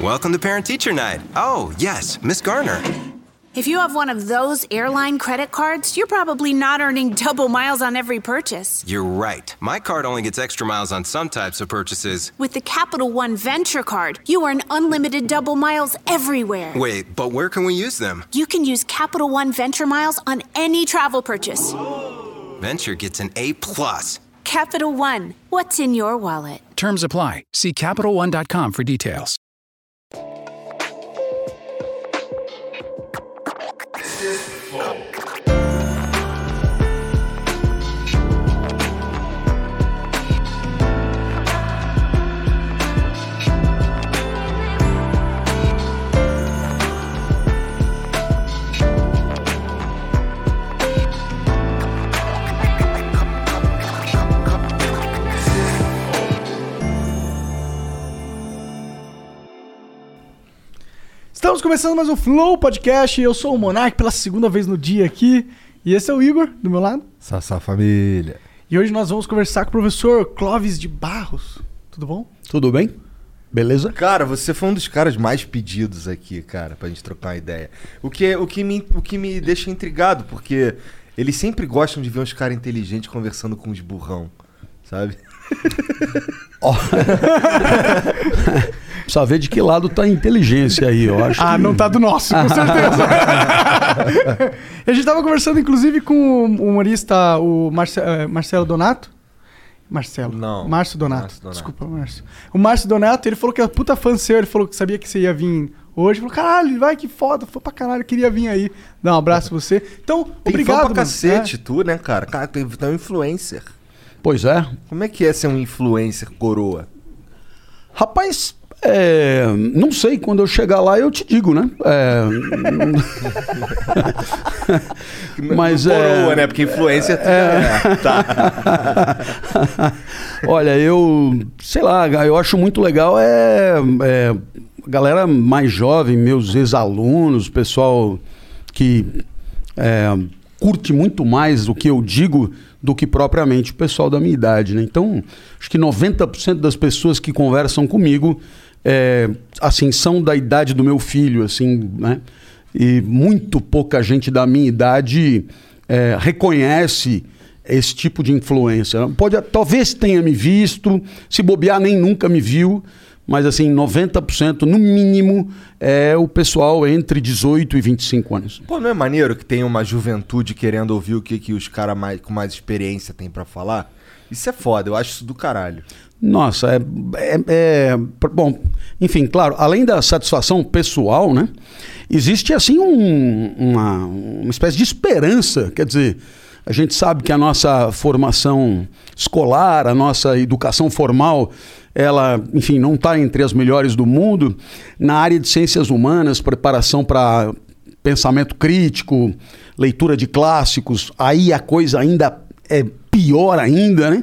Welcome to Parent Teacher Night. Oh, yes, Miss Garner. If you have one of those airline credit cards, you're probably not earning double miles on every purchase. You're right. My card only gets extra miles on some types of purchases. With the Capital One Venture Card, you earn unlimited double miles everywhere. Wait, but where can we use them? You can use Capital One Venture Miles on any travel purchase. Venture gets an A plus. Capital One, what's in your wallet? Terms apply. See CapitalOne.com for details. Estamos começando mais um Flow Podcast. Eu sou o Monark pela segunda vez no dia aqui. E esse é o Igor, do meu lado. Sassá família. E hoje nós vamos conversar com o professor Clóvis de Barros. Tudo bom? Tudo bem? Beleza? Cara, você foi um dos caras mais pedidos aqui, cara, pra gente trocar uma ideia. O que, o que, me, o que me deixa intrigado, porque eles sempre gostam de ver uns caras inteligentes conversando com os burrão, sabe? Ó. Precisa ver de que lado tá a inteligência aí, eu acho. Ah, que- não tá do nosso, com certeza. a gente tava conversando, inclusive, com o humorista, o Marce- eh, Marcelo Donato. Marcelo. Não. Márcio Donato. Márcio Donato. Desculpa, Márcio. O Márcio Donato, ele falou que é puta fã seu, ele falou que sabia que você ia vir hoje. Falou, caralho, vai, que foda, foi pra caralho, queria vir aí. Dar um abraço pra você. Então, Tem obrigado, fã pra mano. cacete, É. tu, né, cara? Cara, tem, tem um influencer. Pois é. Como é que é ser um influencer coroa? Rapaz, é, não sei, quando eu chegar lá eu te digo, né? É, Mas Não é- Coroa, né? Porque já é. Tá. Olha, eu sei lá, eu acho muito legal é, é galera mais jovem, meus ex-alunos, pessoal que é, curte muito mais o que eu digo do que propriamente o pessoal da minha idade, né? Então, acho que 90% das pessoas que conversam comigo é, assim são da idade do meu filho, assim, né? E muito pouca gente da minha idade é, reconhece esse tipo de influência. Pode, talvez tenha me visto, se bobear nem nunca me viu, mas assim, 90% no mínimo é o pessoal entre 18 e 25 anos. Pô, não é maneiro que tem uma juventude querendo ouvir o que, que os caras mais, com mais experiência têm pra falar? Isso é foda, eu acho isso do caralho. Nossa, é, é- é- Bom, enfim, claro, além da satisfação pessoal, né? Existe, assim, um- uma, uma espécie de esperança. Quer dizer, a gente sabe que a nossa formação escolar, a nossa educação formal, ela, enfim, não está entre as melhores do mundo. Na área de ciências humanas, preparação para pensamento crítico, leitura de clássicos, aí a coisa ainda é pior ainda, né?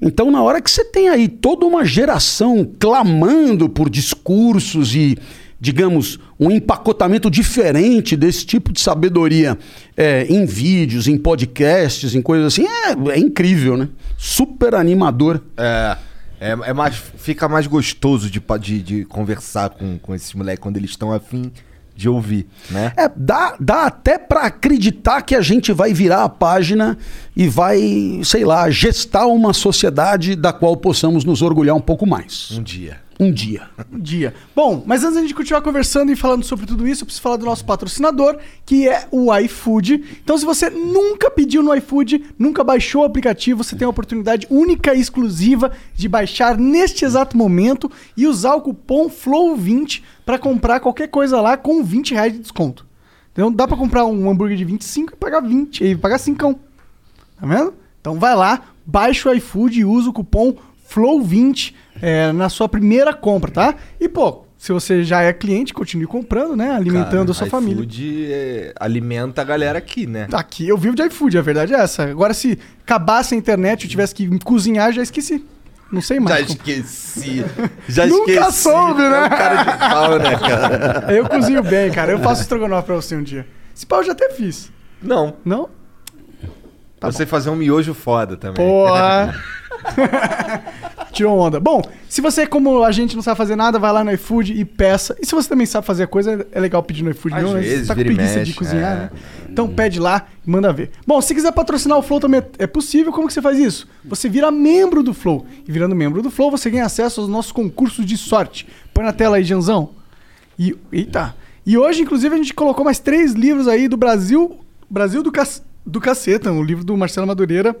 Então, na hora que você tem aí toda uma geração clamando por discursos e, digamos, um empacotamento diferente desse tipo de sabedoria é, em vídeos, em podcasts, em coisas assim, é, é incrível, né? Super animador. É. É, é mais, fica mais gostoso de, de, de conversar com, com esses moleques quando eles estão afim de ouvir, né? É, dá, dá até pra acreditar que a gente vai virar a página e vai, sei lá, gestar uma sociedade da qual possamos nos orgulhar um pouco mais. Um dia. Um dia. Um dia. Bom, mas antes gente continuar conversando e falando sobre tudo isso, eu preciso falar do nosso patrocinador, que é o iFood. Então, se você nunca pediu no iFood, nunca baixou o aplicativo, você tem a oportunidade única e exclusiva de baixar neste exato momento e usar o cupom FLOW20 para comprar qualquer coisa lá com 20 reais de desconto. Então, dá para comprar um hambúrguer de 25 e pagar 20, e pagar 5. Tá vendo? Então vai lá, baixa o iFood e usa o cupom FLOW20 é, na sua primeira compra, tá? E, pô, se você já é cliente, continue comprando, né? Alimentando a sua família. iFood é, alimenta a galera aqui, né? Aqui eu vivo de iFood, a verdade é essa. Agora, se acabasse a internet e eu tivesse que cozinhar, já esqueci. Não sei Já mais. como. esqueci. Já Nunca esqueci. soube, né? É um cara de pau, né, cara? Eu cozinho bem, cara. Eu faço estrogonofe pra você um dia. Esse pau eu já até fiz. Não. Não? eu sei fazer um miojo foda também. Porra! Tirou onda. Bom, se você, como a gente, não sabe fazer nada, vai lá no iFood e peça. E se você também sabe fazer coisa, é legal pedir no iFood. Às não, vezes, você tá com preguiça de mexe, cozinhar, é. né? Então pede lá e manda ver. Bom, se quiser patrocinar o Flow também é possível. Como que você faz isso? Você vira membro do Flow. E virando membro do Flow, você ganha acesso aos nossos concursos de sorte. Põe na tela aí, Janzão. E, eita. E hoje, inclusive, a gente colocou mais três livros aí do Brasil. Brasil do, Cac- do Caceta, o livro do Marcelo Madureira,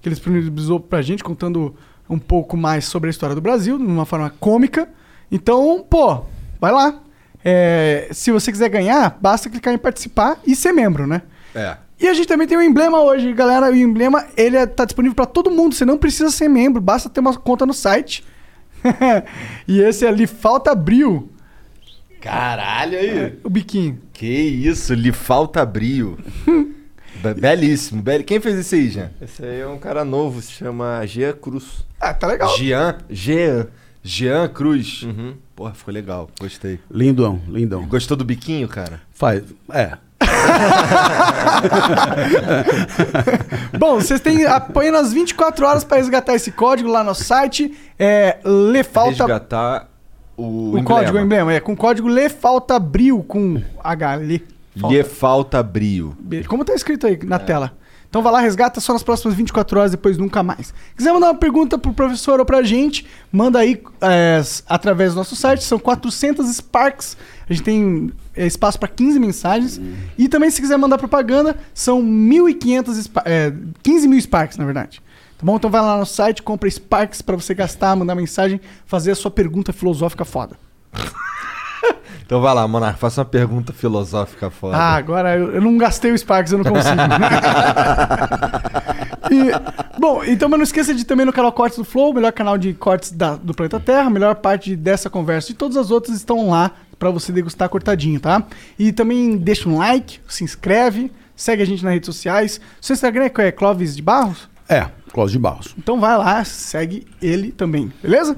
que ele disponibilizou pra gente, contando um pouco mais sobre a história do Brasil, de uma forma cômica. Então, pô, vai lá. É, se você quiser ganhar, basta clicar em participar e ser membro, né? É. E a gente também tem o emblema hoje, galera. O emblema ele é- tá disponível pra todo mundo. Você não precisa ser membro, basta ter uma conta no site. e esse ali falta abril, Caralho aí. o biquinho. Que isso, lhe falta brio. Be- Belíssimo. bel- Quem fez isso aí, Jean? Esse aí é um cara novo, se chama Gia Cruz. Ah, tá legal. Jean. Jean. Jean Cruz. Uhum. Porra, ficou legal. Gostei. Lindão, lindão. Gostou do biquinho, cara? Faz. É. Bom, vocês têm apenas 24 horas pra resgatar esse código lá no site. É Lefalta. Resgatar o, O emblema. código, o emblema, é com o código Lefalta Bril com H. Le, Lhe falta brio. Como tá escrito aí na tela. Então vai lá, resgata só nas próximas 24 horas, depois nunca mais. Quiser mandar uma pergunta pro professor ou pra gente, manda aí é, através do nosso site. São 400 Sparks. A gente tem é, espaço para 15 mensagens. E também, se quiser mandar propaganda, são 1.500 Spa- é, 15 mil Sparks, na verdade. Tá bom? Então vai lá no site, compra Sparks para você gastar, mandar mensagem, fazer a sua pergunta filosófica foda. Então vai lá, Monarca, faça uma pergunta filosófica foda. Ah, agora eu, eu não gastei o Sparks, eu não consigo. E, bom, então mas não esqueça de ir também no canal Cortes do Flow, o melhor canal de cortes da- do planeta Terra, a melhor parte dessa conversa e todas as outras estão lá pra você degustar cortadinho, tá? E também deixa um like, se inscreve, segue a gente nas redes sociais. Seu Instagram é, é Clóvis de Barros? É, Clóvis de Barros. Então vai lá, segue ele também, beleza?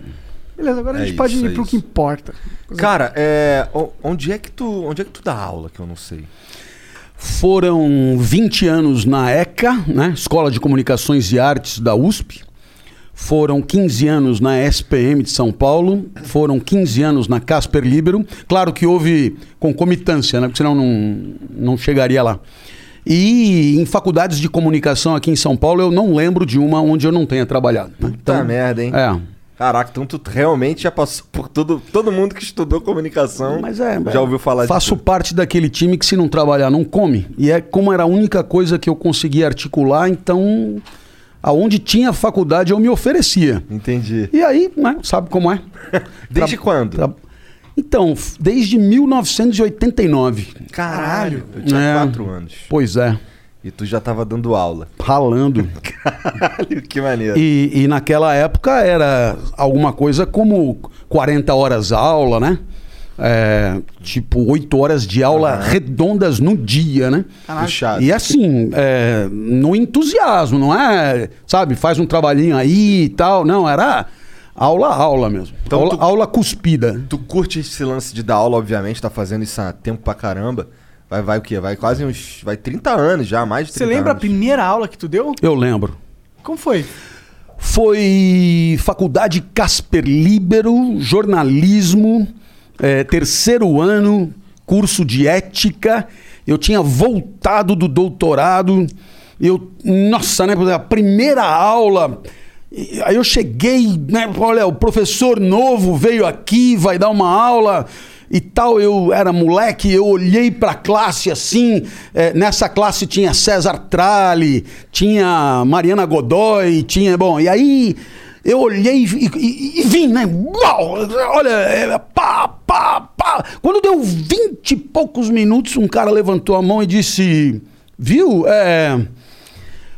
Beleza, agora a É gente pode isso, ir é pro isso. que importa. Cara, é, onde é que tu, onde é que tu dá aula que eu não sei? Foram 20 anos na ECA, né? Escola de Comunicações e Artes da USP. Foram 15 anos na SPM de São Paulo. Foram 15 anos na Casper Libero. Claro que houve concomitância, né? Porque senão não, não chegaria lá. E em faculdades de comunicação aqui em São Paulo, eu não lembro de uma onde eu não tenha trabalhado. né? Puta merda, hein? É. Caraca, então tu realmente já passou por todo, todo mundo que estudou comunicação. Mas é, já ouviu falar Faço disso? parte daquele time que se não trabalhar não come. E é como era a única coisa que eu conseguia articular, então aonde tinha faculdade eu me oferecia. Entendi. E aí, né, sabe como é? Desde Tra- quando? tra- Então, desde 1989. Caralho, eu tinha É. quatro anos. Pois é, E tu já tava dando aula. ralando. Caralho, que maneiro. E, e naquela época era alguma coisa como 40 horas aula, né? É, tipo, 8 horas de aula redondas no dia, né? Puxado. E assim, é, no entusiasmo, não é, sabe, faz um trabalhinho aí e tal. Não, era aula, aula mesmo. Então aula, tu- aula cuspida. Tu curte esse lance de dar aula, obviamente, tá fazendo isso há tempo pra caramba. Vai, vai o quê? Vai quase uns. Vai 30 anos já, mais de 30 Você lembra a anos. primeira aula que tu deu? Eu lembro. Como foi? Foi Faculdade Casper Libero, jornalismo, eh, terceiro ano, curso de ética. Eu tinha voltado do doutorado. Eu, nossa, né? A primeira aula. Aí eu cheguei, né? Olha, o professor novo veio aqui, vai dar uma aula e tal. Eu era moleque, eu olhei pra classe assim. eh, nessa classe tinha César Tralli, tinha Mariana Godoy, tinha. Bom, e aí eu olhei e, e- e vim, né? Uau! Olha, é, pá, pá, pá. Quando deu vinte e poucos minutos, um cara levantou a mão e disse: Viu? É.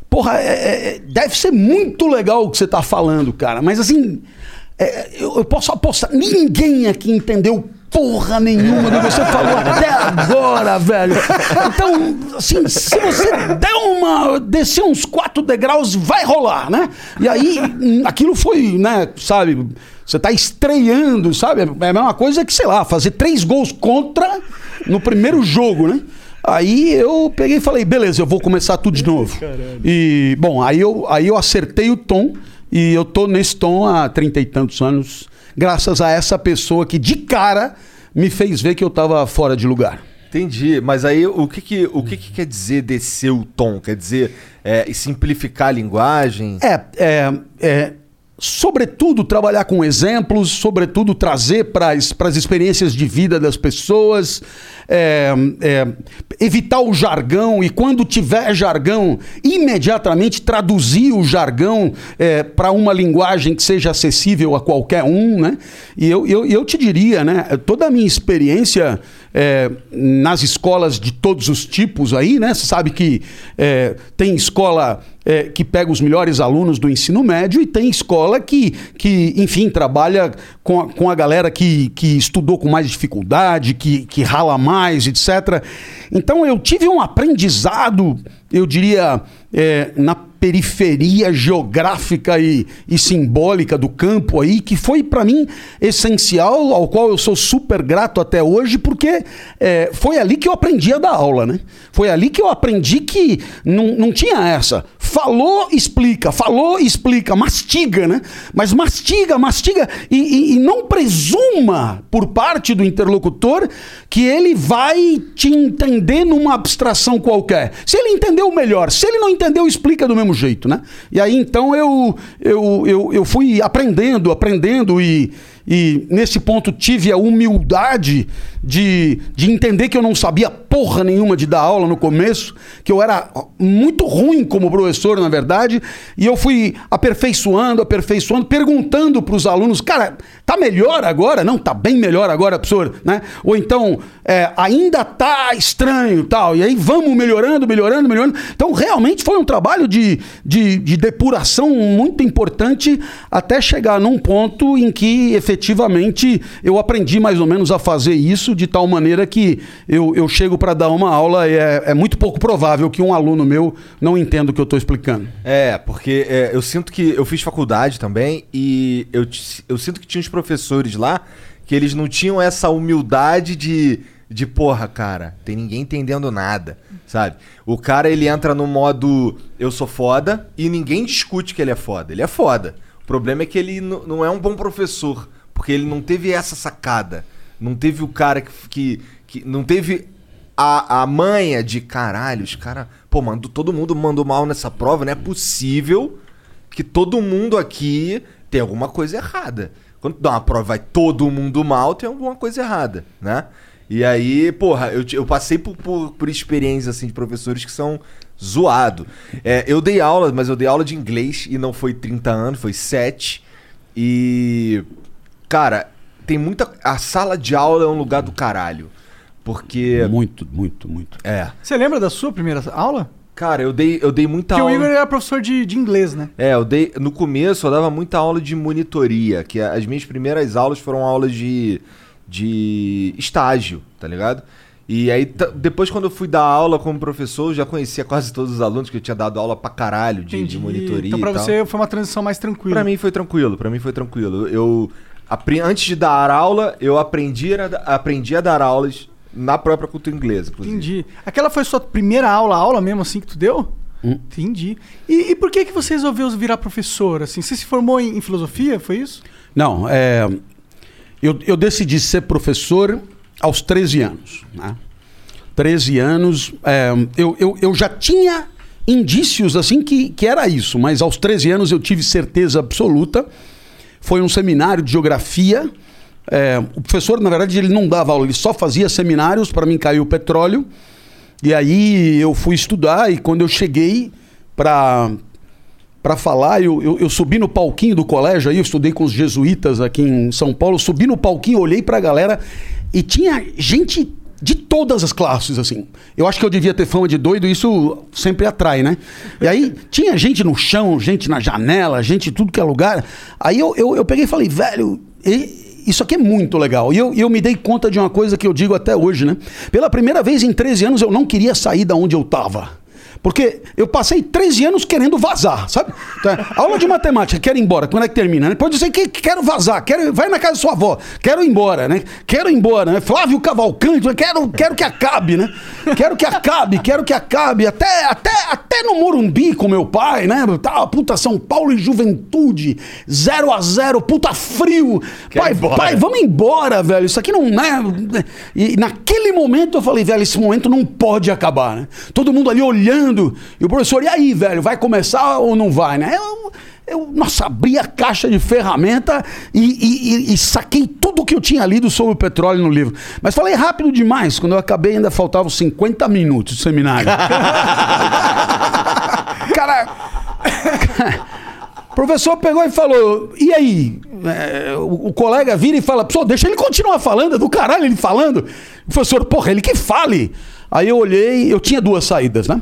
Porra, é- é- deve ser muito legal o que você tá falando, cara. Mas assim, é, eu, eu posso apostar. Ninguém aqui entendeu porra nenhuma do que você falou até agora, velho. Então, assim, se você der uma. descer uns quatro degraus, vai rolar, né? E aí, aquilo foi, né, sabe? Você tá estreando, sabe? É a mesma coisa que, sei lá, fazer três gols contra no primeiro jogo, né? Aí eu peguei e falei, beleza, eu vou começar tudo de novo. E, bom, aí eu, aí eu acertei o tom E eu tô nesse tom há trinta e tantos anos, graças a essa pessoa que de cara me fez ver que eu tava fora de lugar. Entendi, mas aí o que que, o que, que quer dizer descer o tom? Quer dizer é, simplificar a linguagem? É, é, é, sobretudo trabalhar com exemplos, sobretudo trazer para as experiências de vida das pessoas, é, é, evitar o jargão e quando tiver jargão, imediatamente traduzir o jargão é, para uma linguagem que seja acessível a qualquer um, né? E eu, eu, eu te diria, né? Toda a minha experiência é, nas escolas de todos os tipos aí, né? Você sabe que é, tem escola é, que pega os melhores alunos do ensino médio e tem escola que, que enfim, trabalha com a, com a galera que, que estudou com mais dificuldade, que, que rala mais, etc. Então eu tive um aprendizado, eu diria, é, na periferia geográfica e, e, simbólica do campo aí, que foi para mim essencial, ao qual eu sou super grato até hoje, porque é, foi ali que eu aprendi a dar aula, né? Foi ali que eu aprendi que não, não tinha essa. Falou, explica, falou, explica, mastiga, né? Mas mastiga, mastiga e, e, e não presuma por parte do interlocutor que ele vai te entender numa abstração qualquer. Se ele entendeu, melhor. Se ele não entendeu, explica do mesmo jeito, né? E aí então eu, eu, eu, eu fui aprendendo, aprendendo e e nesse ponto tive a humildade de, de entender que eu não sabia porra nenhuma de dar aula no começo, que eu era muito ruim como professor, na verdade, e eu fui aperfeiçoando, aperfeiçoando, perguntando para os alunos, cara, tá melhor agora? Não, tá bem melhor agora, professor, né? Ou então, é, ainda tá estranho tal, e aí vamos melhorando, melhorando, melhorando. Então, realmente foi um trabalho de, de, de depuração muito importante até chegar num ponto em que, efetivamente, efetivamente eu aprendi mais ou menos a fazer isso de tal maneira que eu, eu chego para dar uma aula e é, é, muito pouco provável que um aluno meu não entenda o que eu estou explicando. É, porque é, eu sinto que eu fiz faculdade também e eu, eu sinto que tinha uns professores lá que eles não tinham essa humildade de, de porra, cara, tem ninguém entendendo nada, sabe? O cara ele entra no modo eu sou foda e ninguém discute que ele é foda. Ele é foda. O problema é que ele não é um bom professor. Porque ele não teve essa sacada. Não teve o cara que. que, que não teve a, a manha de caralho, os caras. Pô, mano, todo mundo mandou mal nessa prova, não é possível que todo mundo aqui tem alguma coisa errada. Quando dá uma prova vai todo mundo mal, tem alguma coisa errada, né? E aí, porra, eu, eu passei por, por, por experiências assim de professores que são zoado. É, eu dei aula, mas eu dei aula de inglês e não foi 30 anos, foi 7. E Cara, tem muita. A sala de aula é um lugar do caralho. Porque. Muito, muito, muito. É. Você lembra da sua primeira aula? Cara, eu dei, eu dei muita Porque aula. Porque o Igor era professor de, de inglês, né? É, eu dei. No começo eu dava muita aula de monitoria, que as minhas primeiras aulas foram aulas de, de estágio, tá ligado? E aí, depois, quando eu fui dar aula como professor, eu já conhecia quase todos os alunos, que eu tinha dado aula pra caralho de, de monitoria. Então, pra você foi uma transição mais tranquila. Pra mim foi tranquilo, pra mim foi tranquilo. Eu Antes de dar aula, eu aprendi a, aprendi a dar aulas na própria cultura inglesa. Inclusive. Entendi. Aquela foi sua primeira aula, aula mesmo assim que tu deu? Hum. Entendi. E, e, por que que você resolveu virar professor? Assim, você se formou em, em filosofia, foi isso? Não, é, eu, eu, decidi ser professor aos 13 anos. Né? 13 anos, é, eu, eu, eu já tinha indícios assim que, que era isso, mas aos 13 anos eu tive certeza absoluta foi um seminário de geografia. É, o professor, na verdade, ele não dava aula, ele só fazia seminários. Para mim caiu o petróleo. E aí eu fui estudar e quando eu cheguei para para falar, eu, eu, eu, subi no palquinho do colégio aí, eu estudei com os jesuítas aqui em São Paulo, subi no palquinho, olhei para a galera e tinha gente de todas as classes, assim. Eu acho que eu devia ter fama de doido, isso sempre atrai, né? E aí tinha gente no chão, gente na janela, gente tudo que é lugar. Aí eu, eu, eu peguei e falei, velho, isso aqui é muito legal. E eu, eu me dei conta de uma coisa que eu digo até hoje, né? Pela primeira vez em 13 anos eu não queria sair da onde eu tava. Porque eu passei 13 anos querendo vazar, sabe? Então, aula de matemática, quero ir embora. Quando é que termina? né? Depois eu sei que que quero vazar, quero, vai na casa da sua avó, quero ir embora, né? Quero ir embora, né? Flávio Cavalcante, quero, quero que acabe, né? Quero que acabe, quero que acabe. Até, até, até no Morumbi com meu pai, né? Tá, puta, São Paulo e Juventude, 0 a 0 puta frio. Pai, pai, vamos embora, velho. Isso aqui não é. E naquele momento eu falei, velho, esse momento não pode acabar, né? Todo mundo ali olhando. E o professor, e aí, velho, vai começar ou não vai, né? Eu, eu nossa, abri a caixa de ferramenta e, e- e- saquei tudo que eu tinha lido sobre o petróleo no livro. Mas falei rápido demais. Quando eu acabei, ainda faltavam 50 minutos de seminário. Cara. O professor pegou e falou: e aí? É, o, o colega vira e fala: Pô, deixa ele continuar falando, é do caralho ele falando. O professor, porra, ele que fale. Aí eu olhei, eu tinha duas saídas, né?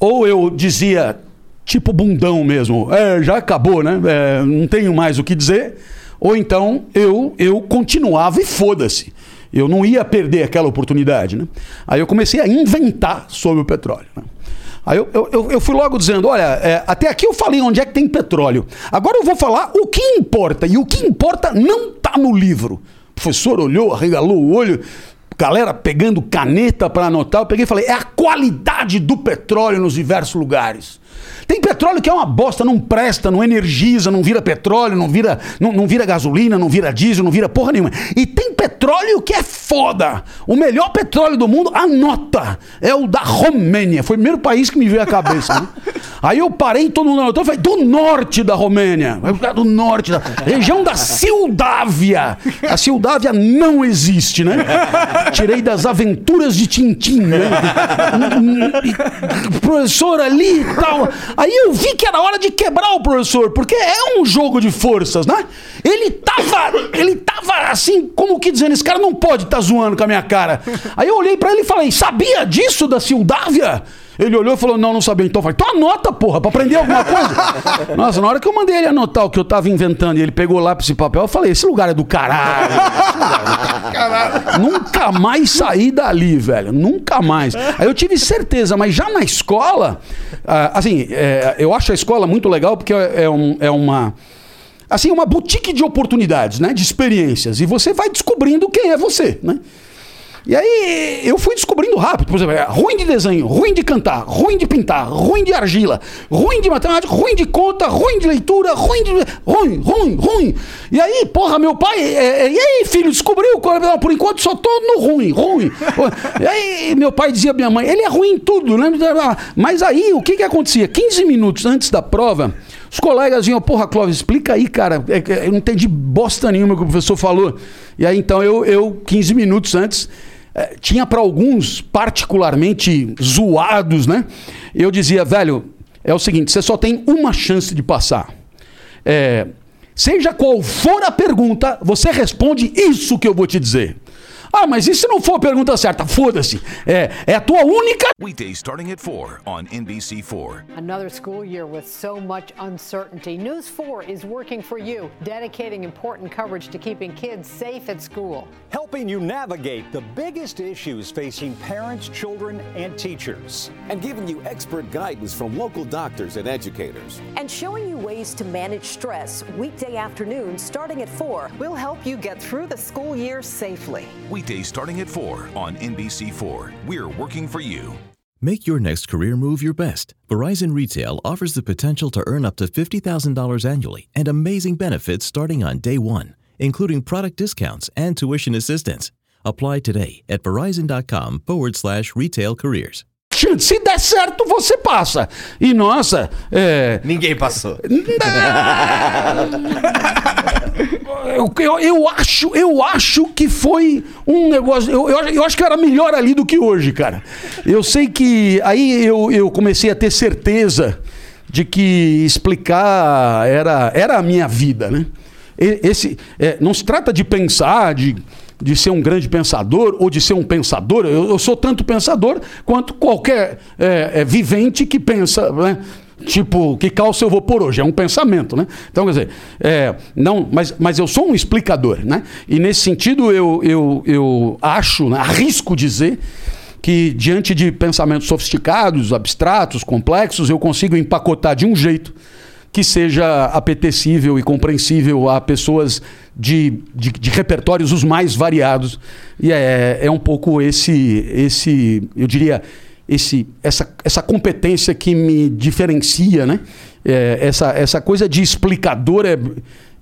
Ou eu dizia, tipo bundão mesmo, é, já acabou, né? É, não tenho mais o que dizer. Ou então eu, eu continuava e foda-se. Eu não ia perder aquela oportunidade, né? Aí eu comecei a inventar sobre o petróleo. Né? Aí eu, eu- eu, fui logo dizendo: olha, é, até aqui eu falei onde é que tem petróleo. Agora eu vou falar o que importa. E o que importa não está no livro. O professor olhou, arregalou o olho, galera pegando caneta para anotar. Eu peguei e falei: é a qualidade do petróleo nos diversos lugares. Tem petróleo que é uma bosta, não presta, não energiza, não vira petróleo, não vira, não, não vira gasolina, não vira diesel, não vira porra nenhuma. E tem petróleo que é foda. O melhor petróleo do mundo, anota, é o da Romênia. Foi o primeiro país que me veio à cabeça. né? Aí eu parei, todo mundo anotou, falei, do norte da Romênia. Ficar do norte, da região da Sildávia. A Sildávia não existe, né? Tirei das aventuras de Tintim, né? Professor ali e tal. Aí eu vi que era hora de quebrar o professor, porque é um jogo de forças, né? Ele tava, ele tava assim, como que dizendo, esse cara não pode estar zoando com a minha cara. Aí eu olhei pra ele e falei, sabia disso da Sildávia? Ele olhou e falou, não, não sabia. Então eu falei, então anota, porra, pra aprender alguma coisa. Nossa, na hora que eu mandei ele anotar o que eu tava inventando e ele pegou lápis e papel, eu falei, esse lugar é do caralho. Esse lugar é do caralho. Nunca mais saí dali, velho. Nunca mais. Aí eu tive certeza, mas já na escola, ah, assim, é, eu acho a escola muito legal porque é, é um- é uma assim, uma boutique de oportunidades, né? De experiências. E você vai descobrindo quem é você, né? E aí eu fui descobrindo rápido. Por exemplo, é ruim de desenho, ruim de cantar, ruim de pintar, ruim de argila, ruim de matemática, ruim de conta, ruim de leitura, ruim de. ruim, ruim, ruim. E aí, porra, meu pai. é, é, e aí, filho, descobriu? por enquanto só tô no ruim, ruim. E aí, meu pai dizia à minha mãe, ele é ruim em tudo, né? Mas aí, o que que acontecia? 15 minutos antes da prova. Os colegas vinham, porra, Clóvis, explica aí, cara. É Eu não entendi bosta nenhuma que o professor falou. E aí, então, eu, eu 15 minutos antes, eh, tinha para alguns particularmente zoados, né? Eu dizia, velho, é o seguinte, você só tem uma chance de passar. É, seja qual for a pergunta, você responde isso que eu vou te dizer. Ah, mas e se não for a pergunta certa? Foda-se. É, é a tua única Weekdays starting at 4 on NBC4. Another school year with so much uncertainty. News 4 is working for you, dedicating important coverage to keeping kids safe at school. helping you navigate the biggest issues facing parents, children, and teachers. and giving you expert guidance from local doctors and educators. and showing you ways to manage stress weekday afternoons starting at 4. We'll help you get through the school year safely. Weekdays starting at 4 on NBC4. We're working for you. Make your next career move your best. Verizon Retail offers the potential to earn up to $50,000 annually and amazing benefits starting on day one, including product discounts and tuition assistance. Apply today at verizon.com forward slash retail careers. Chance. Se der certo, você passa. E nossa, é. Ninguém passou. Eu, eu, eu acho, eu acho que foi um negócio. Eu, eu, eu acho que era melhor ali do que hoje, cara. Eu sei que aí eu, eu comecei a ter certeza de que explicar era, era a minha vida, né? Esse, é, não se trata de pensar, de, de ser um grande pensador ou de ser um pensador. Eu, eu sou tanto pensador quanto qualquer é, é, vivente que pensa, né? Tipo, que calça eu vou por hoje? É um pensamento, né? Então, quer dizer, é, não, mas, mas eu sou um explicador, né? E nesse sentido eu, eu, eu acho, né, arrisco dizer que diante de pensamentos sofisticados, abstratos, complexos, eu consigo empacotar de um jeito que seja apetecível e compreensível a pessoas de, de, de repertórios os mais variados. E é, é um pouco esse, esse eu diria, esse, essa, essa competência que me diferencia, né? É, essa, essa coisa de explicador é,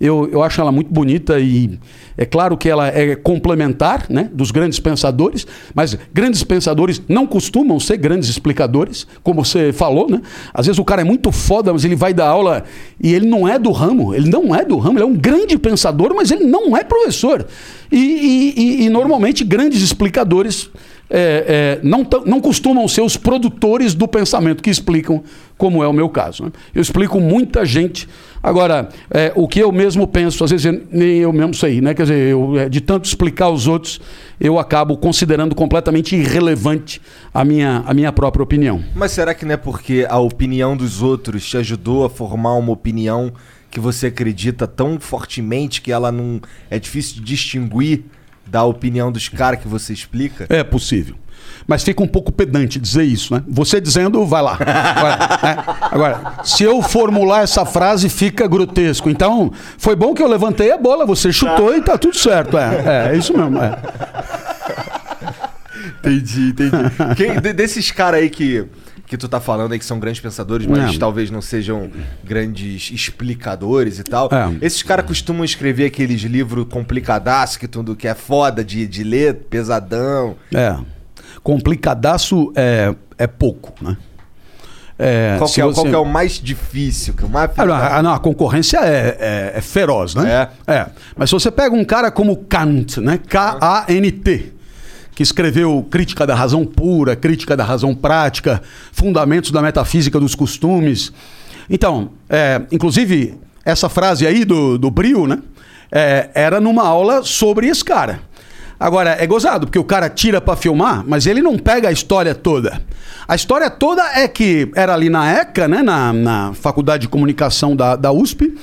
eu, eu acho ela muito bonita e é claro que ela é complementar né, dos grandes pensadores, mas grandes pensadores não costumam ser grandes explicadores, como você falou, né? Às vezes o cara é muito foda, mas ele vai dar aula e ele não é do ramo, ele não é do ramo, ele é um grande pensador, mas ele não é professor. E, e, e, e normalmente grandes explicadores é, é, não, não costumam ser os produtores do pensamento que explicam, como é o meu caso. Né? Eu explico muita gente. Agora, é, o que eu mesmo penso, às vezes nem eu mesmo sei, né? Quer dizer, eu, é, de tanto explicar aos outros, eu acabo considerando completamente irrelevante a minha, a minha própria opinião. Mas será que não é porque a opinião dos outros te ajudou a formar uma opinião que você acredita tão fortemente que ela não é difícil de distinguir da opinião dos caras que você explica? É possível. Mas fica um pouco pedante dizer isso, né? Você dizendo, vai lá. Agora, né? Agora, se eu formular essa frase, fica grotesco. Então, foi bom que eu levantei a bola, você chutou e tá tudo certo. É, é, é isso mesmo. É. Entendi, entendi. Quem, de- desses caras aí que, que tu tá falando aí que são grandes pensadores, mas É. talvez não sejam grandes explicadores e tal. É. Esses caras costumam escrever aqueles livros complicadaços que tudo que é foda de, de ler, pesadão. É. Complicadaço é, é pouco, né? É, qual, que é, qual você- que é o mais difícil? Que é o mais Ah, não, a, não, a concorrência é, é- é feroz, né? É. Mas se você pega um cara como Kant, né? K-A-N-T, que escreveu Crítica da Razão Pura, Crítica da Razão Prática, Fundamentos da Metafísica dos Costumes. Então, é, inclusive, essa frase aí do, do Brio, né? É, era numa aula sobre esse cara. Agora, é gozado, porque o cara tira pra filmar, mas ele não pega a história toda. A história toda é que era ali na ECA, né, na, na Faculdade de Comunicação da, da USP,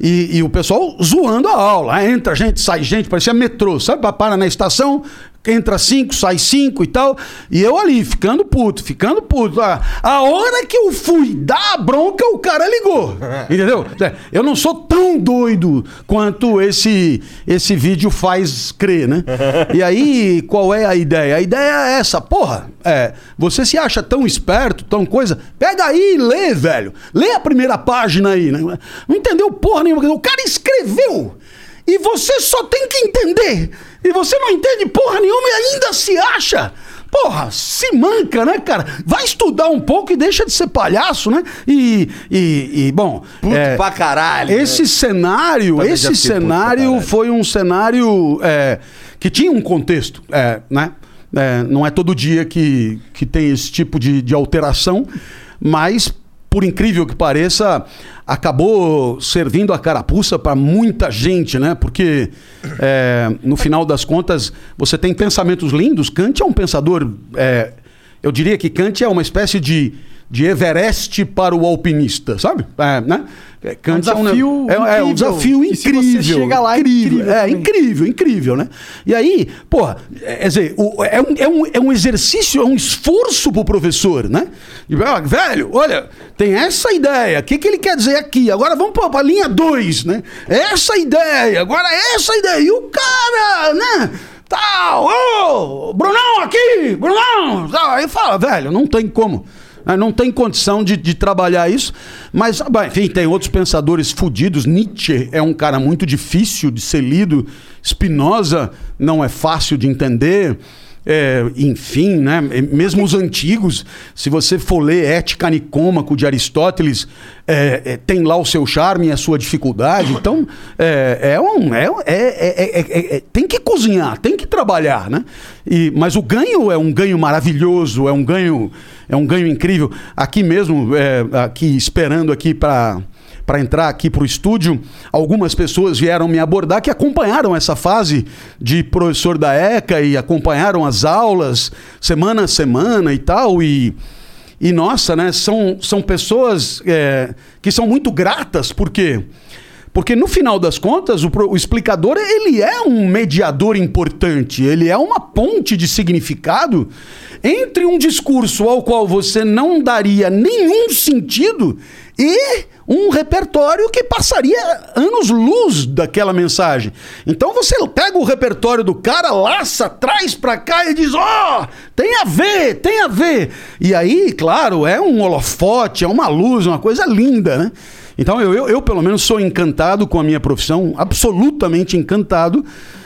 e, e o pessoal zoando a aula. Entra gente, sai gente, parecia metrô, sabe? Para na estação, entra cinco, sai cinco e tal. E eu ali, ficando puto, ficando puto. A, a hora que eu fui dar a bronca, o cara ligou. Entendeu? É, Eu não sou tão doido quanto esse, esse vídeo faz crer, né? E aí, qual é a ideia? A ideia é essa, porra. É, você se acha tão esperto, tão coisa? Pega aí e lê, velho. Lê a primeira página aí, né? Não entendeu porra nenhuma. O cara escreveu. E você só tem que entender. E você não entende porra nenhuma e ainda se acha. Porra, se manca, né, cara? Vai estudar um pouco e deixa de ser palhaço, né? E, e, e, bom. Puto é, pra caralho. Esse né? cenário, Também esse cenário foi um cenário é, que tinha um contexto, é, né? É, não é todo dia que, que tem esse tipo de, de alteração, mas, por incrível que pareça, acabou servindo a carapuça para muita gente, né? Porque, é, no final das contas, você tem pensamentos lindos. Kant é um pensador. é, eu diria que Kant é uma espécie de, de Everest para o alpinista, sabe? É, né? É, é um, desafio é, é um incrível. desafio E se incrível. você chega lá, é incrível É, também. incrível, incrível, né? E aí, porra, é, quer dizer, o- é, um, é, um, é um exercício, é um esforço pro professor, né? E, ah, velho, olha, tem essa ideia, o que, que ele quer dizer aqui? Agora vamos pra, pra linha 2, né? Essa ideia, agora essa ideia. E o cara, né? Tal, ô, Brunão aqui, Brunão, tal. Aí fala, velho, não tem como. Né? Não tem condição de, de trabalhar isso, mas, bom, enfim, tem outros pensadores fudidos. Nietzsche é um cara muito difícil de ser lido. Spinoza não é fácil de entender. É, enfim, né? mesmo os antigos, se você for ler Ética Nicômaco de Aristóteles, é, é, tem lá o seu charme e a sua dificuldade. Então, é, é um. É- é- é- tem que cozinhar, tem que trabalhar, né? E, mas o ganho é um ganho maravilhoso, é um ganho, é um ganho incrível. Aqui mesmo, é, aqui esperando aqui para para entrar aqui para o estúdio, algumas pessoas vieram me abordar que acompanharam essa fase de professor da ECA e acompanharam as aulas semana a semana e tal. E, e nossa, né, são, são pessoas é, que são muito gratas, por quê? Porque no final das contas, o, o explicador ele é um mediador importante, ele é uma ponte de significado entre um discurso ao qual você não daria nenhum sentido e um repertório que passaria anos-luz daquela mensagem. Então você pega o repertório do cara, laça, traz pra cá e diz: Ó, tem a ver, tem a ver. E aí, claro, é um holofote, é uma luz, uma coisa linda, né? Então eu, eu, eu, pelo menos, sou encantado com a minha profissão, absolutamente encantado.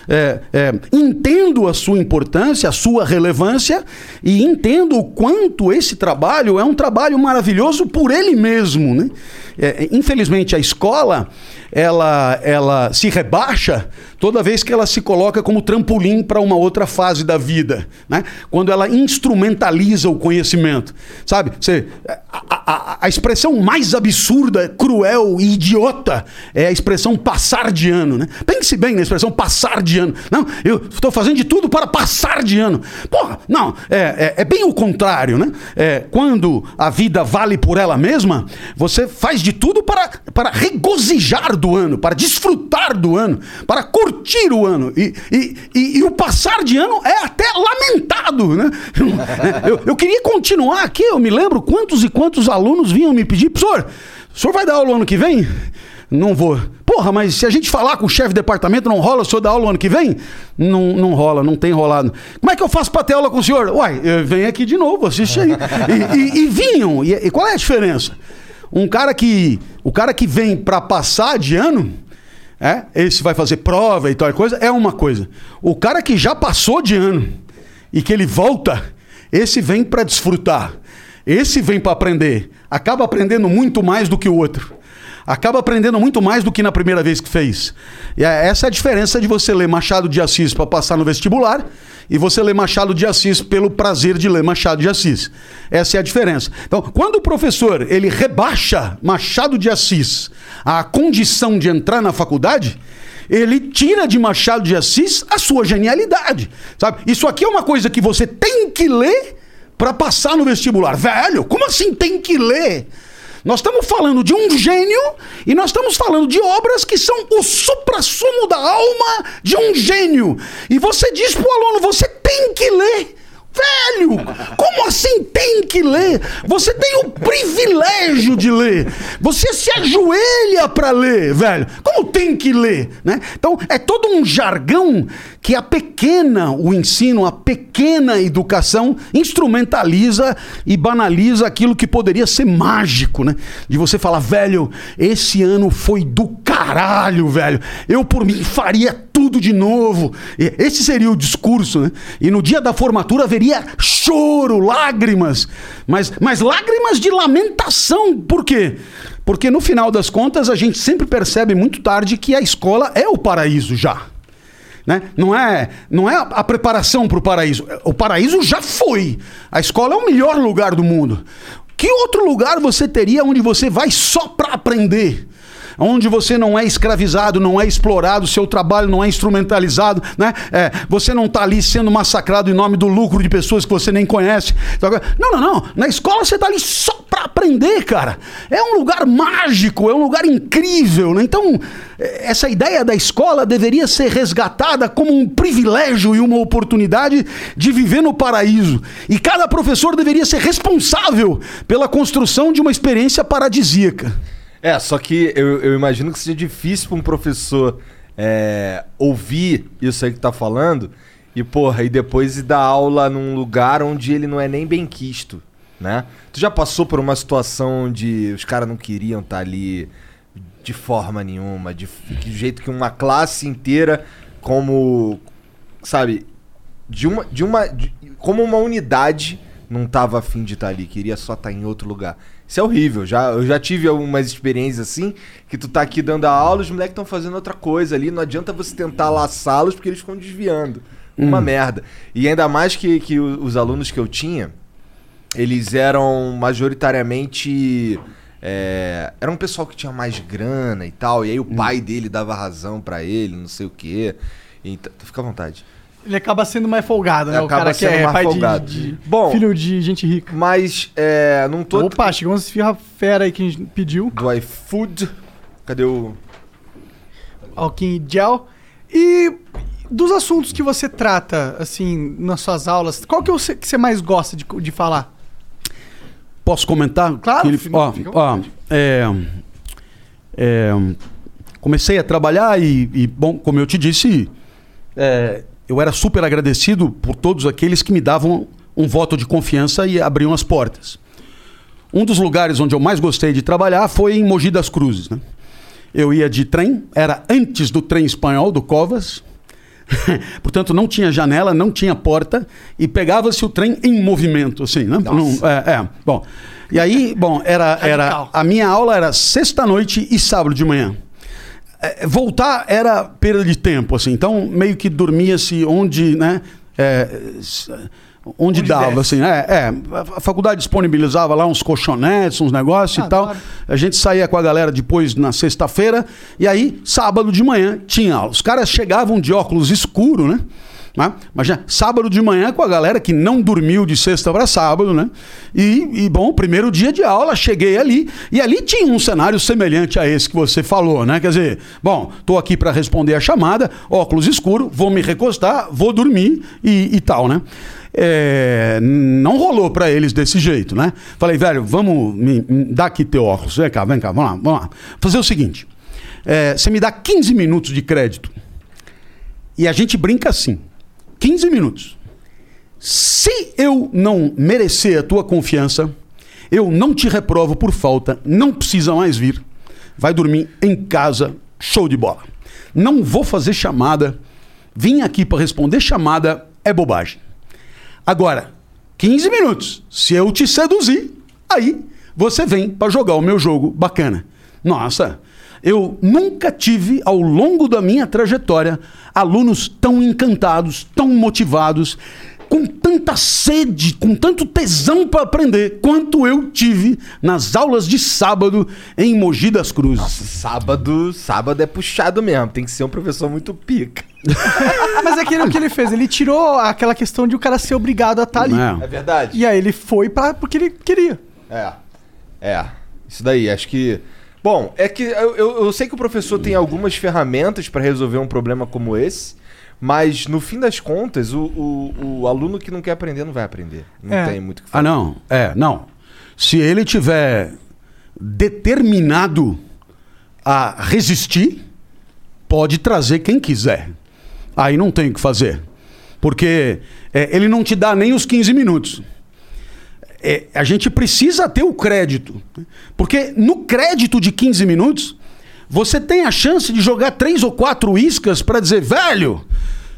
É, é, entendo a sua importância, a sua relevância e entendo o quanto esse trabalho é um trabalho maravilhoso por ele mesmo. Né? É, infelizmente, a escola ela, ela se rebaixa toda vez que ela se coloca como trampolim para uma outra fase da vida. Né? Quando ela instrumentaliza o conhecimento. Sabe? Você, a, a- a expressão mais absurda, cruel e idiota é a expressão passar de ano. Né? Pense bem na expressão passar de ano. Não, eu estou fazendo de tudo para passar de ano. Porra, não, é, é, é bem o contrário. Né? É, quando a vida vale por ela mesma, você faz de tudo para, para regozijar do ano, para desfrutar do ano, para curtir o ano. E, e, e, e o passar de ano é até lamentado. Né? Eu, eu queria continuar aqui, eu me lembro quantos e quantos alunos vinham me pedir, professor, o senhor vai dar aula ano que vem? Não vou. Porra, mas se a gente falar com o chefe de departamento, não rola o senhor dar aula ano que vem? Não, não rola, não tem rolado. Como é que eu faço pra ter aula com o senhor? Uai, vem aqui de novo, assiste aí. E, e- e vinham. E, e qual é a diferença? Um cara que. O cara que vem pra passar de ano. É, esse vai fazer prova e tal coisa, é uma coisa. O cara que já passou de ano e que ele volta, esse vem pra desfrutar. Esse vem pra aprender. Acaba aprendendo muito mais do que o outro. Acaba aprendendo muito mais do que na primeira vez que fez. E é- essa é a diferença de você ler Machado de Assis para passar no vestibular e você ler Machado de Assis pelo prazer de ler Machado de Assis. Essa é a diferença. Então, quando o professor ele rebaixa Machado de Assis à condição de entrar na faculdade, ele tira de Machado de Assis a sua genialidade, sabe? Isso aqui é uma coisa que você tem que ler para passar no vestibular. Velho, como assim tem que ler? Nós estamos falando de um gênio e nós estamos falando de obras que são o suprassumo da alma de um gênio. E você diz pro aluno, você tem que ler. Velho, como assim tem que ler? Você tem o privilégio de ler. Você se ajoelha para ler, velho. Como tem que ler, né? Então é todo um jargão que a pequena o ensino, a pequena educação instrumentaliza e banaliza aquilo que poderia ser mágico, né? De você falar, velho, esse ano foi do caralho, velho. Eu por mim faria tudo de novo. Esse seria o discurso, né? E no dia da formatura haveria choro, lágrimas, mas, mas lágrimas de lamentação. Por quê? Porque no final das contas a gente sempre percebe muito tarde que a escola é o paraíso já. Né? Não é, não é a preparação para o paraíso. O paraíso já foi. A escola é o melhor lugar do mundo. Que outro lugar você teria onde você vai só para aprender? Onde você não é escravizado, não é explorado, seu trabalho não é instrumentalizado, né? É, você não está ali sendo massacrado em nome do lucro de pessoas que você nem conhece. Então, Não, não, não. Na escola você está ali só para aprender, cara. É um lugar mágico, é um lugar incrível, né? Então, eh, essa ideia da escola deveria ser resgatada como um privilégio e uma oportunidade de viver no paraíso. E cada professor deveria ser responsável pela construção de uma experiência paradisíaca. É, só que eu, eu imagino que seja difícil para um professor é, ouvir isso aí que tá falando e, porra, e depois ir dar aula num lugar onde ele não é nem bem quisto, né? Tu já passou por uma situação onde os caras não queriam estar ali de forma nenhuma, de, de jeito que uma classe inteira, como, sabe, de uma, de uma, de- como uma unidade não tava afim de estar ali, queria só estar em outro lugar. Isso é horrível. Já, eu já tive algumas experiências assim, que tu tá aqui dando a aula, os moleques estão fazendo outra coisa ali, não adianta você tentar laçá-los porque eles ficam desviando. Uma Hum. merda. E ainda mais que, que os alunos que eu tinha, eles eram majoritariamente. é, era um pessoal que tinha mais grana e tal, e aí o Hum. pai dele dava razão pra ele, não sei o quê. Então, fica à vontade. Ele acaba sendo mais folgado, né? o Acaba cara que sendo é mais pai de- folgado. de, Bom, filho de gente rica. Mas, é, não tô... Opa, chegou uns esfirra fera aí que a gente pediu. Do iFood. Cadê o... em gel. E dos assuntos que você trata, assim, nas suas aulas, qual que é o que você mais gosta de, de falar? Posso comentar? Claro, Que ele- ó, ó, é, é, comecei a trabalhar e, e, bom, como eu te disse, é, eu era super agradecido por todos aqueles que me davam um voto de confiança e abriam as portas. Um dos lugares onde eu mais gostei de trabalhar foi em Mogi das Cruzes. Né? Eu ia de trem, era antes do trem espanhol, do Covas. Portanto, não tinha janela, não tinha porta e pegava-se o trem em movimento, assim, né? Não- é, é, bom. E aí, bom, era, era a minha aula era sexta-noite e sábado de manhã. É, voltar era perda de tempo, assim. Então, meio que dormia-se onde, né? é, s- onde, dava, assim. É, é, a faculdade disponibilizava lá uns colchonetes, uns negócios Ah, e tal. A gente saía com a galera depois na sexta-feira. E aí, sábado de manhã, tinha aula. Os caras chegavam de óculos escuro, né? Né? Já sábado de manhã com a galera que não dormiu de sexta para sábado, né? E, e, bom, primeiro dia de aula, cheguei ali e ali tinha um cenário semelhante a esse que você falou, né? Quer dizer, bom, tô aqui para responder a chamada, óculos escuro, vou me recostar, vou dormir e, e tal, né? É, não rolou para eles desse jeito, né? Falei, velho, vamos me, me dá aqui teu óculos, vem cá, vem cá, vamos lá, vamos lá. Fazer o seguinte, é, você me dá 15 minutos de crédito e a gente brinca assim. 15 minutos. Se eu não merecer a tua confiança, eu não te reprovo por falta, não precisa mais vir. Vai dormir em casa, show de bola. Não vou fazer chamada. Vim aqui para responder chamada é bobagem. Agora, 15 minutos. Se eu te seduzir, aí você vem para jogar o meu jogo bacana. Nossa, eu nunca tive ao longo da minha trajetória alunos tão encantados, tão motivados, com tanta sede, com tanto tesão para aprender, quanto eu tive nas aulas de sábado em Mogi das Cruzes. Sábado, sábado é puxado mesmo. Tem que ser um professor muito pica. Mas é aquilo que ele fez, ele tirou aquela questão de o cara ser obrigado a estar ali. É verdade. E aí ele foi pra, porque ele queria. É. É. Isso daí, acho que. Bom, é que eu, eu, eu sei que o professor tem algumas ferramentas para resolver um problema como esse, mas no fim das contas, o, o, o aluno que não quer aprender não vai aprender. Não É. tem muito o que Ah, não. É, não. Se ele tiver determinado a resistir, pode trazer quem quiser. Aí não tem o que fazer. Porque é, ele não te dá nem os 15 minutos. É, a gente precisa ter o crédito. Porque no crédito de 15 minutos, você tem a chance de jogar três ou quatro iscas para dizer, velho,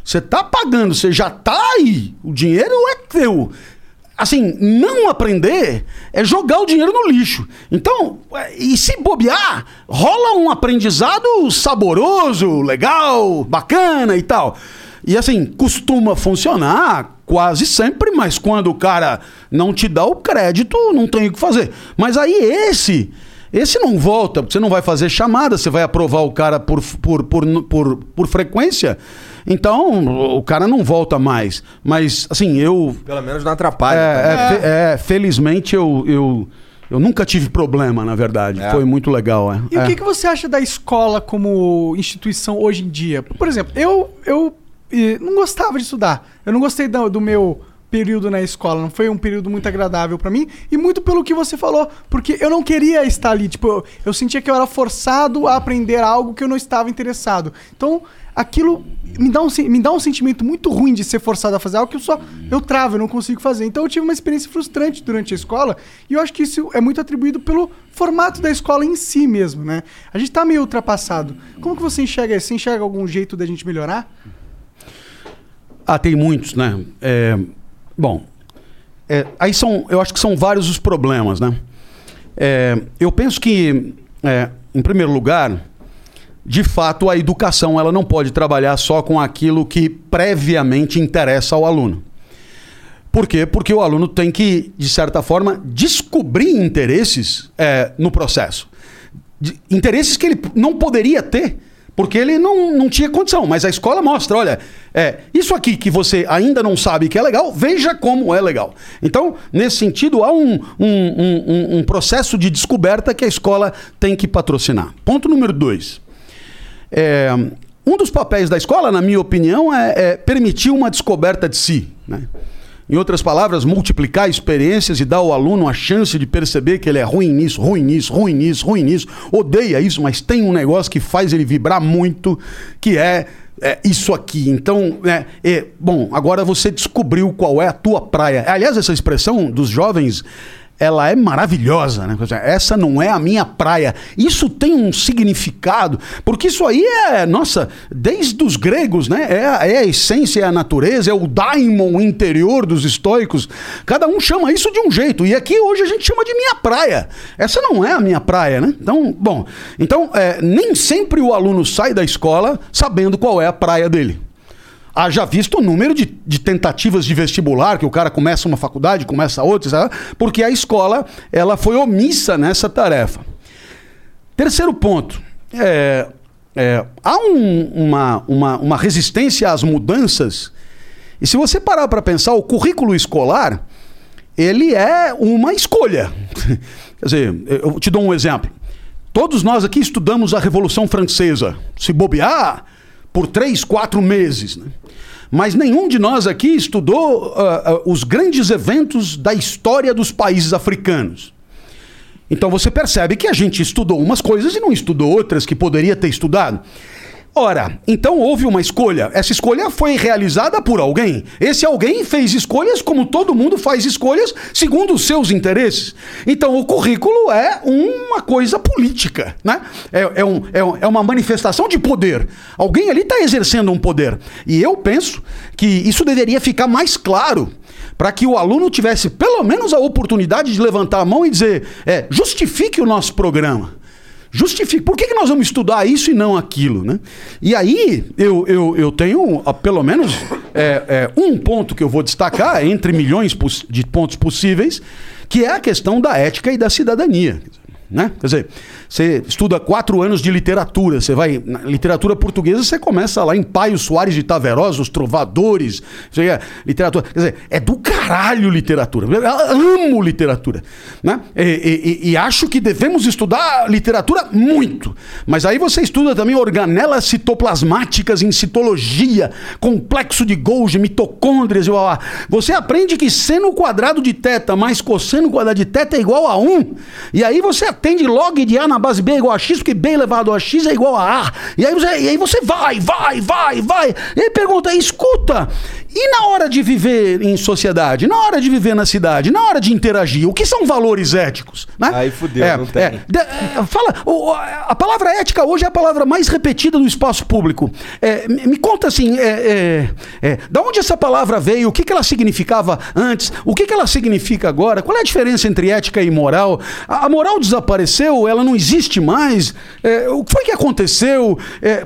você tá pagando, você já tá aí, o dinheiro é teu. Assim, não aprender é jogar o dinheiro no lixo. Então, é, e se bobear, rola um aprendizado saboroso, legal, bacana e tal. E assim, costuma funcionar quase sempre, mas quando o cara não te dá o crédito, não tem o que fazer. Mas aí esse, esse não volta, porque você não vai fazer chamada, você vai aprovar o cara por, por, por, por, por frequência. Então, o cara não volta mais. Mas, assim, eu. Pelo menos não atrapalha. É, também. é, fe- é, felizmente eu, eu, eu nunca tive problema, na verdade. É. Foi muito legal. É. E o É. que, que você acha da escola como instituição hoje em dia? Por exemplo, eu, eu não gostava de estudar. Eu não gostei do, do meu período na escola. Não foi um período muito agradável pra mim. E muito pelo que você falou. Porque eu não queria estar ali. Tipo, eu, eu sentia que eu era forçado a aprender algo que eu não estava interessado. Então, aquilo me dá, um, me dá um sentimento muito ruim de ser forçado a fazer algo que eu só eu travo, eu não consigo fazer. Então eu tive uma experiência frustrante durante a escola e eu acho que isso é muito atribuído pelo formato da escola em si mesmo, né? A gente tá meio ultrapassado. Como que você enxerga isso? Você enxerga algum jeito da gente melhorar? Ah, tem muitos, né? É, bom, é, aí são, eu acho que são vários os problemas, né? É, eu penso que, é, em primeiro lugar, de fato, a educação ela não pode trabalhar só com aquilo que previamente interessa ao aluno. Por quê? Porque o aluno tem que, de certa forma, descobrir interesses é, no processo. De- interesses que ele não poderia ter, porque ele não, não tinha condição. Mas a escola mostra: olha, é, isso aqui que você ainda não sabe que é legal, veja como é legal. Então, nesse sentido, há um, um, um- um- processo de descoberta que a escola tem que patrocinar. Ponto número dois. É, um dos papéis da escola, na minha opinião, é, é permitir uma descoberta de si. Né? Em outras palavras, multiplicar experiências e dar ao aluno a chance de perceber que ele é ruim nisso, ruim nisso, ruim nisso, ruim nisso, odeia isso, mas tem um negócio que faz ele vibrar muito, que é, é isso aqui. Então, é, é, bom, agora você descobriu qual é a tua praia. Aliás, essa expressão dos jovens ela é maravilhosa, né? Essa não é a minha praia. Isso tem um significado, porque isso aí é, nossa, desde os gregos, né? É a, é a essência, é a natureza, é o daimon interior dos estoicos. Cada um chama isso de um jeito. E aqui hoje a gente chama de minha praia. Essa não é a minha praia, né? Então, bom, então é, nem sempre o aluno sai da escola sabendo qual é a praia dele haja visto o número de, de, tentativas de vestibular, que o cara começa uma faculdade, começa outra, sabe? porque a escola ela foi omissa nessa tarefa. Terceiro ponto. É, é, há um, uma, uma, uma resistência às mudanças. E se você parar para pensar, o currículo escolar, ele é uma escolha. Quer dizer, eu te dou um exemplo. Todos nós aqui estudamos a Revolução Francesa. Se bobear, por três, quatro meses. Né? Mas nenhum de nós aqui estudou uh, uh, os grandes eventos da história dos países africanos. Então você percebe que a gente estudou umas coisas e não estudou outras que poderia ter estudado. Ora, então houve uma escolha. Essa escolha foi realizada por alguém. Esse alguém fez escolhas como todo mundo faz escolhas segundo os seus interesses. Então o currículo é uma coisa política, né? É, é, um, é, é uma manifestação de poder. Alguém ali está exercendo um poder. E eu penso que isso deveria ficar mais claro para que o aluno tivesse pelo menos a oportunidade de levantar a mão e dizer: é, justifique o nosso programa. Justifique. Por que, que nós vamos estudar isso e não aquilo? Né? E aí eu, eu, eu tenho pelo menos é, é, um ponto que eu vou destacar entre milhões de pontos possíveis, que é a questão da ética e da cidadania. Né? Quer dizer, você estuda quatro anos de literatura, você vai. Literatura portuguesa, você começa lá em Paio Soares de Taverosa, os trovadores. É, literatura. Quer dizer, é do caralho literatura. Eu amo literatura. Né? E, e, e, acho que devemos estudar literatura muito. Mas aí você estuda também organelas citoplasmáticas em citologia, complexo de Golgi, mitocôndrias e blá, blá. Você aprende que seno quadrado de teta mais cosseno quadrado de teta é igual a 1. E aí você atende log de A na base B é igual a X, porque B elevado a X é igual a A. E aí você, e aí você vai, vai, vai, vai. E aí pergunta, escuta, e na hora de viver em sociedade, na hora de viver na cidade, na hora de interagir, o que são valores éticos? Né? Aí fudeu, é, não tem. É, de, é, fala, o, a palavra ética hoje é a palavra mais repetida no espaço público. É, me, conta assim, é, da onde essa palavra veio, o que, que ela significava antes, o que, que ela significa agora, qual é a diferença entre ética e moral? A, a moral desapareceu, ela não existe mais? o que foi que aconteceu?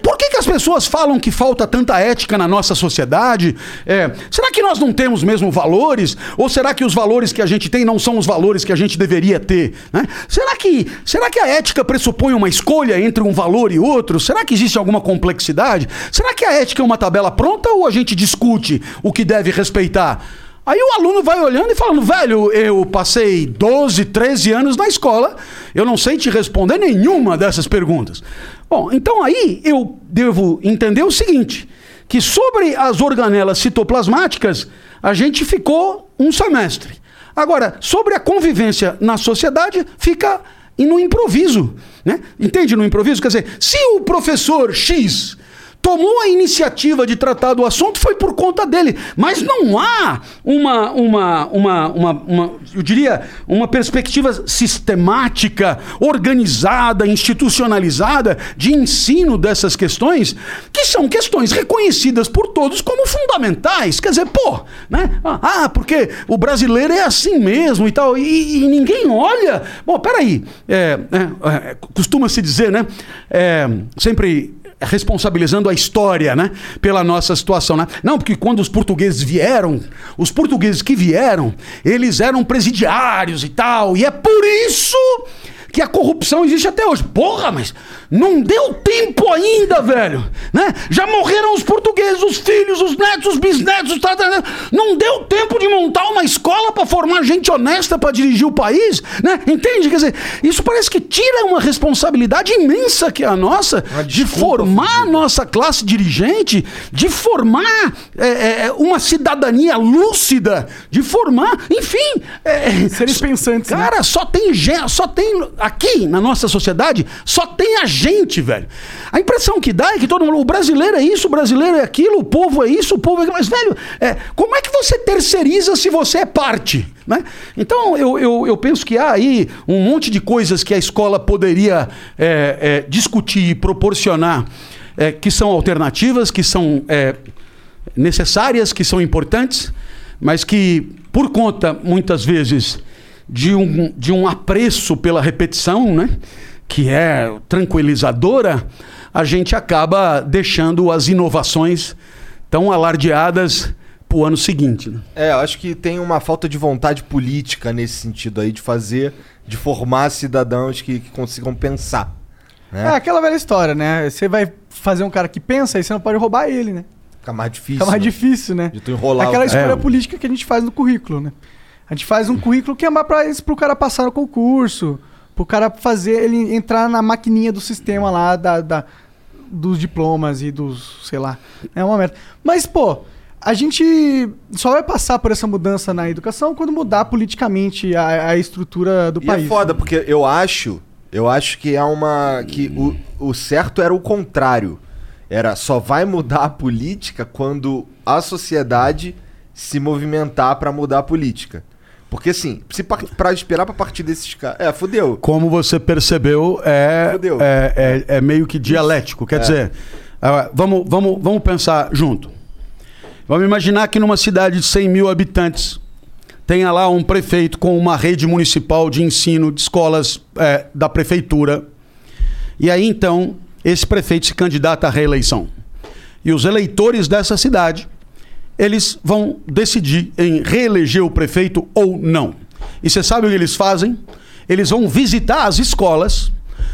por que, que as pessoas falam que falta tanta ética na nossa sociedade? É, será que nós não temos mesmo valores? Ou será que os valores que a gente tem não são os valores que a gente deveria ter? Né? Será, que, será que a ética pressupõe uma escolha entre um valor e outro? Será que existe alguma complexidade? Será que a ética é uma tabela pronta ou a gente discute o que deve respeitar? Aí o aluno vai olhando e falando, velho, eu passei 12, 13 anos na escola, eu não sei te responder nenhuma dessas perguntas. Bom, então aí eu devo entender o seguinte: que sobre as organelas citoplasmáticas a gente ficou um semestre. Agora, sobre a convivência na sociedade, fica no improviso. Né? Entende no improviso? Quer dizer, se o professor X tomou a iniciativa de tratar do assunto foi por conta dele. Mas não há uma, uma, uma, uma, uma eu diria, uma perspectiva sistemática, organizada, institucionalizada de ensino dessas questões, que são questões reconhecidas por todos como fundamentais. Quer dizer, pô, né? Ah, porque o brasileiro é assim mesmo e tal, e, e ninguém olha. Bom, peraí, é, é, é, costuma-se dizer, né? É, sempre responsabilizando a história, né, pela nossa situação, né? Não, porque quando os portugueses vieram, os portugueses que vieram, eles eram presidiários e tal, e é por isso que a corrupção existe até hoje. Porra, mas não deu tempo ainda, velho. Né? Já morreram os portugueses, os filhos, os netos, os bisnetos. Não deu tempo de montar uma escola para formar gente honesta para dirigir o país, né? Entende? Quer dizer, isso parece que tira uma responsabilidade imensa que é a nossa de formar a nossa classe dirigente, de formar é, é, uma cidadania lúcida, de formar, enfim, é, Seres pensantes, né? Cara, só tem só tem aqui na nossa sociedade, só tem a gente, velho. A impressão que dá é que todo mundo, o brasileiro é isso, o brasileiro é aquilo, o povo é isso, o povo é aquilo. Mas, velho, é, como é que você terceiriza se você é parte? Né? Então, eu, eu, eu penso que há aí um monte de coisas que a escola poderia é, é, discutir e proporcionar, é, que são alternativas, que são é, necessárias, que são importantes, mas que, por conta, muitas vezes, de um, de um apreço pela repetição, né? que é tranquilizadora, a gente acaba deixando as inovações tão alardeadas para o ano seguinte. Né? É, eu acho que tem uma falta de vontade política nesse sentido aí, de fazer, de formar cidadãos que, que consigam pensar. É Né? aquela velha história, né? Você vai fazer um cara que pensa e você não pode roubar ele, né? Fica mais difícil. Fica mais né? difícil, né? De tu enrolar Aquela escolha É. política que a gente faz no currículo, né? A gente faz um currículo que é isso, pro cara passar no concurso, pro cara fazer ele entrar na maquininha do sistema lá da, da- dos diplomas e dos, sei lá. É uma merda. Mas, pô, a gente só vai passar por essa mudança na educação quando mudar politicamente a, a estrutura do E país. é foda, porque eu acho, eu acho que é uma. que o, o certo era o contrário. Era só vai mudar a política quando a sociedade se movimentar pra mudar a política. Porque assim, se par- pra esperar pra partir desses caras. É, fudeu. Como você percebeu, é, é, é, é meio que dialético. Quer É. dizer, ah, vamos, vamos, vamos pensar junto. Vamos imaginar que numa cidade de 100 mil habitantes tenha lá um prefeito com uma rede municipal de ensino de escolas é, da prefeitura. E aí então esse prefeito se candidata à reeleição. E os eleitores dessa cidade, eles vão decidir em reeleger o prefeito ou não. E você sabe o que eles fazem? Eles vão visitar as escolas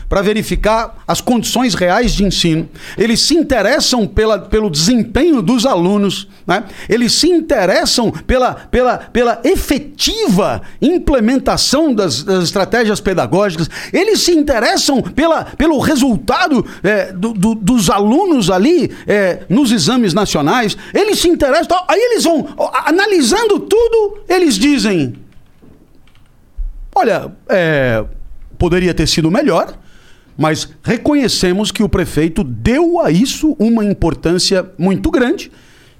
para verificar as condições reais de ensino. Eles se interessam pela, pelo desempenho dos alunos, né? eles se interessam pela, pela, pela efetiva implementação das, das estratégias pedagógicas, eles se interessam pela, pelo resultado é, do- do- dos alunos ali é, nos exames nacionais, eles se interessam. Aí eles vão, analisando tudo, eles dizem: Olha, é, poderia ter sido melhor, mas reconhecemos que o prefeito deu a isso uma importância muito grande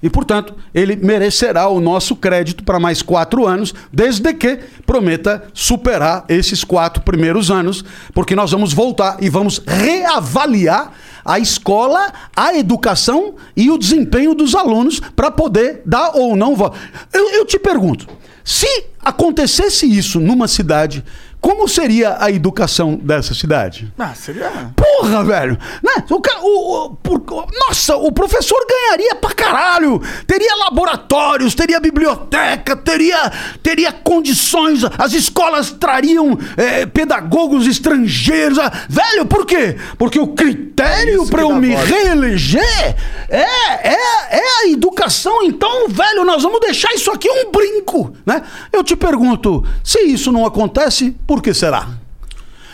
e, portanto, ele merecerá o nosso crédito para mais quatro anos, desde que prometa superar esses quatro primeiros anos, porque nós vamos voltar e vamos reavaliar a escola, a educação e o desempenho dos alunos para poder dar ou não voto. Eu, eu te pergunto, se acontecesse isso numa cidade, como seria a educação dessa cidade? Ah, seria. Porra, velho! Né? O, ca- o- o- por- nossa, o professor ganharia pra caralho! Teria laboratórios, teria biblioteca, teria, teria condições, as escolas trariam eh, pedagogos estrangeiros. Velho, por quê? Porque o critério pra eu me reeleger é, é, é a educação. Então, velho, nós vamos deixar isso aqui um brinco, né? Eu te pergunto, se isso não acontece, por que será?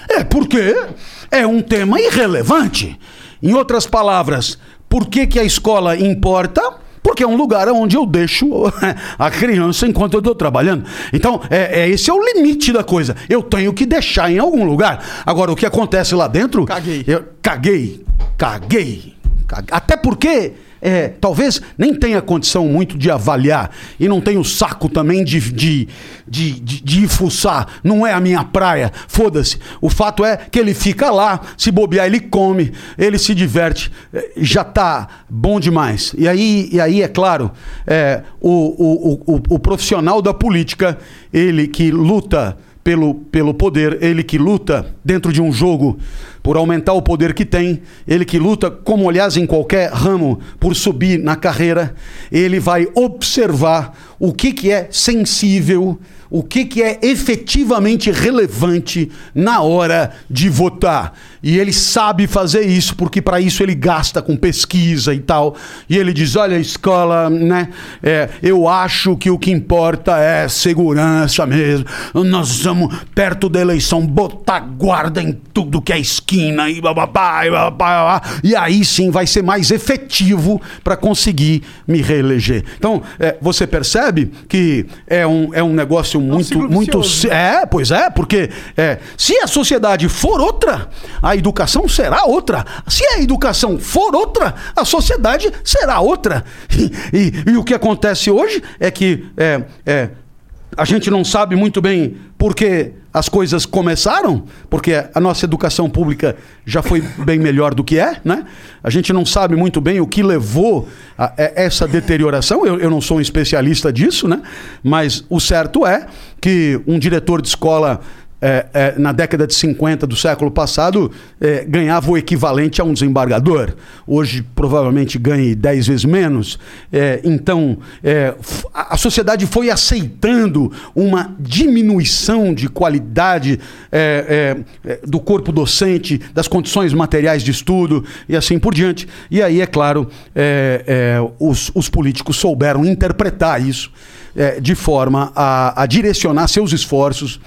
É porque é um tema irrelevante. Em outras palavras, por que, que a escola importa? Porque é um lugar onde eu deixo a criança enquanto eu estou trabalhando. Então, é, é- esse é o limite da coisa. Eu tenho que deixar em algum lugar. Agora, o que acontece lá dentro. Caguei. Eu caguei. Caguei. Caguei. Até porque. É, talvez nem tenha condição muito de avaliar e não tenho saco também de, de, de, de, de ir fuçar. Não é a minha praia. Foda-se. O fato é que ele fica lá, se bobear, ele come, ele se diverte. É, Já tá bom demais. E aí, e aí é claro, é, o, o, o, o, o profissional da política, ele que luta pelo, pelo poder, ele que luta dentro de um jogo por aumentar o poder que tem, ele que luta, como aliás em qualquer ramo, por subir na carreira, ele vai observar o que, que é sensível, o que, que é efetivamente relevante na hora de votar. E ele sabe fazer isso, porque para isso ele gasta com pesquisa e tal. E ele diz: olha, escola, né? é, eu acho que o que importa é segurança mesmo. Nós estamos perto da eleição, botar guarda em tudo que é esquina e bababá, e, bababá, e aí sim vai ser mais efetivo para conseguir me reeleger. Então, é, você percebe que é um, é um negócio muito, ciclo muito. vicioso, É, pois é, porque é, se a sociedade for outra, a educação será outra. Se a educação for outra, a sociedade será outra. E, e- e o que acontece hoje é que é, é, a gente não sabe muito bem por que as coisas começaram, porque a nossa educação pública já foi bem melhor do que é, né? A gente não sabe muito bem o que levou a, a essa deterioração. Eu, eu não sou um especialista disso, né? Mas o certo é que um diretor de escola é, é, na década de 50 do século passado, é, ganhava o equivalente a um desembargador. Hoje, provavelmente, ganhe 10 vezes menos. É, então, é, a sociedade foi aceitando uma diminuição de qualidade é, do corpo docente, das condições materiais de estudo e assim por diante. E aí, é claro, os, os políticos souberam interpretar isso de forma a, a direcionar seus esforços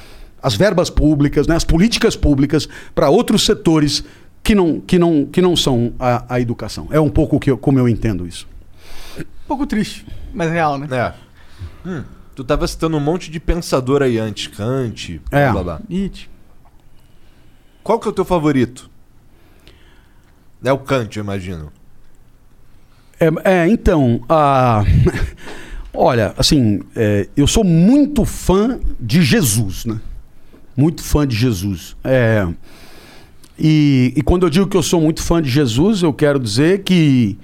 as verbas públicas, né, as políticas públicas para outros setores que não, que não, que não são a, a educação. É um pouco que eu- como eu entendo isso. Um pouco triste, mas real, né? É. Hum, tu tava citando um monte de pensador aí antes, Kant, É. blá blá. Nietzsche. Qual que é o teu favorito? É o Kant, eu imagino. É, é, então, a... olha, assim, é, eu sou muito fã de Jesus, né? Muito fã de Jesus. É, e, e quando eu digo que eu sou muito fã de Jesus, eu quero dizer que,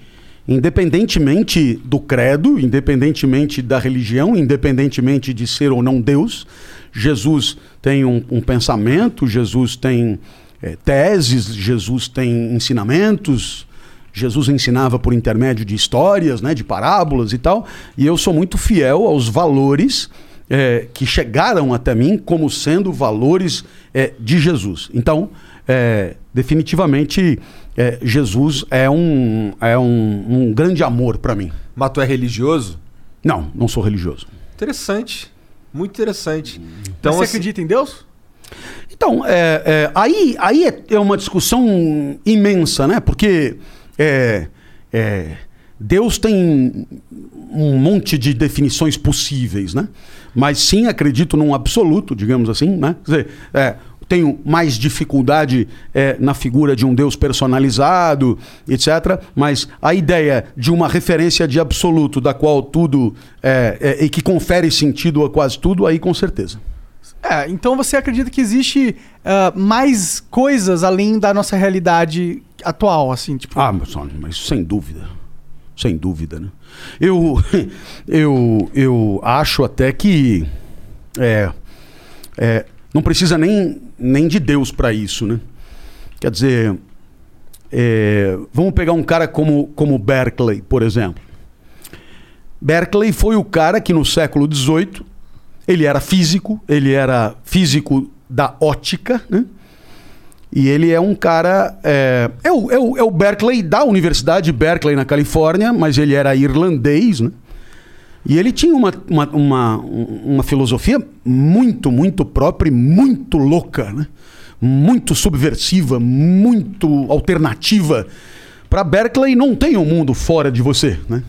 independentemente do credo, independentemente da religião, independentemente de ser ou não Deus, Jesus tem um, um pensamento, Jesus tem é, teses, Jesus tem ensinamentos. Jesus ensinava por intermédio de histórias, né, de parábolas e tal, e eu sou muito fiel aos valores é, que chegaram até mim como sendo valores é, de Jesus. Então, é, definitivamente, é, Jesus é um, é um, um grande amor para mim. Mas tu é religioso? Não, não sou religioso. Interessante. Muito interessante. Então, Então, você assim, acredita em Deus? Então, é, é, aí, aí é, é uma discussão imensa, né? Porque é, é, Deus tem um monte de definições possíveis, né? Mas sim acredito num absoluto, digamos assim, né? Quer dizer, é, tenho mais dificuldade é, na figura de um Deus personalizado, etc. Mas a ideia de uma referência de absoluto, da qual tudo é, é, e que confere sentido a quase tudo, aí com certeza. É, então você acredita que existe ah, mais coisas além da nossa realidade atual, assim, tipo... Ah, mas, mas sem dúvida. Sem dúvida, né? Eu, eu, eu acho até que é, é, não precisa nem, nem de Deus para isso, né? Quer dizer, é, vamos pegar um cara como, como Berkeley, por exemplo. Berkeley foi o cara que no século XVIII ele era físico, ele era físico da ótica, né? E ele é um cara. É, é, o, é, o, é o Berkeley da Universidade de Berkeley, na Califórnia, mas ele era irlandês, né? E ele tinha uma, uma, uma, uma filosofia muito, muito própria e muito louca, né? Muito subversiva, muito alternativa. Para Berkeley não tem um mundo fora de você, né?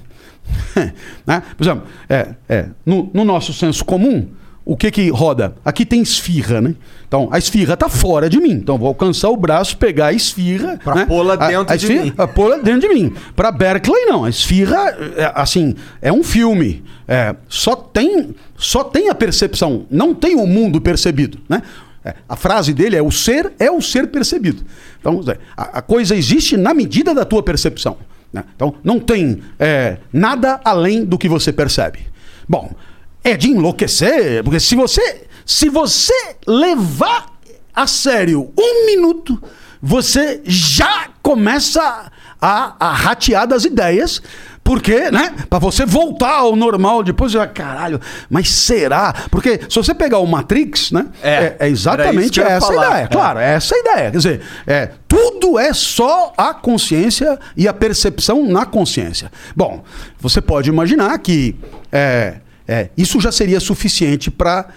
né? Por exemplo, é, é, no, no nosso senso comum, o que que roda? Aqui tem esfirra, né? Então, a esfirra tá fora de mim. Então, vou alcançar o braço, pegar a esfirra... Pra né? pô-la A- dentro a de esfirra- mim. a pô-la dentro de mim. Para Berkeley, não. A esfirra, é, assim, é um filme. É, só, tem, só tem a percepção, não tem o mundo percebido, né? É, a frase dele é: o ser é o ser percebido. Então, a, a coisa existe na medida da tua percepção. né? Então, não tem é, nada além do que você percebe. Bom, é de enlouquecer, porque se você, se você levar a sério um minuto, você já começa a, a ratear das ideias. Porque, né? Pra você voltar ao normal depois, ah, caralho, mas será? Porque se você pegar o Matrix, né? É, é, isso exatamente essa falar. ideia. É. Claro, é essa a ideia. Quer dizer, é, tudo é só a consciência e a percepção na consciência. Bom, você pode imaginar que é, é, isso já seria suficiente para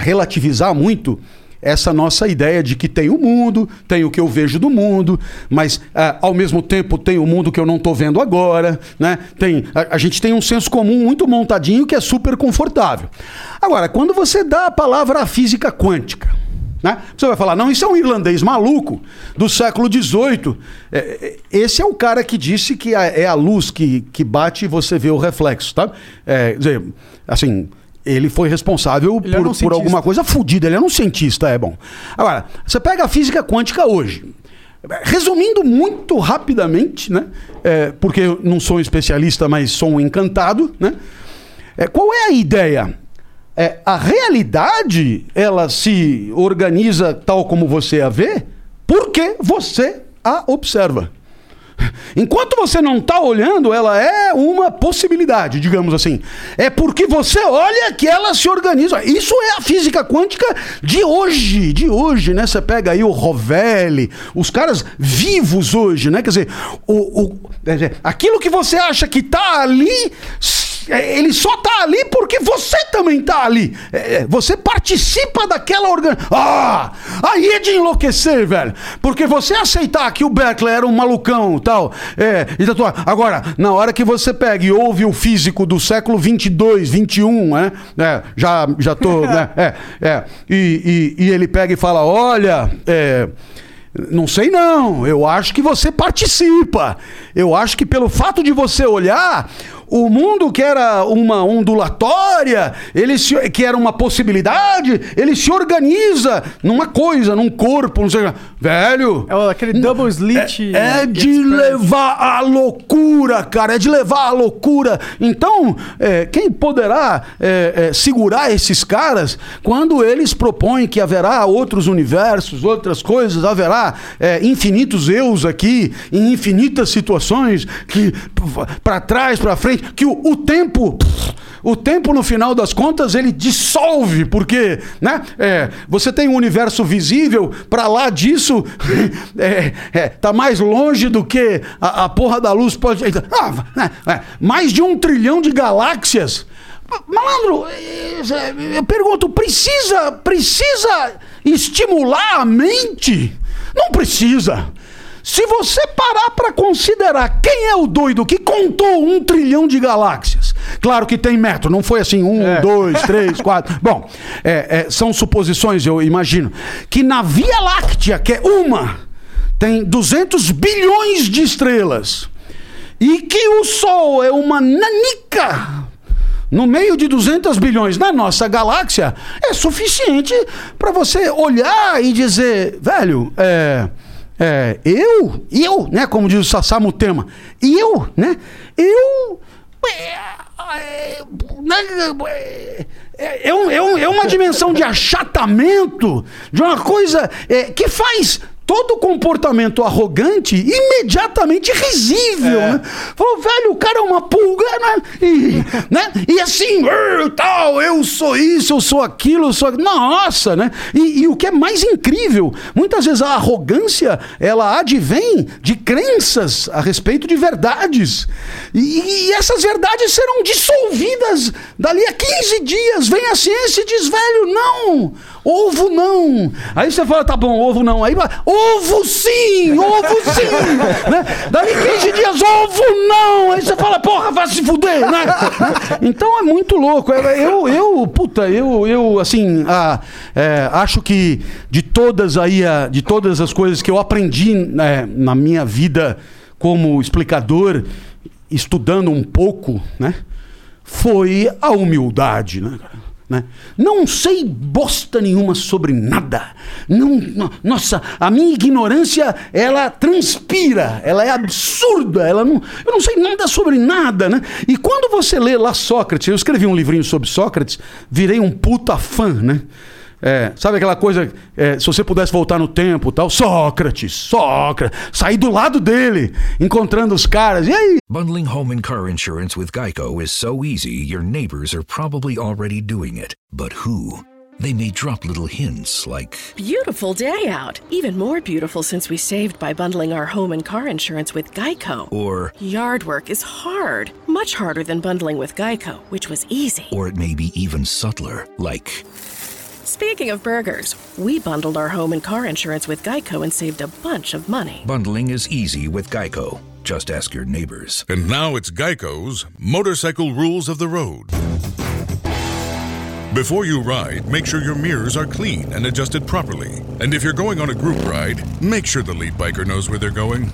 relativizar muito essa nossa ideia de que tem o mundo, tem o que eu vejo do mundo, mas ah, ao mesmo tempo tem o mundo que eu não estou vendo agora, né? Tem, a, a gente tem um senso comum muito montadinho que é super confortável. Agora, quando você dá a palavra à física quântica, né? Você vai falar, não, isso é um irlandês maluco do século XVIII. É, é, esse é o cara que disse que é a luz que, que bate e você vê o reflexo, tá? É, quer dizer, assim, ele foi responsável Ele era por, um por alguma coisa fodida. Ele era um cientista, é bom. Agora, você pega a física quântica hoje. Resumindo muito rapidamente, né? É, porque eu não sou um especialista, mas sou um encantado, né? É, qual é a ideia? É, a realidade ela se organiza tal como você a vê, porque você a observa. Enquanto você não está olhando, ela é uma possibilidade, digamos assim. É porque você olha que ela se organiza. Isso é a física quântica de hoje, de hoje, né? Você pega aí o Rovelli, os caras vivos hoje, né? Quer dizer, o, o- aquilo que você acha que está ali, ele só tá ali porque você também tá ali. É, é, você participa daquela organização. Ah! Aí é de enlouquecer, velho. Porque você aceitar que o Beckler era um malucão tal. É, e tatuar. Agora, na hora que você pega e ouve o físico do século 22, 21, né? É, já, já tô. né? É, é. E, e, e ele pega e fala: olha. É, não sei não, eu acho que você participa. Eu acho que pelo fato de você olhar, o mundo que era uma ondulatória, ele se- que era uma possibilidade, ele se organiza numa coisa, num corpo, não sei lá. Velho. É aquele double slit. É de levar à loucura, cara. É de levar à loucura. Então, é, quem poderá é, é, segurar esses caras quando eles propõem que haverá outros universos, outras coisas, haverá é, infinitos eus aqui, em infinitas situações, que para trás, para frente, que o, o tempo. O tempo, no final das contas, ele dissolve, porque né, é, você tem um universo visível, para lá disso, é, é, tá mais longe do que a, a porra da luz pode. Ah, é, é, mais de um trilhão de galáxias. Malandro, é, eu pergunto, precisa, precisa estimular a mente? Não precisa. Se você parar para considerar quem é o doido que contou um trilhão de galáxias, claro que tem metro, não foi assim, um, dois, três, quatro. Bom, é, é, são suposições, eu imagino, que na Via Láctea, que é uma, tem 200 bilhões de estrelas, e que o Sol é uma nanica no meio de 200 bilhões na nossa galáxia, é suficiente para você olhar e dizer, velho, é, é, eu, eu, né, como diz o Sassamo Tema, eu, né, eu, é, é, né, é, é, um- é um- é uma dimensão de achatamento, de uma coisa é, que faz todo comportamento arrogante imediatamente risível, né? Falou, velho, o cara é uma pulga, né? E, né? e assim, "Ur, tal, eu sou isso, eu sou aquilo, eu sou aquilo. Nossa, né? E, e o que é mais incrível, muitas vezes a arrogância, ela advém de crenças a respeito de verdades. E, e essas verdades serão dissolvidas dali a 15 dias. Vem a ciência e diz, velho, não, ovo não. Aí você fala, tá bom, ovo não. Aí vai, ovo sim, ovo sim. né? Dali 15 dias, ovo não. Aí você fala, porra, vai se fuder, né? Então é muito louco. Eu, eu puta, eu, eu assim, ah, é, acho que de todas aí, a- de todas as coisas que eu aprendi né, na minha vida como explicador, estudando um pouco, né? Foi a humildade, né? cara? Né? Não sei bosta nenhuma sobre nada. Não, no- nossa, a minha ignorância ela transpira, ela é absurda. Ela não, eu não sei nada sobre nada, né? E quando você lê lá Sócrates, eu escrevi um livrinho sobre Sócrates, virei um puta fã, né? É, sabe aquela coisa, é, se você pudesse voltar no tempo tal, Sócrates, Sócrates, sair do lado dele, encontrando os caras, e aí? Bundling home and car insurance with Geico is so easy, your neighbors are probably already doing it. But who? They may drop little hints like Beautiful day out. Even more beautiful since we saved by bundling our home and car insurance with Geico. Or Yard work is hard, much harder than bundling with Geico, which was easy. or it may be even subtler, like Speaking of burgers, we bundled our home and car insurance with Geico and saved a bunch of money. bundling is easy with Geico. Just ask your neighbors. And now it's Geico's Motorcycle Rules of the Road. Before you ride, make sure your mirrors are clean and adjusted properly. And if you're going on a group ride, make sure the lead biker knows where they're going.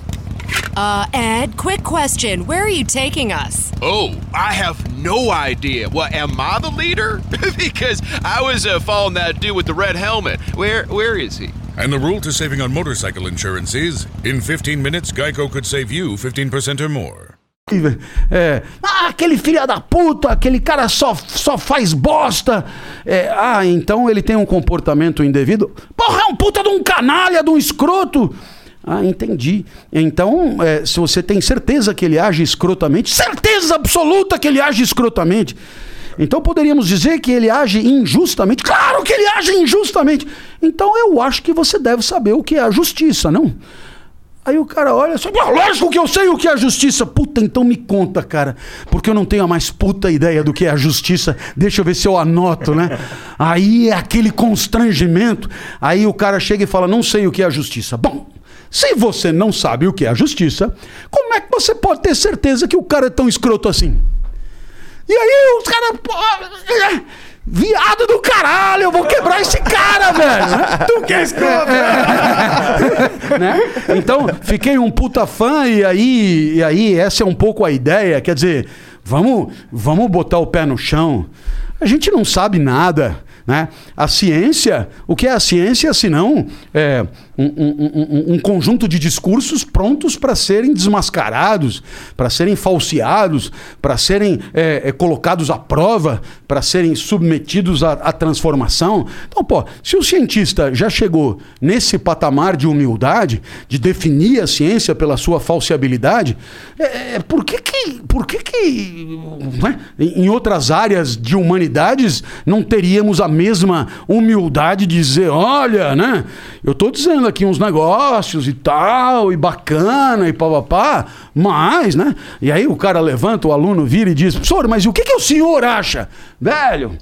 Uh, Ed, quick question. Where are you taking us? Oh, I have no idea. Well, am I the leader? because I was uh, following that dude with the red helmet. Where, where is he? And the rule to saving on motorcycle insurance is in 15 minutes, Geico could save you 15% or more. É, ah, aquele filho da puta, aquele cara só, só faz bosta. É, ah, então ele tem um comportamento indevido. Porra, é um puta de um canalha, de um escroto. Ah, entendi. Então, é, se você tem certeza que ele age escrotamente, certeza absoluta que ele age escrotamente. Então poderíamos dizer que ele age injustamente? Claro que ele age injustamente! Então eu acho que você deve saber o que é a justiça, não? Aí o cara olha só, "Ah, lógico que eu sei o que é a justiça. Puta, então me conta, cara. Porque eu não tenho a mais puta ideia do que é a justiça. Deixa eu ver se eu anoto, né? Aí é aquele constrangimento. Aí o cara chega e fala: Não sei o que é a justiça. Bom, se você não sabe o que é a justiça, como é que você pode ter certeza que o cara é tão escroto assim? E aí os caras. é, Viado do caralho, eu vou quebrar esse cara, velho. Tu que é escroto. né? Então, fiquei um puta fã e aí, e aí essa é um pouco a ideia. Quer dizer, vamos, vamos botar o pé no chão. A gente não sabe nada. Né? A ciência, o que é a ciência senão é, um, um- conjunto de discursos prontos para serem desmascarados, para serem falseados, para serem é, é, colocados à prova, para serem submetidos à, à transformação. Então, pô, se o cientista já chegou nesse patamar de humildade, de definir a ciência pela sua falseabilidade, é, é, por que que, por que, que né, em outras áreas de humanidades não teríamos a mesma humildade de dizer, olha, né, eu estou dizendo aqui uns negócios e tal, e bacana, e papapá, mas, né, e aí o cara levanta, o aluno vira e diz, professor, mas o que, que o senhor acha? Velho,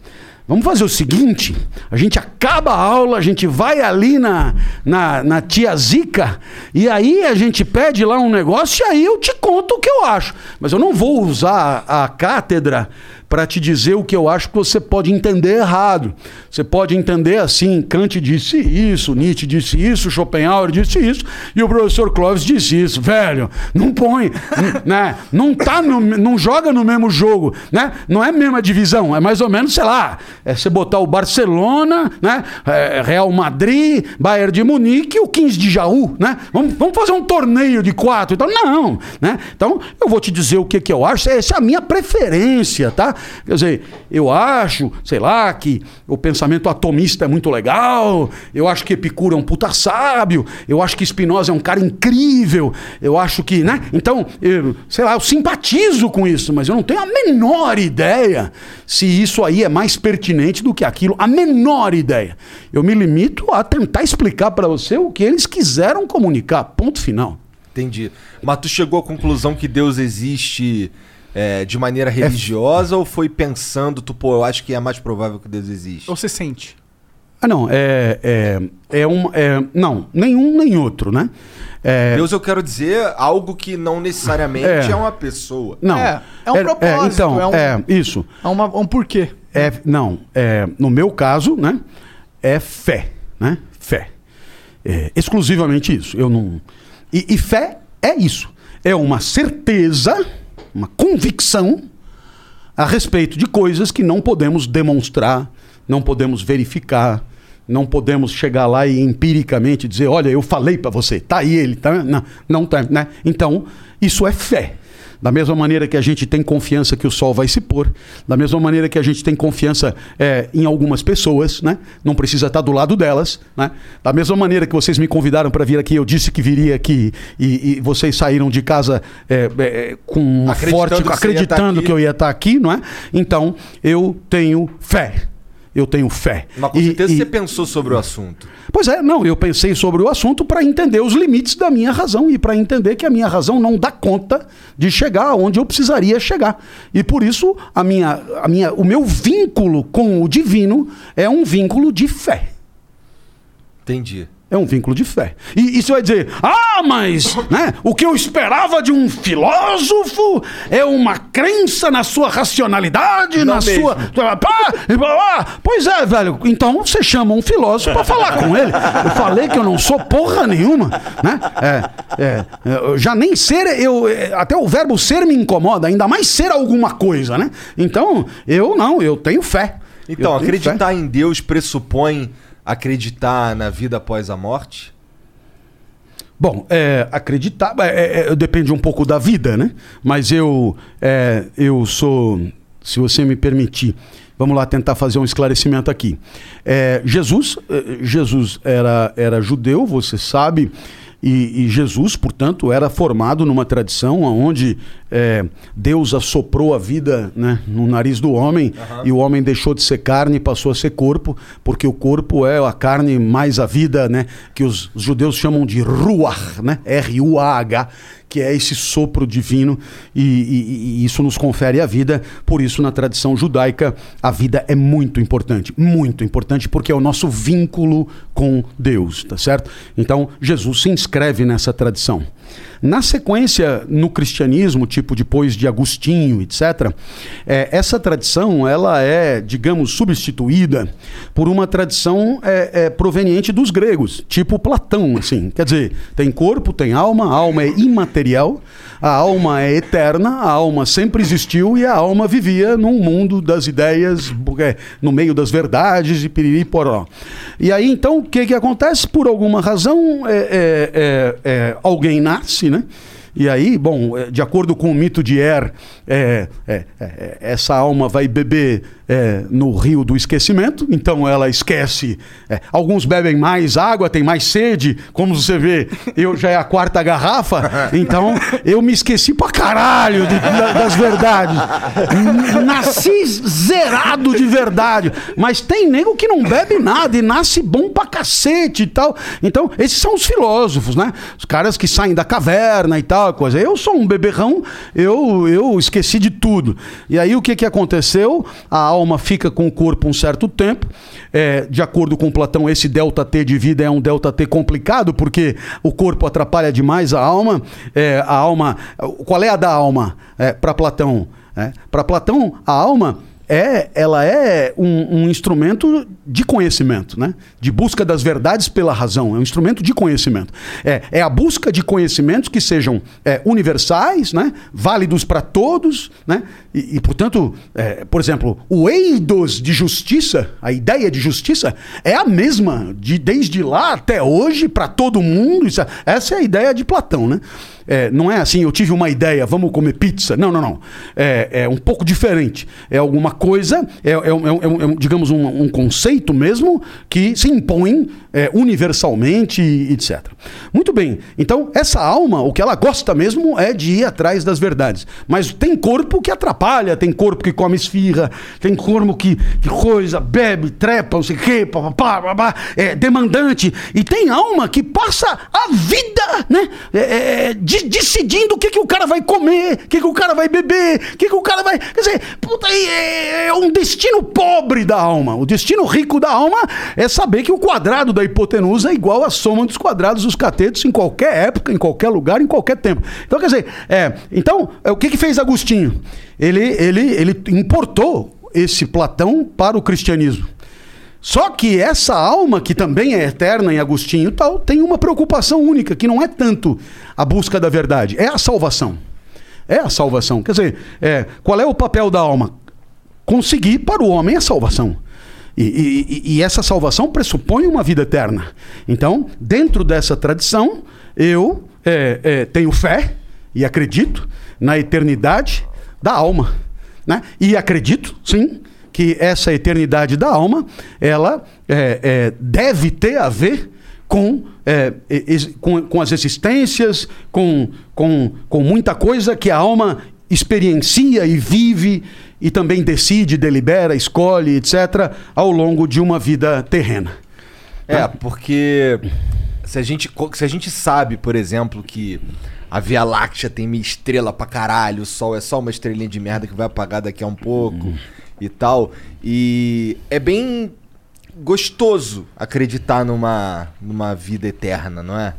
Vamos fazer o seguinte: a gente acaba a aula, a gente vai ali na, na, na tia Zica, e aí a gente pede lá um negócio, e aí eu te conto o que eu acho. Mas eu não vou usar a cátedra para te dizer o que eu acho que você pode entender errado. Você pode entender assim: Kant disse isso, Nietzsche disse isso, Schopenhauer disse isso, e o professor Clóvis disse isso. Velho, não põe, né? Não tá no, não joga no mesmo jogo, né? Não é a mesma divisão, é mais ou menos, sei lá, é você botar o Barcelona, né? É, Real Madrid, Bayern de Munique e o 15 de Jaú, né? Vamos, vamos fazer um torneio de quatro, então não, né? Então eu vou te dizer o que que eu acho, essa é a minha preferência, tá? Quer dizer, eu acho, sei lá, que o pensamento atomista é muito legal, eu acho que Epicuro é um puta sábio, eu acho que Spinoza é um cara incrível, eu acho que, né? Então, eu, sei lá, eu simpatizo com isso, mas eu não tenho a menor ideia se isso aí é mais pertinente do que aquilo, a menor ideia. Eu me limito a tentar explicar para você o que eles quiseram comunicar, ponto final. Entendi. Mas tu chegou à conclusão que Deus existe é, de maneira religiosa ou foi pensando, tu, pô, eu acho que é mais provável que Deus existe? Ou você sente? Ah, não, é, é, é um. É, não, nenhum nem outro, né? É, Deus, eu quero dizer algo que não necessariamente É. é, uma pessoa. Não. É, é um propósito, então, é um- é, isso. É uma- um porquê. É, não, é, no meu caso, né? É fé, né? Fé. É, exclusivamente isso. Eu não. E, e fé é isso. É uma certeza, uma convicção a respeito de coisas que não podemos demonstrar, não podemos verificar, não podemos chegar lá e empiricamente dizer, olha, eu falei para você, tá aí ele, tá? Não, não tá, né? Então, isso é fé. Da mesma maneira que a gente tem confiança que o sol vai se pôr, da mesma maneira que a gente tem confiança é, em algumas pessoas, né? Não precisa estar do lado delas, né? Da mesma maneira que vocês me convidaram para vir aqui, eu disse que viria aqui e, e vocês saíram de casa é, é, com uma Acreditando forte, que acreditando tá que eu ia estar aqui, não é? Então eu tenho fé. Eu tenho fé. Mas com E- certeza e- você pensou sobre o assunto. Pois é, não, eu pensei sobre o assunto para entender os limites da minha razão e para entender que a minha razão não dá conta de chegar onde eu precisaria chegar. E por isso a minha, a minha, o meu vínculo com o divino é um vínculo de fé. Entendi. É um vínculo de fé. E isso vai dizer, ah, mas né, o que eu esperava de um filósofo é uma crença na sua racionalidade, na sua. Pá, pá, pá. Pois é, velho. Então você chama um filósofo para falar com ele. Eu falei que eu não sou porra nenhuma. Né? É, é, já nem ser, eu, é, até o verbo ser me incomoda, ainda mais ser alguma coisa, né? Então, eu não, eu tenho fé. Então, acreditar em Deus pressupõe acreditar na vida após a morte? Bom, é, acreditar é, é, depende um pouco da vida, né? Mas eu, é, eu sou, se você me permitir, vamos lá tentar fazer um esclarecimento aqui. É, Jesus, é, Jesus era, era judeu, você sabe, e, e Jesus, portanto, era formado numa tradição onde é, Deus assoprou a vida né, no nariz do homem e o homem deixou de ser carne e passou a ser corpo, porque o corpo é a carne mais a vida, né, que os, os judeus chamam de ruach, né, R-U-A-H, que é esse sopro divino e, e- e isso nos confere a vida. Por isso, na tradição judaica, a vida é muito importante, muito importante, porque é o nosso vínculo com Deus, tá certo? Então, Jesus se inscreve nessa tradição. Na sequência, no cristianismo, tipo depois de Agostinho, etc., é, essa tradição ela é, digamos, substituída por uma tradição é, é, proveniente dos gregos, tipo Platão, assim. Quer dizer, tem corpo, tem alma, a alma é imaterial, a alma é eterna, a alma sempre existiu e a alma vivia num mundo das ideias, é, no meio das verdades e piriri poró. E aí, então, o que, que acontece? Por alguma razão, é, é, alguém nasce, né? E aí, bom, é, de acordo com o mito de Er, é, é, é, essa alma vai beber é, no rio do esquecimento, então ela esquece. é, alguns bebem mais água, tem mais sede, como você vê, eu já é a quarta garrafa, então eu me esqueci pra caralho de- da- das verdades. Nasci zerado de verdade, mas tem nego que não bebe nada e nasce bom pra cacete e tal. Então, esses são os filósofos, né? Os caras que saem da caverna e tal, coisa. Eu sou um beberrão, eu, eu esqueci de tudo. E aí o que, que aconteceu? A alma fica com o corpo um certo tempo. É, de acordo com Platão, esse delta T de vida é um delta T complicado, porque o corpo atrapalha demais a alma. É, a alma. Qual é a da alma? É, Para Platão. Para Platão, a alma é, ela é um, um instrumento de conhecimento, né? De busca das verdades pela razão. É um instrumento de conhecimento. É, é a busca de conhecimentos que sejam é, universais, né? Válidos para todos, né? E, e, portanto, é, por exemplo, o eidos de justiça, a ideia de justiça é a mesma de desde lá até hoje para todo mundo. Isso é- essa é a ideia de Platão, né? É, não é assim, eu tive uma ideia, vamos comer pizza. Não, não, não. É, é um pouco diferente. É alguma coisa, é, é é é é digamos, um, um conceito mesmo que se impõe é, universalmente, etc. Muito bem. Então, essa alma, o que ela gosta mesmo é de ir atrás das verdades. Mas tem corpo que atrapalha, tem corpo que come esfirra, tem corpo que, que coisa, bebe, trepa, não sei o quê, é demandante. E tem alma que passa a vida, né? De- decidindo o que, que o cara vai comer, o que, que o cara vai beber, o que, que o cara vai. Quer dizer, puta, é, é um destino pobre da alma. O destino rico da alma é saber que o quadrado da hipotenusa é igual à soma dos quadrados dos catetos em qualquer época, em qualquer lugar, em qualquer tempo. Então, quer dizer, é, então, é, o que, que fez Agostinho? Ele, ele, ele importou esse Platão para o cristianismo. Só que essa alma, que também é eterna em Agostinho e tal, tem uma preocupação única, que não é tanto a busca da verdade, é a salvação. É a salvação. Quer dizer, é, qual é o papel da alma? Conseguir para o homem a salvação. E, e- e- essa salvação pressupõe uma vida eterna. Então, dentro dessa tradição, eu é, é, tenho fé e acredito na eternidade da alma. Né? E acredito, sim, que essa eternidade da alma, ela é, é, deve ter a ver com, é, com, com as existências, com, com, com muita coisa que a alma experiencia e vive e também decide, delibera, escolhe, etc., ao longo de uma vida terrena. É, porque se a, gente, se a gente sabe, por exemplo, que a Via Láctea tem estrela pra caralho, o Sol é só uma estrelinha de merda que vai apagar daqui a um pouco e tal. E é bem gostoso acreditar numa, numa vida eterna, não é?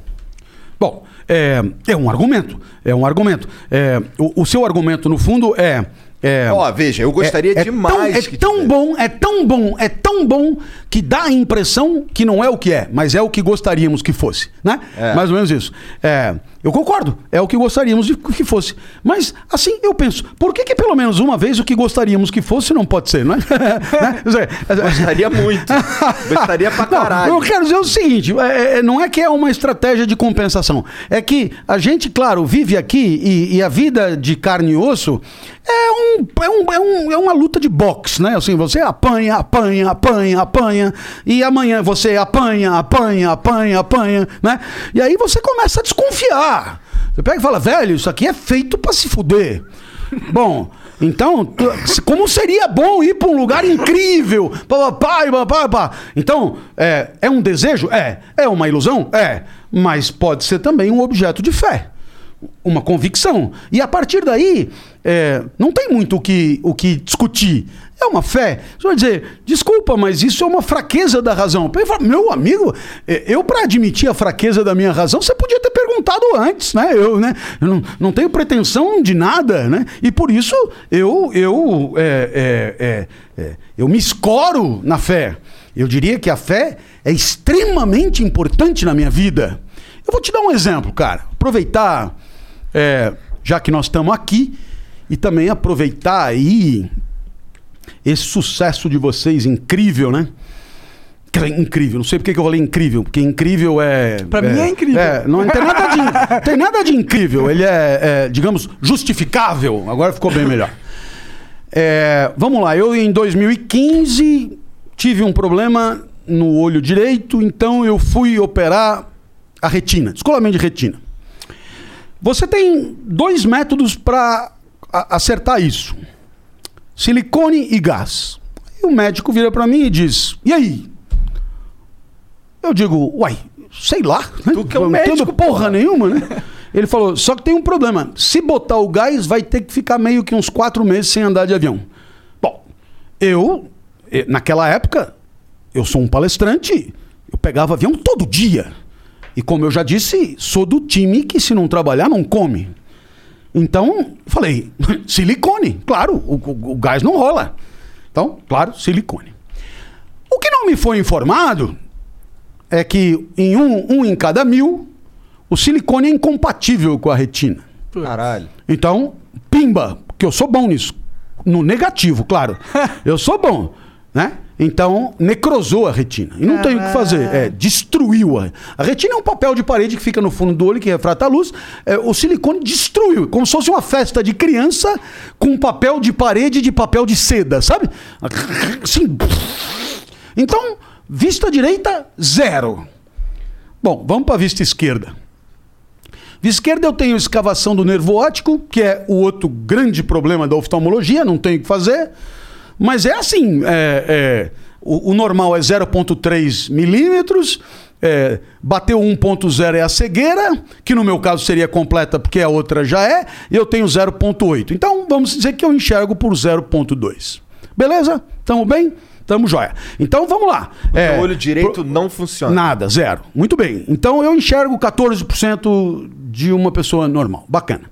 Bom, é, é um argumento. É um argumento. É, o, o seu argumento, no fundo, é. é Ó, veja, eu gostaria é, é demais Tão, é tão bom, é tão bom, é tão bom que dá a impressão que não é o que é, mas é o que gostaríamos que fosse, né? É. Mais ou menos isso. É, eu concordo, é o que gostaríamos de que fosse. Mas, assim, eu penso, por que, que pelo menos uma vez o que gostaríamos que fosse não pode ser, não é? Né? Gostaria muito. Gostaria pra caralho. Não, eu quero dizer o seguinte: é, é, não é que é uma estratégia de compensação. É que a gente, claro, vive aqui e, e a vida de carne e osso é, um, é, um, é, um, é uma luta de boxe, né? Assim, você apanha, apanha, apanha, apanha, e amanhã você apanha, apanha, apanha, apanha, né? E aí você começa a desconfiar. Você pega e fala, velho, isso aqui é feito pra se fuder. Bom, então, como seria bom ir para um lugar incrível? Pá, pá. Então, é, é um desejo? É. É uma ilusão? É. Mas pode ser também um objeto de fé. Uma convicção. E a partir daí, é, não tem muito o que, o que discutir. É uma fé. Você vai dizer, desculpa, mas isso é uma fraqueza da razão. Eu falo, Meu amigo, é, eu para admitir a fraqueza da minha razão, você podia ter perguntado antes, né? Eu, né? eu não, não tenho pretensão de nada, né? E por isso eu, eu, é, é, é, é, eu me escoro na fé. Eu diria que a fé é extremamente importante na minha vida. Eu vou te dar um exemplo, cara. Aproveitar, é, já que nós estamos aqui, e também aproveitar aí esse sucesso de vocês incrível, né? Incrível, não sei porque que eu falei incrível, porque incrível é. Pra mim é incrível. não tem nada, de, tem nada de incrível, ele é, é, digamos, justificável. Agora ficou bem melhor. É, vamos lá, eu em 2015 tive um problema no olho direito, então eu fui operar a retina, descolamento de retina. Você tem dois métodos para acertar isso: silicone e gás. E o médico vira para mim e diz: E aí? Eu digo: Uai, sei lá. Né? Tu que é um médico, porra nenhuma, né? Ele falou: Só que tem um problema. Se botar o gás, vai ter que ficar meio que uns quatro meses sem andar de avião. Bom, eu, naquela época, eu sou um palestrante, eu pegava avião todo dia. E como eu já disse, sou do time que se não trabalhar não come. Então, falei, silicone, claro, o, o- o gás não rola. Então, claro, silicone. O que não me foi informado é que em um, um em cada mil, o silicone é incompatível com a retina. Caralho. Então, pimba, porque eu sou bom nisso. No negativo, claro. Eu sou bom, né? Então, necrosou a retina. E não tem o que fazer. É, destruiu a. A retina é um papel de parede que fica no fundo do olho, que refrata a luz. É, o silicone destruiu. Como se fosse uma festa de criança com papel de parede de papel de seda, sabe? Assim. Então, vista direita, zero. Bom, vamos para a vista esquerda. Vista esquerda eu tenho escavação do nervo óptico, que é o outro grande problema da oftalmologia, não tenho o que fazer. Mas é assim, é, é, o, o normal é 0,3 milímetros, é, bateu 1,0 é a cegueira, que no meu caso seria completa porque a outra já é, e eu tenho 0,8. Então vamos dizer que eu enxergo por 0,2. Beleza? Tamo bem? Tamo jóia. Então vamos lá. O olho direito não funciona. Nada, zero. Muito bem. Então eu enxergo 14% de uma pessoa normal. Bacana.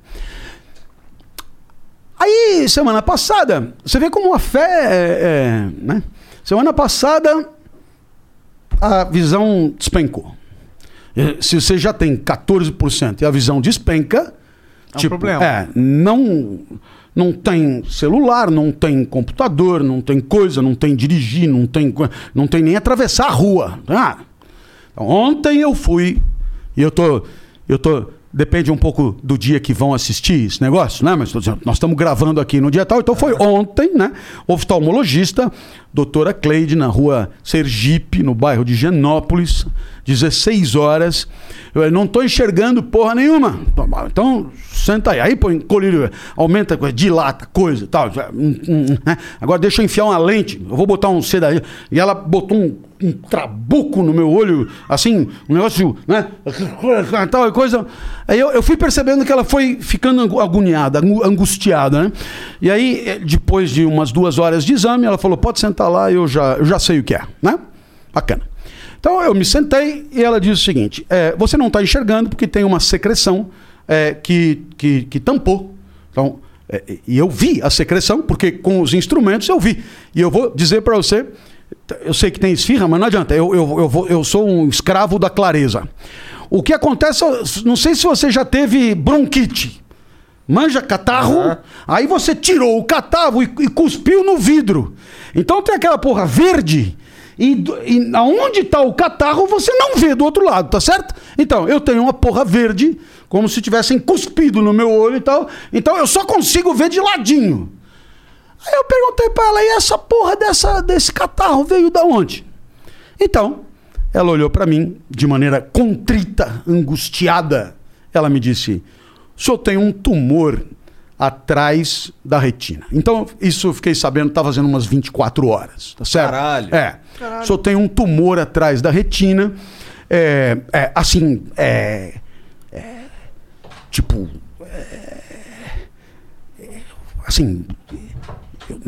Aí, semana passada, você vê como a fé é, é, né? Semana passada, a visão despencou. Se você já tem 14% e a visão despenca, É um problema. É, não, não tem celular, não tem computador, não tem coisa, não tem dirigir, não tem, não tem nem atravessar a rua. Ah, então, ontem eu fui e eu tô, eu tô Depende um pouco do dia que vão assistir esse negócio, né? Mas dizendo, nós estamos gravando aqui no dia tal, então foi ontem, né? Oftalmologista, doutora Cleide, na rua Sergipe, no bairro de Genópolis, 16 horas. Eu não estou enxergando porra nenhuma. Então, senta aí. Aí põe colírio, aumenta, coisa, dilata, coisa tal. Hum, hum, né? Agora deixa eu enfiar uma lente. Eu vou botar um C daí. E ela botou um, um trabuco no meu olho, assim, um negócio, né? Tal coisa. Aí eu, eu fui percebendo que ela foi ficando agoniada, angu- angustiada, né? E aí, eh, depois de umas duas horas de exame, ela falou: pode sentar lá, eu já, eu já sei o que é, né? Bacana. Então eu me sentei e ela disse o seguinte: é, você não está enxergando porque tem uma secreção é, que, que, que tampou. Então, é, e eu vi a secreção, porque com os instrumentos eu vi. E eu vou dizer para você: eu sei que tem esfirra, mas não adianta, eu, eu, eu, vou- eu sou um escravo da clareza. O que acontece, não sei se você já teve bronquite. Manja catarro, aí você tirou o catarro e, e cuspiu no vidro. Então tem aquela porra verde. E, e aonde está o catarro, você não vê do outro lado, tá certo? Então, eu tenho uma porra verde, como se tivessem cuspido no meu olho e tal. Então eu só consigo ver de ladinho. Aí eu perguntei pra ela, e essa porra dessa, desse catarro veio da onde? Então, ela olhou pra mim de maneira contrita, angustiada. Ela me disse: o senhor tem um tumor atrás da retina. Então, isso eu fiquei sabendo, tá fazendo umas 24 horas, tá certo? Caralho. É. O senhor tem um tumor atrás da retina. É, é, assim, é, é, tipo, é, assim, eu,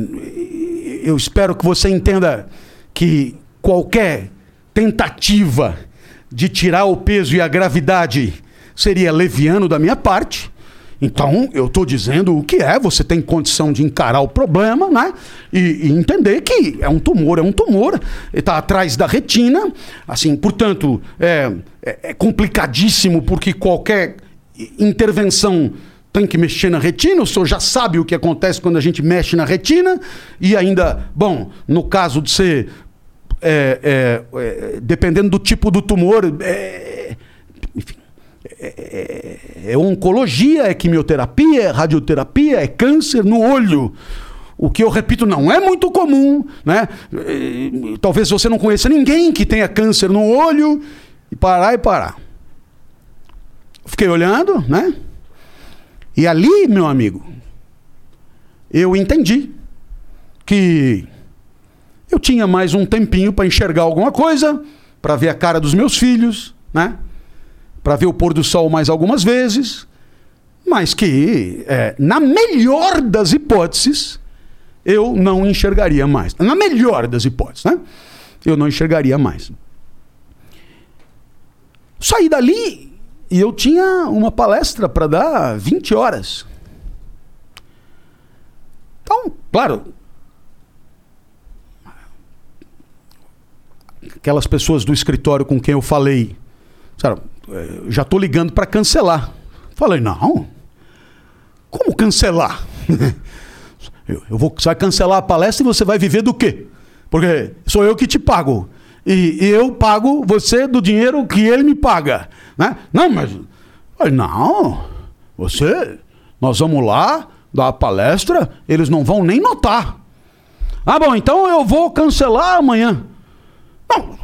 eu espero que você entenda que qualquer tentativa de tirar o peso e a gravidade seria leviano da minha parte. Então, eu estou dizendo o que é, você tem condição de encarar o problema, né? E, e entender que é um tumor, é um tumor, está atrás da retina. Assim, portanto, é, é- é complicadíssimo porque qualquer intervenção tem que mexer na retina, o senhor já sabe o que acontece quando a gente mexe na retina, e ainda, bom, no caso de ser. é, é, é, dependendo do tipo do tumor, é, é, é oncologia, é quimioterapia, é radioterapia, é câncer no olho. O que eu repito não é muito comum, né? Talvez você não conheça ninguém que tenha câncer no olho e parar e parar. Fiquei olhando, né? E ali, meu amigo, eu entendi que eu tinha mais um tempinho para enxergar alguma coisa, para ver a cara dos meus filhos, né? Para ver o pôr do sol mais algumas vezes, mas que, é, na melhor das hipóteses, eu não enxergaria mais. Na melhor das hipóteses, né? Eu não enxergaria mais. Saí dali e eu tinha uma palestra para dar 20 horas. Então, claro, aquelas pessoas do escritório com quem eu falei, eh, já estou ligando para cancelar. Falei, não, como cancelar? eu, eu vou, você vai cancelar a palestra e você vai viver do quê? Porque sou eu que te pago. E, e eu pago você do dinheiro que ele me paga. Né? Não, mas. Falei, não, você. Nós vamos lá dar a palestra, eles não vão nem notar. Ah, bom, então eu vou cancelar amanhã. Não,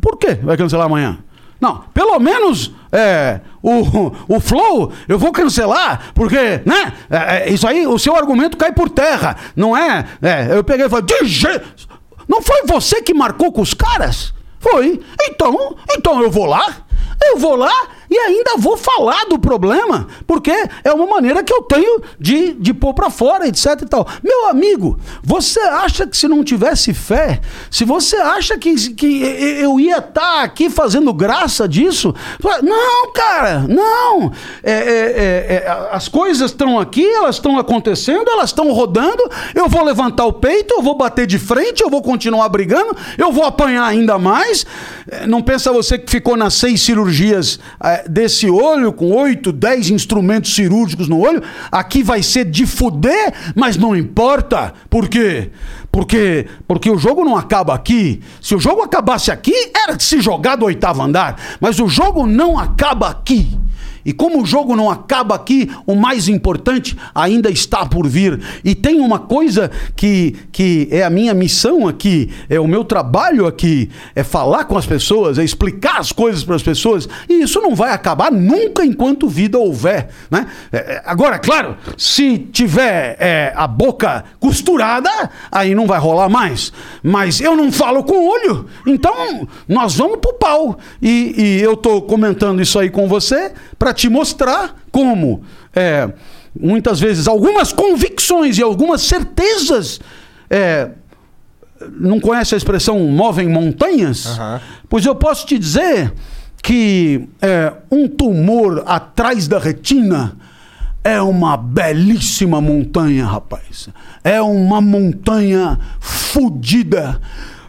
por que vai cancelar amanhã? Não, pelo menos é, o, o Flow eu vou cancelar, porque, né? é, é, isso aí, o seu argumento cai por terra, não é? é eu peguei e falei, jeito. Não foi você que marcou com os caras? Foi. Então, então eu vou lá, eu vou lá e ainda vou falar do problema, porque é uma maneira que eu tenho de, de pôr pra fora, etc e tal. Meu amigo, você acha que se não tivesse fé, se você acha que, que eu ia estar aqui fazendo graça disso? Não, cara, não. É, é, é, é, as coisas estão aqui, elas estão acontecendo, elas estão rodando. Eu vou levantar o peito, eu vou bater de frente, eu vou continuar brigando, eu vou apanhar ainda mais. É, Não pensa você que ficou nas seis cirurgias é, desse olho, com oito, dez instrumentos cirúrgicos no olho, aqui vai ser de fuder, mas não importa. Por quê? Porque, porque o jogo não acaba aqui. Se o jogo acabasse aqui, era de se jogar do oitavo andar. Mas o jogo não acaba aqui. E como o jogo não acaba aqui, o mais importante ainda está por vir. E tem uma coisa que, que é a minha missão aqui, é o meu trabalho aqui, é falar com as pessoas, é explicar as coisas para as pessoas. E isso não vai acabar nunca enquanto vida houver. Né? É, é, agora, claro, se tiver é, a boca costurada, aí não vai rolar mais. Mas eu não falo com o olho, então nós vamos pro pau. E, e eu tô comentando isso aí com você para te mostrar como é, muitas vezes algumas convicções e algumas certezas é, não conhece a expressão movem montanhas? Pois eu posso te dizer que é, um tumor atrás da retina é uma belíssima montanha, rapaz. É uma montanha fodida.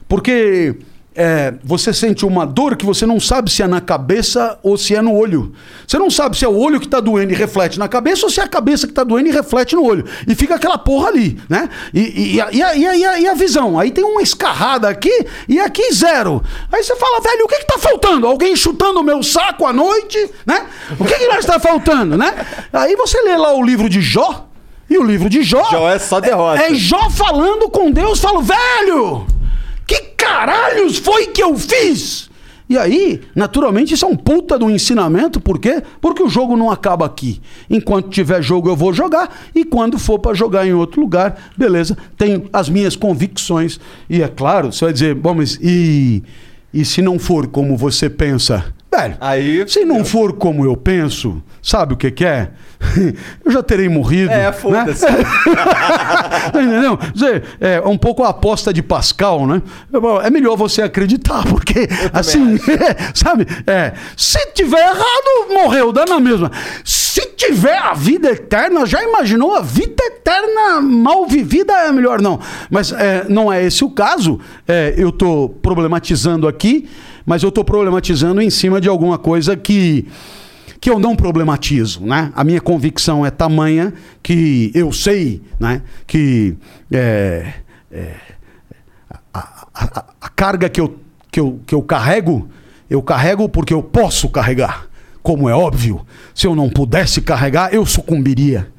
Porque é, você sente uma dor que você não sabe se é na cabeça ou se é no olho. Você não sabe se é o olho que está doendo e reflete na cabeça ou se é a cabeça que está doendo e reflete no olho. E fica aquela porra ali, né? E, e, a, e, a, e, a, e, a, visão? Aí tem uma escarrada aqui e aqui zero. Aí você fala, velho, o que está faltando? Alguém chutando o meu saco à noite, né? O que, que mais está faltando, né? Aí você lê lá o livro de Jó. E o livro de Jó. Jó é só derrota. É, é Jó falando com Deus, falo, velho! Que caralhos foi que eu fiz? E aí, naturalmente, isso é um puta do ensinamento, por quê? Porque o jogo não acaba aqui. Enquanto tiver jogo, eu vou jogar, e quando for para jogar em outro lugar, beleza, tenho as minhas convicções. E é claro, você vai dizer, bom, mas e, e se não for como você pensa? Velho, aí, se não for como eu penso, sabe o que, que é? eu já terei morrido. É, foda-se. Né? Entendeu? É um pouco a aposta de Pascal, né? É melhor você acreditar, porque assim, sabe? É, se tiver errado, morreu, dá na mesma. Se tiver a vida eterna, já imaginou a vida eterna mal vivida? É melhor não. Mas é, não é esse o caso. É, eu estou problematizando aqui, mas eu estou problematizando em cima de alguma coisa que que eu não problematizo, né? A minha convicção é tamanha que eu sei, né? Que é, é, a, a, a, carga que eu, que, eu, que eu carrego, eu carrego porque eu posso carregar. Como é óbvio, se eu não pudesse carregar, eu sucumbiria.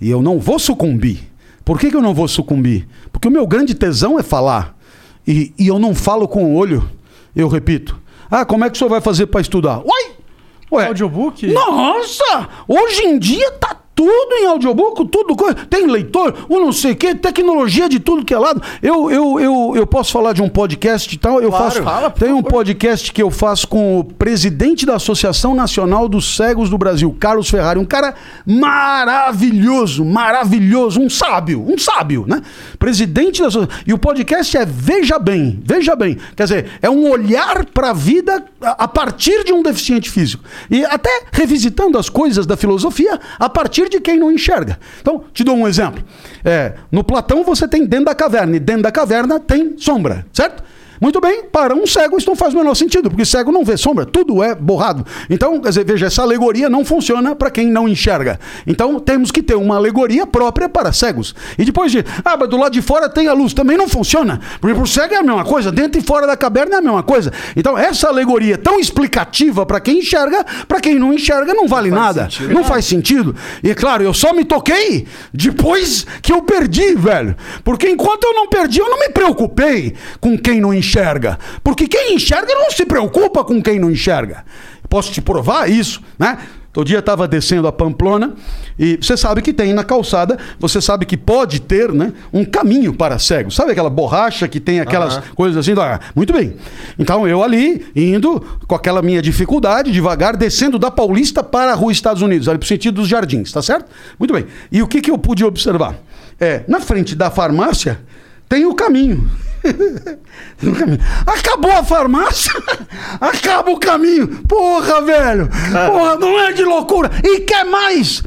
E eu não vou sucumbir. Por que, que eu não vou sucumbir? Porque o meu grande tesão é falar. E, e eu não falo com o olho. Eu repito. Ah, como é que o senhor vai fazer para estudar? Uai! Ué, audiobook? Nossa! Hoje em dia tá tudo em audiobook, tudo coisa. Tem leitor, ou não sei o que, tecnologia de tudo que é lado. Eu, eu, eu, eu posso falar de um podcast e tal. Eu Claro, faço. fala, tem um podcast que eu faço com o presidente da Associação Nacional dos Cegos do Brasil, Carlos Ferrari. Um cara maravilhoso, maravilhoso, um sábio, um sábio, né? Presidente da Associação. E o podcast é Veja Bem, veja bem. Quer dizer, é um olhar para a vida a a partir de um deficiente físico. E até revisitando as coisas da filosofia a partir de quem não enxerga. Então, te dou um exemplo. É, no Platão você tem dentro da caverna, e dentro da caverna tem sombra, certo? Muito bem, para um cego isso não faz o menor sentido, porque cego não vê sombra, tudo é borrado. Então, quer dizer, veja, essa alegoria não funciona para quem não enxerga. Então, temos que ter uma alegoria própria para cegos. E depois de, ah, mas do lado de fora tem a luz, também não funciona, porque para o cego é a mesma coisa, dentro e fora da caverna é a mesma coisa. Então, essa alegoria tão explicativa para quem enxerga, para quem não enxerga não vale nada. sentido. Não faz sentido. E claro, eu só me toquei depois que eu perdi, velho. Porque enquanto eu não perdi, eu não me preocupei com quem não enxerga. Porque quem enxerga não se preocupa com quem não enxerga. Posso te provar isso, né? Todo dia estava descendo a Pamplona e você sabe que tem na calçada, você sabe que pode ter né, um caminho para cegos. Sabe aquela borracha que tem aquelas Aham. coisas assim? Ah, muito bem. Então eu ali, indo com aquela minha dificuldade, devagar, descendo da Paulista para a Rua Estados Unidos, ali para o sentido dos jardins, tá certo? Muito bem. E o que, que eu pude observar? É, na frente da farmácia tem o caminho. Acabou a farmácia, acaba o caminho. Porra, velho. Porra, não é de loucura. E quer mais?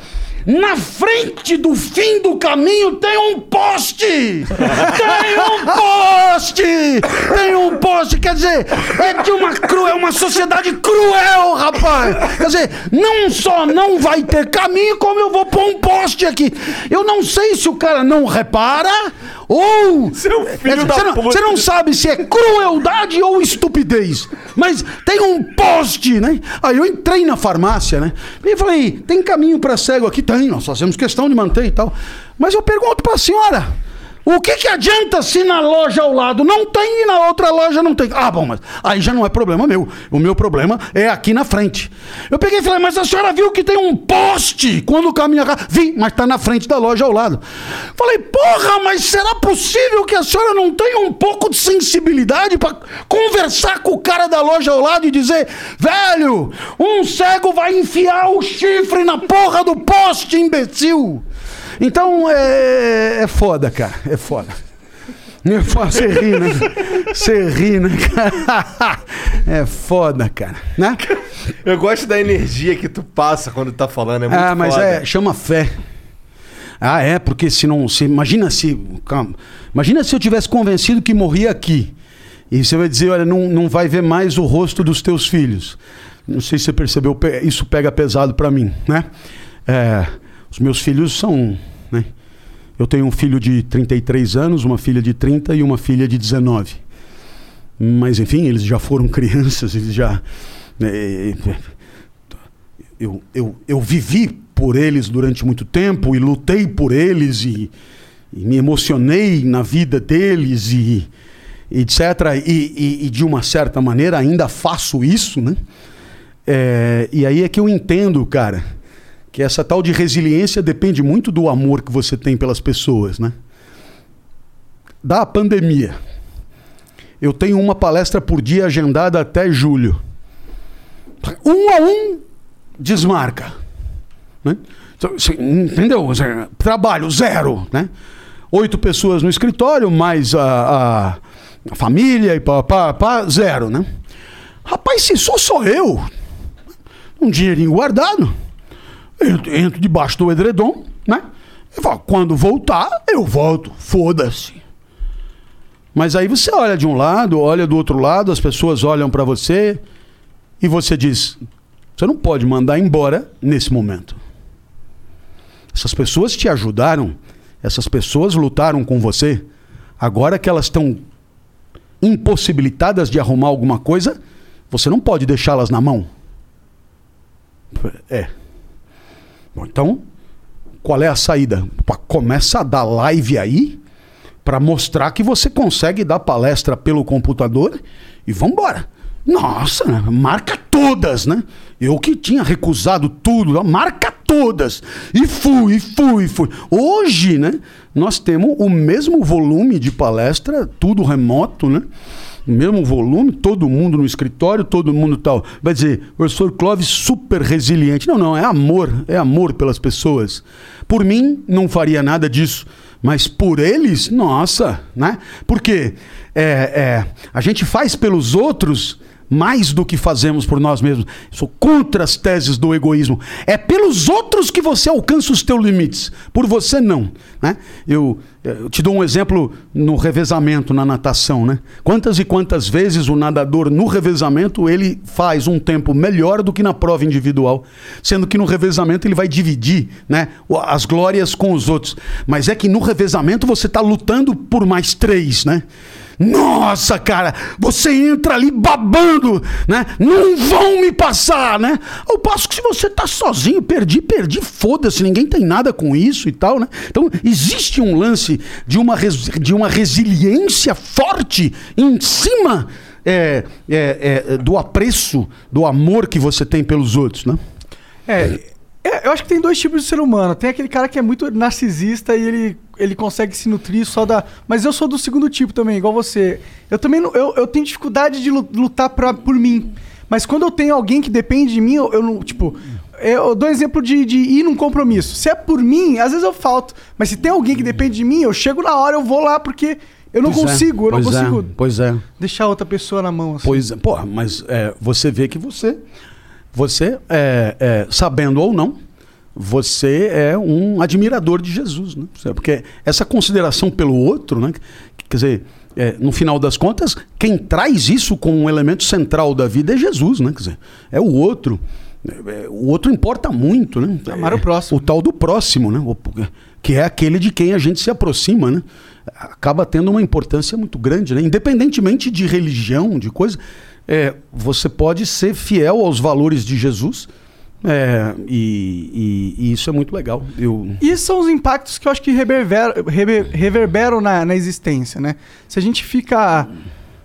Na frente do fim do caminho tem um poste! Tem um poste! Tem um poste! Quer dizer, é de uma cruel, uma sociedade cruel, rapaz. Quer dizer, não só não vai ter caminho, como eu vou pôr um poste aqui. Eu não sei se o cara não repara ou. Seu filho É, da você, não, puta. você não sabe se é crueldade ou estupidez. Mas tem um poste, né? Aí eu entrei na farmácia, né? E falei, tem caminho para cego aqui? Tem, nós fazemos questão de manter e tal. Mas eu pergunto para a senhora. O que, que adianta se na loja ao lado não tem e na outra loja não tem? Ah, bom, mas aí já não é problema meu. O meu problema é aqui na frente. Eu peguei e falei, mas a senhora viu que tem um poste quando caminha cá? Vi, mas tá na frente da loja ao lado. Falei, porra, mas será possível que a senhora não tenha um pouco de sensibilidade para conversar com o cara da loja ao lado e dizer, velho, um cego vai enfiar o chifre na porra do poste, imbecil? Então é, é foda, cara. É foda. É foda. Você ri, né? Você ri, né, cara? É foda, cara. Né? Eu gosto da energia que tu passa quando tá falando. É muito ah, mas foda. é, chama fé. Ah, é, porque se não. Se, imagina se. Calma. Imagina se eu tivesse convencido que morria aqui. E você vai dizer, olha, não, não vai ver mais o rosto dos teus filhos. Não sei se você percebeu, pe- isso pega pesado pra mim, né? É, os meus filhos são. Né? Eu tenho um filho de 33 anos, uma filha de 30 e uma filha de 19. Mas enfim, eles já foram crianças, eles já. é, é, eu, eu, eu vivi por eles durante muito tempo e lutei por eles e, e me emocionei na vida deles e, e etc. E, e- e de uma certa maneira ainda faço isso, né? É, e aí é que eu entendo, cara, que essa tal de resiliência depende muito do amor que você tem pelas pessoas, né? Da pandemia. Eu tenho uma palestra por dia agendada até julho. Um a um desmarca. Né? Você- Entendeu? Trabalho zero. Né? Oito pessoas no escritório, mais a, a- a família e pá, pá, pá, zero. Né? Rapaz, se sou só eu, um dinheirinho guardado, entro, entro debaixo do edredom, né? E falo, quando voltar, eu volto. Foda-se. Mas aí você olha de um lado, olha do outro lado, as pessoas olham para você e você diz: você não pode mandar embora nesse momento. Essas pessoas te ajudaram, essas pessoas lutaram com você. Agora que elas estão impossibilitadas de arrumar alguma coisa, você não pode deixá-las na mão. É. Bom, então, qual é a saída? Começa a dar live aí para mostrar que você consegue dar palestra pelo computador e vambora. Nossa, né? marca todas, né? Eu que tinha recusado tudo, marca todas. E fui, fui, fui. Hoje, né? Nós temos o mesmo volume de palestra, tudo remoto, né? O mesmo volume, todo mundo no escritório, todo mundo tal. Vai dizer, professor Clóvis super resiliente. Não, não, é amor, é amor pelas pessoas. Por mim, não faria nada disso. Mas por eles, nossa, né? Porque é, é, a gente faz pelos outros mais do que fazemos por nós mesmos. Sou contra as teses do egoísmo. É pelos outros que você alcança os teus limites. Por você não. Né? Eu, eu te dou um exemplo no revezamento, na natação. Né? Quantas e quantas vezes o nadador no revezamento ele faz um tempo melhor do que na prova individual, sendo que no revezamento ele vai dividir né, as glórias com os outros. Mas é que no revezamento você está lutando por mais três, né? Nossa, cara, você entra ali babando, né? Não vão me passar, né? Ao passo que se você tá sozinho, perdi, perdi, foda-se, ninguém tem nada com isso e tal, né? Então, existe um lance de uma, res- de uma resiliência forte em cima é, é, é, do apreço, do amor que você tem pelos outros, né? É, é, eu acho que tem dois tipos de ser humano. Tem aquele cara que é muito narcisista e ele, ele consegue se nutrir só da. Mas eu sou do segundo tipo também, igual você. Eu também não, eu, eu tenho dificuldade de lu- lutar pra, por mim. Mas quando eu tenho alguém que depende de mim, eu, eu não. Tipo, eu dou exemplo de, de ir num compromisso. Se é por mim, às vezes eu falto. Mas se tem alguém que depende de mim, eu chego na hora, eu vou lá, porque eu não Pois é, consigo, eu não é, consigo pois é. deixar outra pessoa na mão. Assim. Pois é, porra, mas é, você vê que você, você é, é, sabendo ou não, você é um admirador de Jesus, né? Porque essa consideração pelo outro, né? Quer dizer, é, no final das contas, quem traz isso como um elemento central da vida é Jesus, né? Quer dizer, é o outro. É, é, o outro importa muito, né? Amar o próximo. O tal do próximo, né? Que é aquele de quem a gente se aproxima, né? Acaba tendo uma importância muito grande, né? Independentemente de religião, de coisa, é, você pode ser fiel aos valores de Jesus. É, e, e- e isso é muito legal. Eu, E são os impactos que eu acho que reverberam, rever- reverberam na, na existência, né? Se a gente fica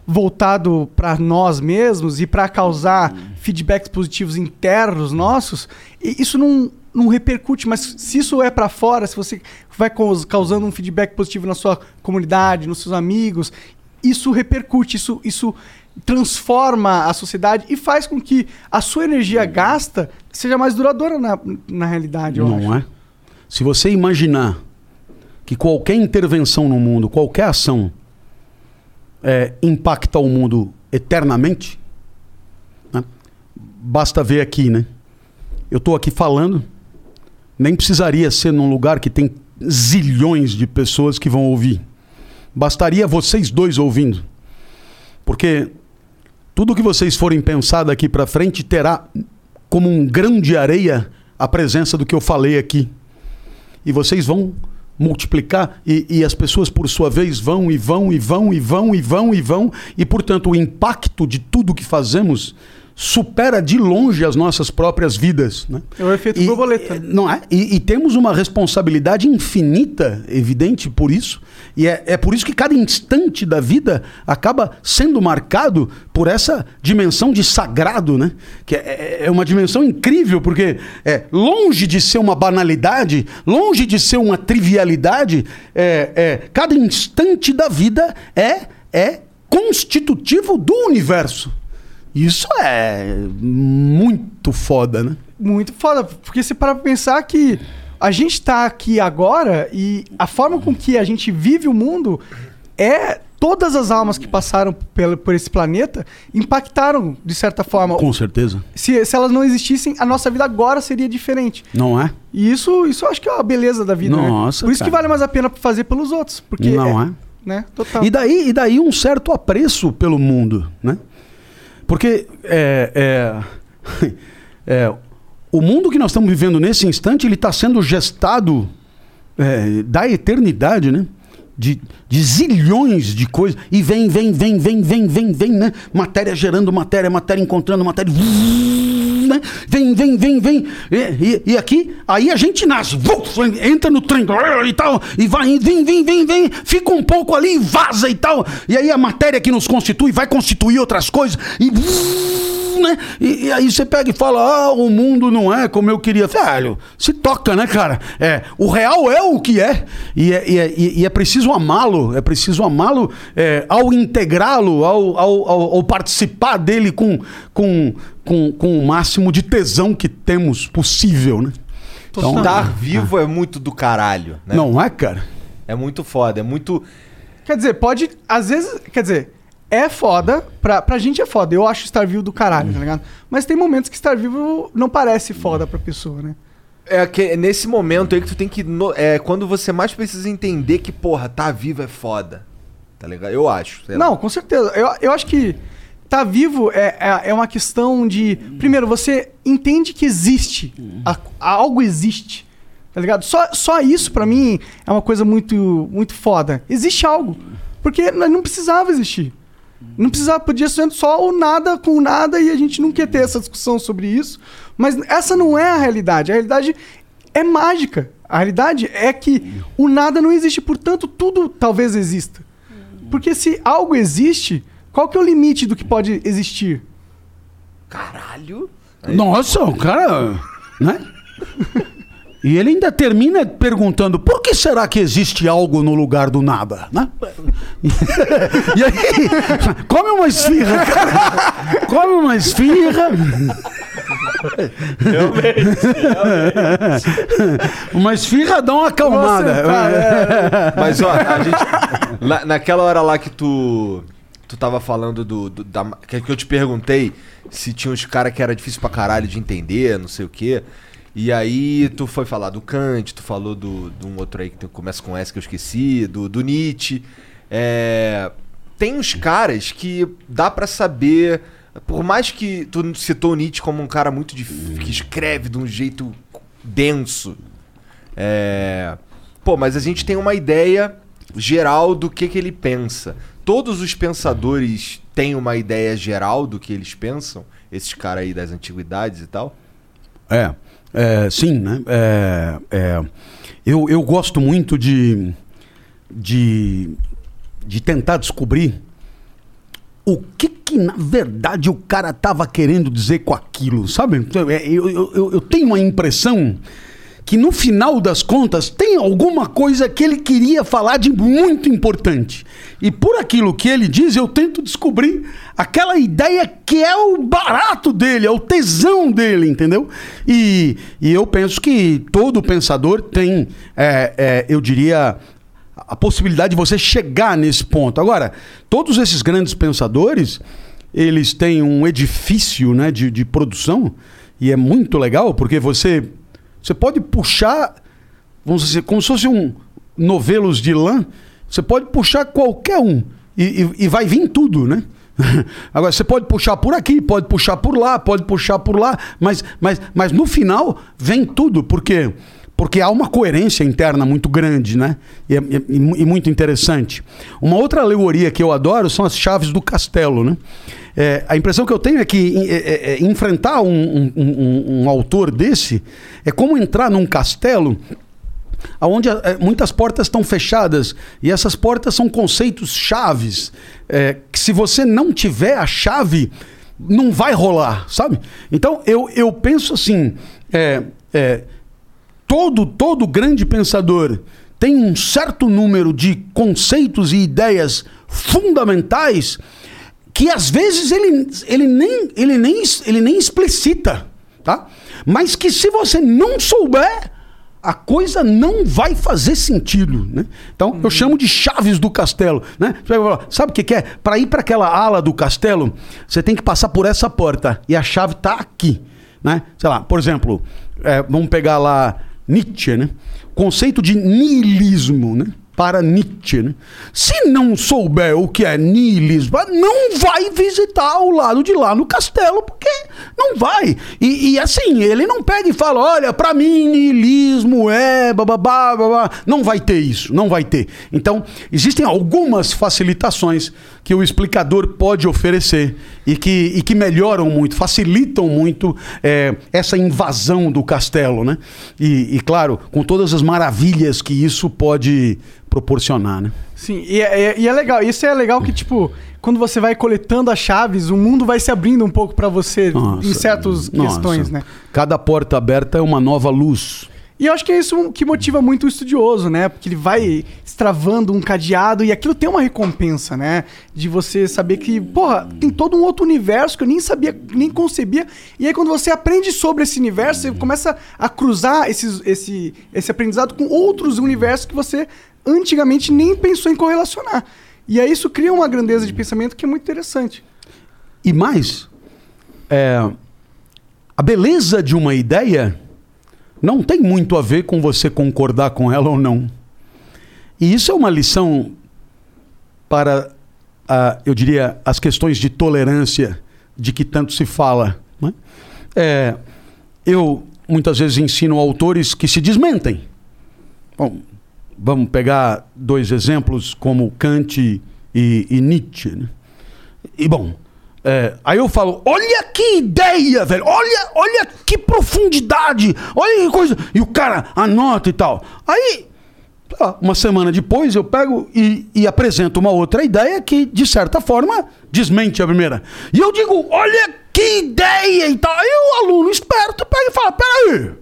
voltado para nós mesmos e para causar feedbacks positivos internos nossos, isso não, não repercute, mas se isso é para fora, se você vai caus- causando um feedback positivo na sua comunidade, nos seus amigos, isso repercute, isso, isso transforma a sociedade e faz com que a sua energia gasta seja mais duradoura na, na realidade, eu acho. não é? Se você imaginar que qualquer intervenção no mundo, qualquer ação, é, impacta o mundo eternamente, né? basta ver aqui, né? Eu estou aqui falando, nem precisaria ser num lugar que tem zilhões de pessoas que vão ouvir. Bastaria vocês dois ouvindo. Porque tudo que vocês forem pensar daqui para frente terá como um grão de areia a presença do que eu falei aqui. E vocês vão multiplicar e, e as pessoas por sua vez vão e vão e vão e vão e vão e vão e portanto o impacto de tudo que fazemos supera de longe as nossas próprias vidas, né? É o efeito borboleta. Não é? E, e temos uma responsabilidade infinita, evidente por isso. E é, é por isso que cada instante da vida acaba sendo marcado por essa dimensão de sagrado, né? Que é, é uma dimensão incrível, porque é longe de ser uma banalidade, longe de ser uma trivialidade, é, é, cada instante da vida é, é constitutivo do universo. Isso é muito foda, né? Muito foda, porque você para pra pensar que a gente tá aqui agora e a forma com que a gente vive o mundo é todas as almas que passaram pelo, por esse planeta impactaram de certa forma. Com certeza. Se, se elas não existissem, a nossa vida agora seria diferente. Não é? E isso, isso eu acho que é a beleza da vida, né? Nossa, Por isso que vale mais a pena fazer pelos outros, porque Não é? né? Total. E daí, e daí um certo apreço pelo mundo, né? Porque é, é, é, o mundo que nós estamos vivendo nesse instante, ele está sendo gestado é, da eternidade, né? De, de zilhões de coisas. E vem, vem, vem, vem, vem, vem, vem, né? Matéria gerando matéria, matéria encontrando matéria. Né? Vem, vem, vem, vem. E, e- e aqui, aí a gente nasce. Vuf, entra no trem e tal. E vai, vem, vem, vem, vem. Fica um pouco ali, vaza e tal. E aí a matéria que nos constitui vai constituir outras coisas. E. Né? E, e aí você pega e fala: Ah, o mundo não é como eu queria. Velho, se toca, né, cara? É, o real é o que é. E é, e é, e é preciso amá-lo. É preciso amá-lo é, ao integrá-lo, ao, ao, ao- ao participar dele com, com, com, com o máximo de tesão que temos possível, né? Então, Estar vivo é muito do caralho, né? Não é, cara? É muito foda, é muito. Quer dizer, pode. Às vezes. Quer dizer, é foda. Pra, pra gente é foda. Eu acho estar vivo do caralho, tá ligado? Mas tem momentos que estar vivo não parece foda pra pessoa, né? É que é nesse momento aí que tu tem que. no- É quando você mais precisa entender que, porra, tá vivo é foda. Tá ligado? Eu acho. sei lá. Não, com certeza. Eu, eu acho que tá vivo é, é, é uma questão de. Primeiro, você entende que existe. A- algo existe. Tá ligado? Só, só isso, pra mim, é uma coisa muito, muito foda. Existe algo. Porque não precisava existir. Não precisava, podia ser só o nada com o nada e a gente não quer ter essa discussão sobre isso. Mas essa não é a realidade. A realidade é mágica. A realidade é que o nada não existe, portanto, tudo talvez exista. Porque se algo existe, qual que é o limite do que pode existir? Caralho. Nossa, o cara. Né? E ele ainda termina perguntando por que será que existe algo no lugar do nada, né? E aí, come uma esfirra, cara. Come uma esfirra. Uma esfirra dá uma acalmada. Você tá, é. Mas ó, a gente. lá- naquela hora lá que tu. Tu tava falando do. do- da, que que eu te perguntei se tinha uns caras que era difícil pra caralho de entender, não sei o quê. E aí tu foi falar do Kant, tu falou do, de um outro aí que começa com S que eu esqueci, do, do Nietzsche. É. tem uns caras que dá pra saber. Por mais que tu citou o Nietzsche como um cara muito dif- que escreve de um jeito denso. É. Pô, mas a gente tem uma ideia geral do que, que ele pensa. Todos os pensadores têm uma ideia geral do que eles pensam? Esses caras aí das antiguidades e tal? É, é, sim, né? É, é, eu, eu gosto muito de, de, de tentar descobrir o que que na verdade o cara tava querendo dizer com aquilo, sabe? É, Eu, eu, eu, eu tenho uma impressão que no final das contas tem alguma coisa que ele queria falar de muito importante. E por aquilo que ele diz, eu tento descobrir aquela ideia que é o barato dele, é o tesão dele, entendeu? E, e eu penso que todo pensador tem, é, é, eu diria, a possibilidade de você chegar nesse ponto. Agora, todos esses grandes pensadores, eles têm um edifício né, de, de produção e é muito legal porque você, você pode puxar, vamos dizer, como se fosse um novelos de lã, você pode puxar qualquer um e, e- e vai vir tudo, né? Agora, você pode puxar por aqui, pode puxar por lá, pode puxar por lá, mas, mas, mas no final vem tudo, porque porque há uma coerência interna muito grande, né? E, é- e- e muito interessante. Uma outra alegoria que eu adoro são as chaves do castelo, né? É, a impressão que eu tenho é que é, é, é, enfrentar um, um- um- um autor desse é como entrar num castelo onde muitas portas estão fechadas e essas portas são conceitos chaves é, que se você não tiver a chave não vai rolar, sabe? Então eu, eu penso assim, é, é, todo todo grande pensador tem um certo número de conceitos e ideias fundamentais que às vezes ele, ele, nem, ele, nem, ele nem explicita, tá? Mas que se você não souber, a coisa não vai fazer sentido, né? Então eu chamo de chaves do castelo, né? Você vai falar, Sabe o que, que é? Para ir para aquela ala do castelo, você tem que passar por essa porta e a chave tá aqui, né? Sei lá, por exemplo, é, vamos pegar lá Nietzsche, né? Conceito de niilismo, né? Para Nietzsche, né? Se não souber o que é niilismo, não vai visitar o lado de lá no castelo, porque não vai. E, e assim, ele não pega e fala: olha, pra mim, niilismo é bababá, babá. Não vai ter isso, não vai ter. Então, existem algumas facilitações que o explicador pode oferecer e que, e que melhoram muito, facilitam muito é, essa invasão do castelo, né? E, e, claro, com todas as maravilhas que isso pode proporcionar, né? Sim, e é, é- e é legal. Isso é legal que, tipo, quando você vai coletando as chaves, o mundo vai se abrindo um pouco pra você Nossa, em certas questões, né? Cada porta aberta é uma nova luz. E eu acho que é isso que motiva muito o estudioso, né? Porque ele vai extravando um cadeado e aquilo tem uma recompensa, né? De você saber que, porra, tem todo um outro universo que eu nem sabia, nem concebia. E aí quando você aprende sobre esse universo, você começa a cruzar esses, esse, esse aprendizado com outros universos que você antigamente nem pensou em correlacionar. E aí isso cria uma grandeza de pensamento que é muito interessante. E mais, é, a beleza de uma ideia não tem muito a ver com você concordar com ela ou não. E isso é uma lição para, a, eu diria, as questões de tolerância de que tanto se fala. né? É, eu muitas vezes ensino autores que se desmentem. Bom, vamos pegar dois exemplos como Kant e, e Nietzsche. né? E bom, é, aí eu falo, olha que ideia, velho, olha, olha que profundidade, olha que coisa. E o cara anota e tal. Aí, lá, uma semana depois, eu pego e, e apresento uma outra ideia que, de certa forma, desmente a primeira. E eu digo, olha que ideia e tal. Aí o aluno esperto pega e fala, peraí,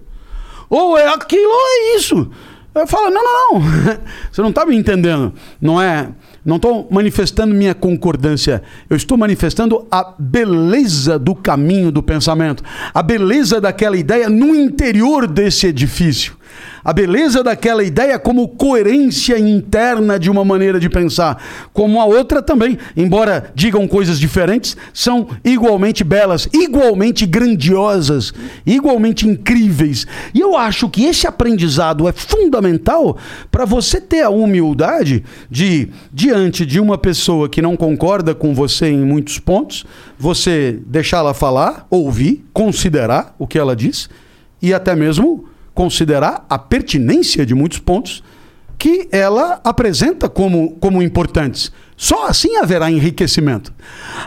ou é aquilo ou é isso. Eu falo, não, não, não. Você não está me entendendo. Não é. Não estou manifestando minha concordância. Eu estou manifestando a beleza do caminho do pensamento. A beleza daquela ideia no interior desse edifício. A beleza daquela ideia como coerência interna de uma maneira de pensar, como a outra também, embora digam coisas diferentes, são igualmente belas, igualmente grandiosas, igualmente incríveis. E eu acho que esse aprendizado é fundamental para você ter a humildade de, diante de uma pessoa que não concorda com você em muitos pontos, você deixá-la falar, ouvir, considerar o que ela diz e até mesmo considerar a pertinência de muitos pontos que ela apresenta como, como importantes. Só assim haverá enriquecimento.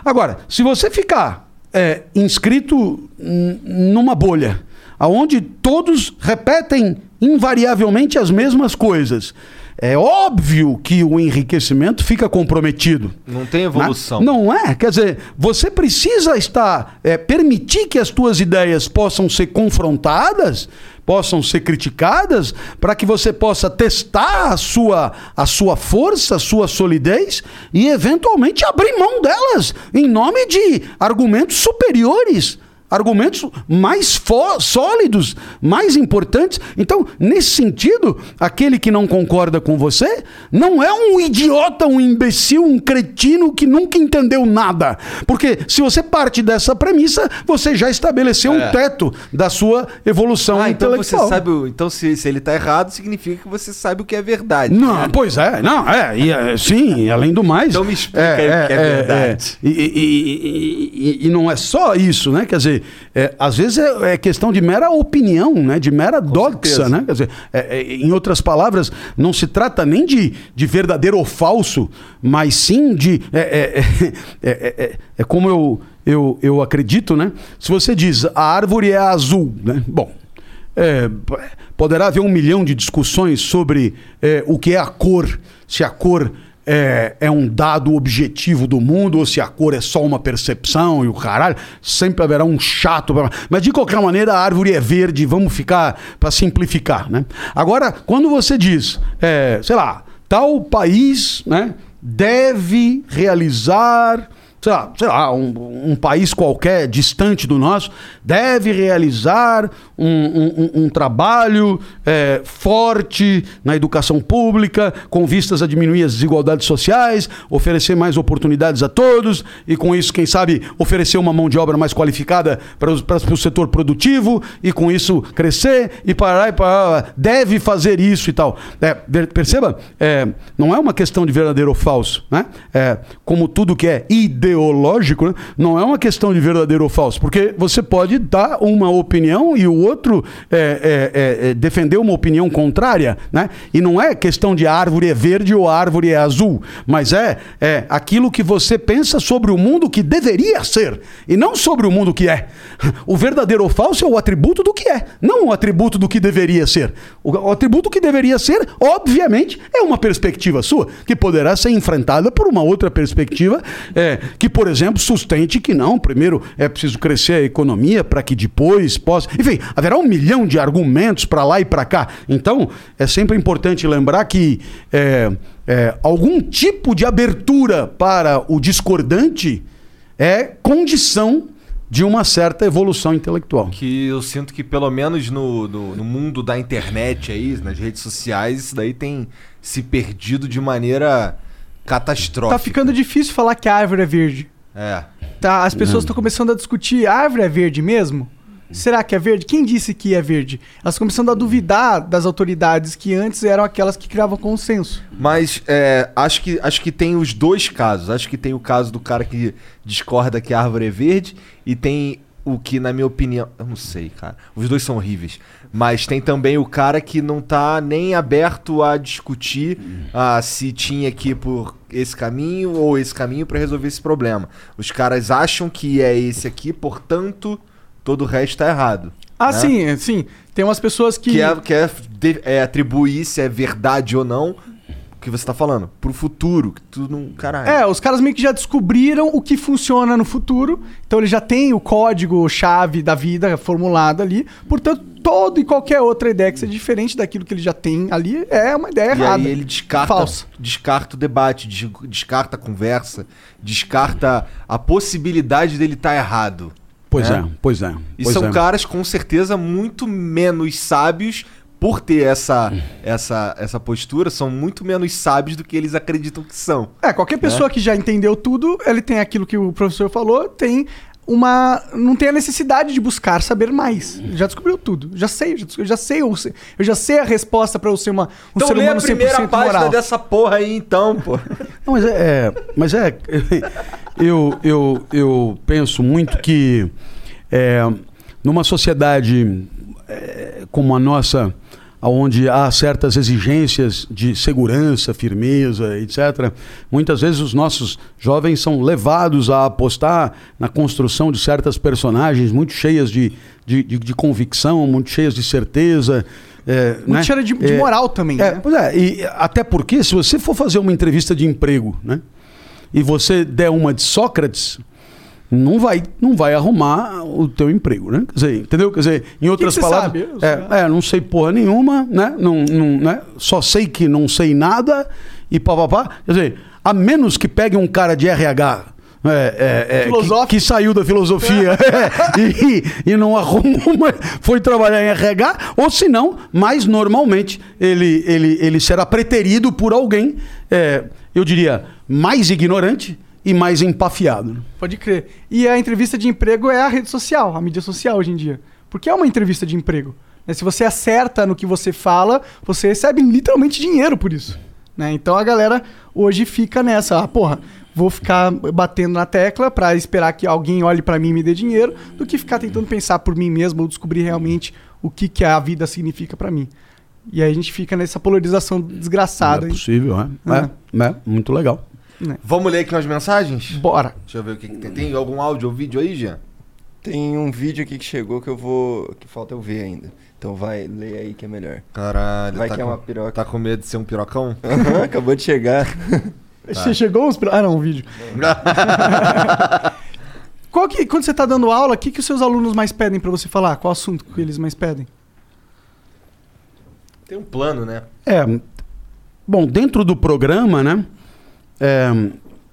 Agora, se você ficar é, inscrito numa bolha, aonde todos repetem invariavelmente as mesmas coisas, é óbvio que o enriquecimento fica comprometido. Não tem evolução. Né? Não é? Quer dizer, você precisa estar, é, permitir que as tuas ideias possam ser confrontadas, possam ser criticadas, para que você possa testar a sua, a sua força, a sua solidez e eventualmente abrir mão delas em nome de argumentos superiores. Argumentos mais sólidos, mais importantes. Então, nesse sentido, aquele que não concorda com você não é um idiota, um imbecil, um cretino que nunca entendeu nada. Porque se você parte dessa premissa, você já estabeleceu É. um teto da sua evolução Ah, então você intelectual. sabe. o- Então, se, se ele tá errado, significa que você sabe o que é verdade. Não, pois é, não, é, e, é, sim, além do mais. Então me explica aí o que é verdade. e, e- e- e- e não é só isso, né? Quer dizer, é, às vezes é, é questão de mera opinião, né? De mera doxa, certeza. né? Quer dizer, é, é, em outras palavras, não se trata nem de, de verdadeiro ou falso, mas sim de. É, é, é, como eu, eu, eu acredito, né? Se você diz a árvore é azul, né? Bom. Poderá haver um milhão de discussões sobre o que é a cor, se a cor é, é um dado objetivo do mundo ou se a cor é só uma percepção e o caralho. Sempre haverá um chato. pra- Mas de qualquer maneira, a árvore é verde, vamos ficar para simplificar. Né? Agora, quando você diz, é, sei lá, tal país né, deve realizar sei lá, sei lá um, um país qualquer distante do nosso deve realizar um, um- um- trabalho é, forte na educação pública, com vistas a diminuir as desigualdades sociais, oferecer mais oportunidades a todos e, com isso, quem sabe, oferecer uma mão de obra mais qualificada para, os- para o setor produtivo e, com isso, crescer e parar e parar. Deve fazer isso e tal. É, perceba, é, não é uma questão de verdadeiro ou falso. Né? É, como tudo que é ideológico, né? não é uma questão de verdadeiro ou falso, porque você pode dar uma opinião e o outro é, é, é, é, defender uma opinião contrária, né? E não é questão de árvore é verde ou árvore é azul, mas é, é aquilo que você pensa sobre o mundo que deveria ser e não sobre o mundo que é. O verdadeiro ou falso é o atributo do que é, não o atributo do que deveria ser. O, o atributo que deveria ser, obviamente, é uma perspectiva sua, que poderá ser enfrentada por uma outra perspectiva, é, que, por exemplo, sustente que não, primeiro é preciso crescer a economia para que depois possa. Enfim, haverá um milhão de argumentos para lá e para cá. Então, é sempre importante lembrar que é, é, algum tipo de abertura para o discordante é condição de uma certa evolução intelectual. Que eu sinto que, pelo menos no, no, no mundo da internet aí, nas redes sociais, isso daí tem se perdido de maneira catastrófica. Tá ficando difícil falar que a árvore é verde. É. Tá, as pessoas estão começando a discutir, a árvore é verde mesmo? Será que é verde? Quem disse que é verde? Elas estão começando a duvidar das autoridades que antes eram aquelas que criavam consenso. Mas é, acho, que, acho que tem os dois casos. Acho que tem o caso do cara que discorda que a árvore é verde e tem o que, na minha opinião. Eu não sei, cara. Os dois são horríveis. Mas tem também o cara que não tá nem aberto a discutir ah, se tinha que ir por esse caminho ou esse caminho para resolver esse problema. Os caras acham que é esse aqui, portanto, todo o resto tá errado. Ah, né? sim, sim. Tem umas pessoas que. Que é, que é, de- é atribuir se é verdade ou não o que você tá falando. Pro futuro, que não. Caralho. É, os caras meio que já descobriram o que funciona no futuro. Então ele já tem o código-chave da vida formulado ali. Portanto, toda e qualquer outra ideia que seja diferente daquilo que ele já tem ali é uma ideia E errada. aí ele descarta, Falsa. descarta o debate, des- descarta a conversa, descarta a possibilidade dele estar Pois errado. Né? é, pois é. E pois são é. caras com certeza muito menos sábios por ter essa, essa, essa postura, são muito menos sábios do que eles acreditam que são. É, qualquer pessoa né? que já entendeu tudo, ele tem aquilo que o professor falou, tem uma. Não tem a necessidade de buscar saber mais. Já descobriu tudo. Já sei, já, eu já sei, eu, sei- eu já sei a resposta pra eu ser uma, um Então ser lê a humano 100% primeira página moral. dessa porra aí, então, pô. Não, mas é, é- mas é, eu, eu, eu penso muito que é, numa sociedade é, como a nossa, onde há certas exigências de segurança, firmeza, etc., muitas vezes os nossos jovens são levados a apostar na construção de certas personagens muito cheias de, de, de- de convicção, muito cheias de certeza. é, Muito né? cheira de, de É, moral também, é, né? Pois é, e até porque se você for fazer uma entrevista de emprego, né? E você der uma de Sócrates, não vai, não vai arrumar o teu emprego, né? Quer dizer, entendeu? Quer dizer, em outras você palavras, sabe? Eu é, é, não sei porra nenhuma, né? Não, não, né? Só sei que não sei nada e papapá. Quer dizer, a menos que pegue um cara de RH é, é, é, que, que saiu da filosofia é, e, e não arrumou, foi trabalhar em RH, ou se não, mais normalmente ele, ele, ele será preterido por alguém, é, eu diria, mais ignorante e mais empafiado. Pode crer. E a entrevista de emprego é a rede social, a mídia social hoje em dia. Porque é uma entrevista de emprego. né? Se você acerta no que você fala, você recebe literalmente dinheiro por isso. né? Então a galera hoje fica nessa, ah, porra, vou ficar batendo na tecla pra esperar que alguém olhe pra mim e me dê dinheiro, do que ficar tentando pensar por mim mesmo ou descobrir realmente o que, que a vida significa pra mim. E aí a gente fica nessa polarização desgraçada. é hein? possível, é. É, é, muito legal. Vamos ler aqui umas mensagens? Bora. Deixa eu ver o que, que tem. Tem algum áudio ou vídeo aí, Jean? Tem um vídeo aqui que chegou que eu vou. que falta eu ver ainda. Então vai, lê aí que é melhor. Caralho, Vai tá que é com- uma piroca. Tá com medo de ser um pirocão? Aham, acabou de chegar. Você chegou uns... Ah, não, um vídeo. Qual que, quando você tá dando aula, o que, que os seus alunos mais pedem pra você falar? Qual assunto que eles mais pedem? Tem um plano, né? É. Bom, dentro do programa, né? É,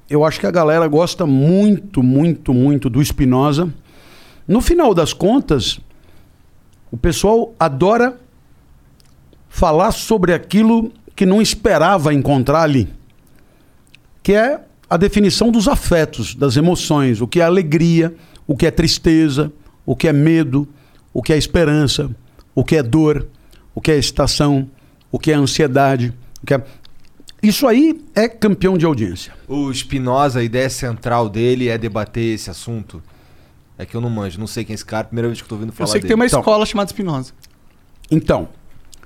eu acho que a galera gosta muito, muito, muito do Spinoza. No final das contas, o pessoal adora falar sobre aquilo que não esperava encontrar ali, que é a definição dos afetos, das emoções, o que é alegria, o que é tristeza, o que é medo, o que é esperança, o que é dor, o que é excitação, o que é ansiedade, o que é... Isso aí é campeão de audiência. O Spinoza, a ideia central dele é debater esse assunto. É que eu não manjo, não sei quem é esse cara, primeira vez que eu tô ouvindo falar Eu sei que dele. tem uma Então. escola chamada Spinoza. Então,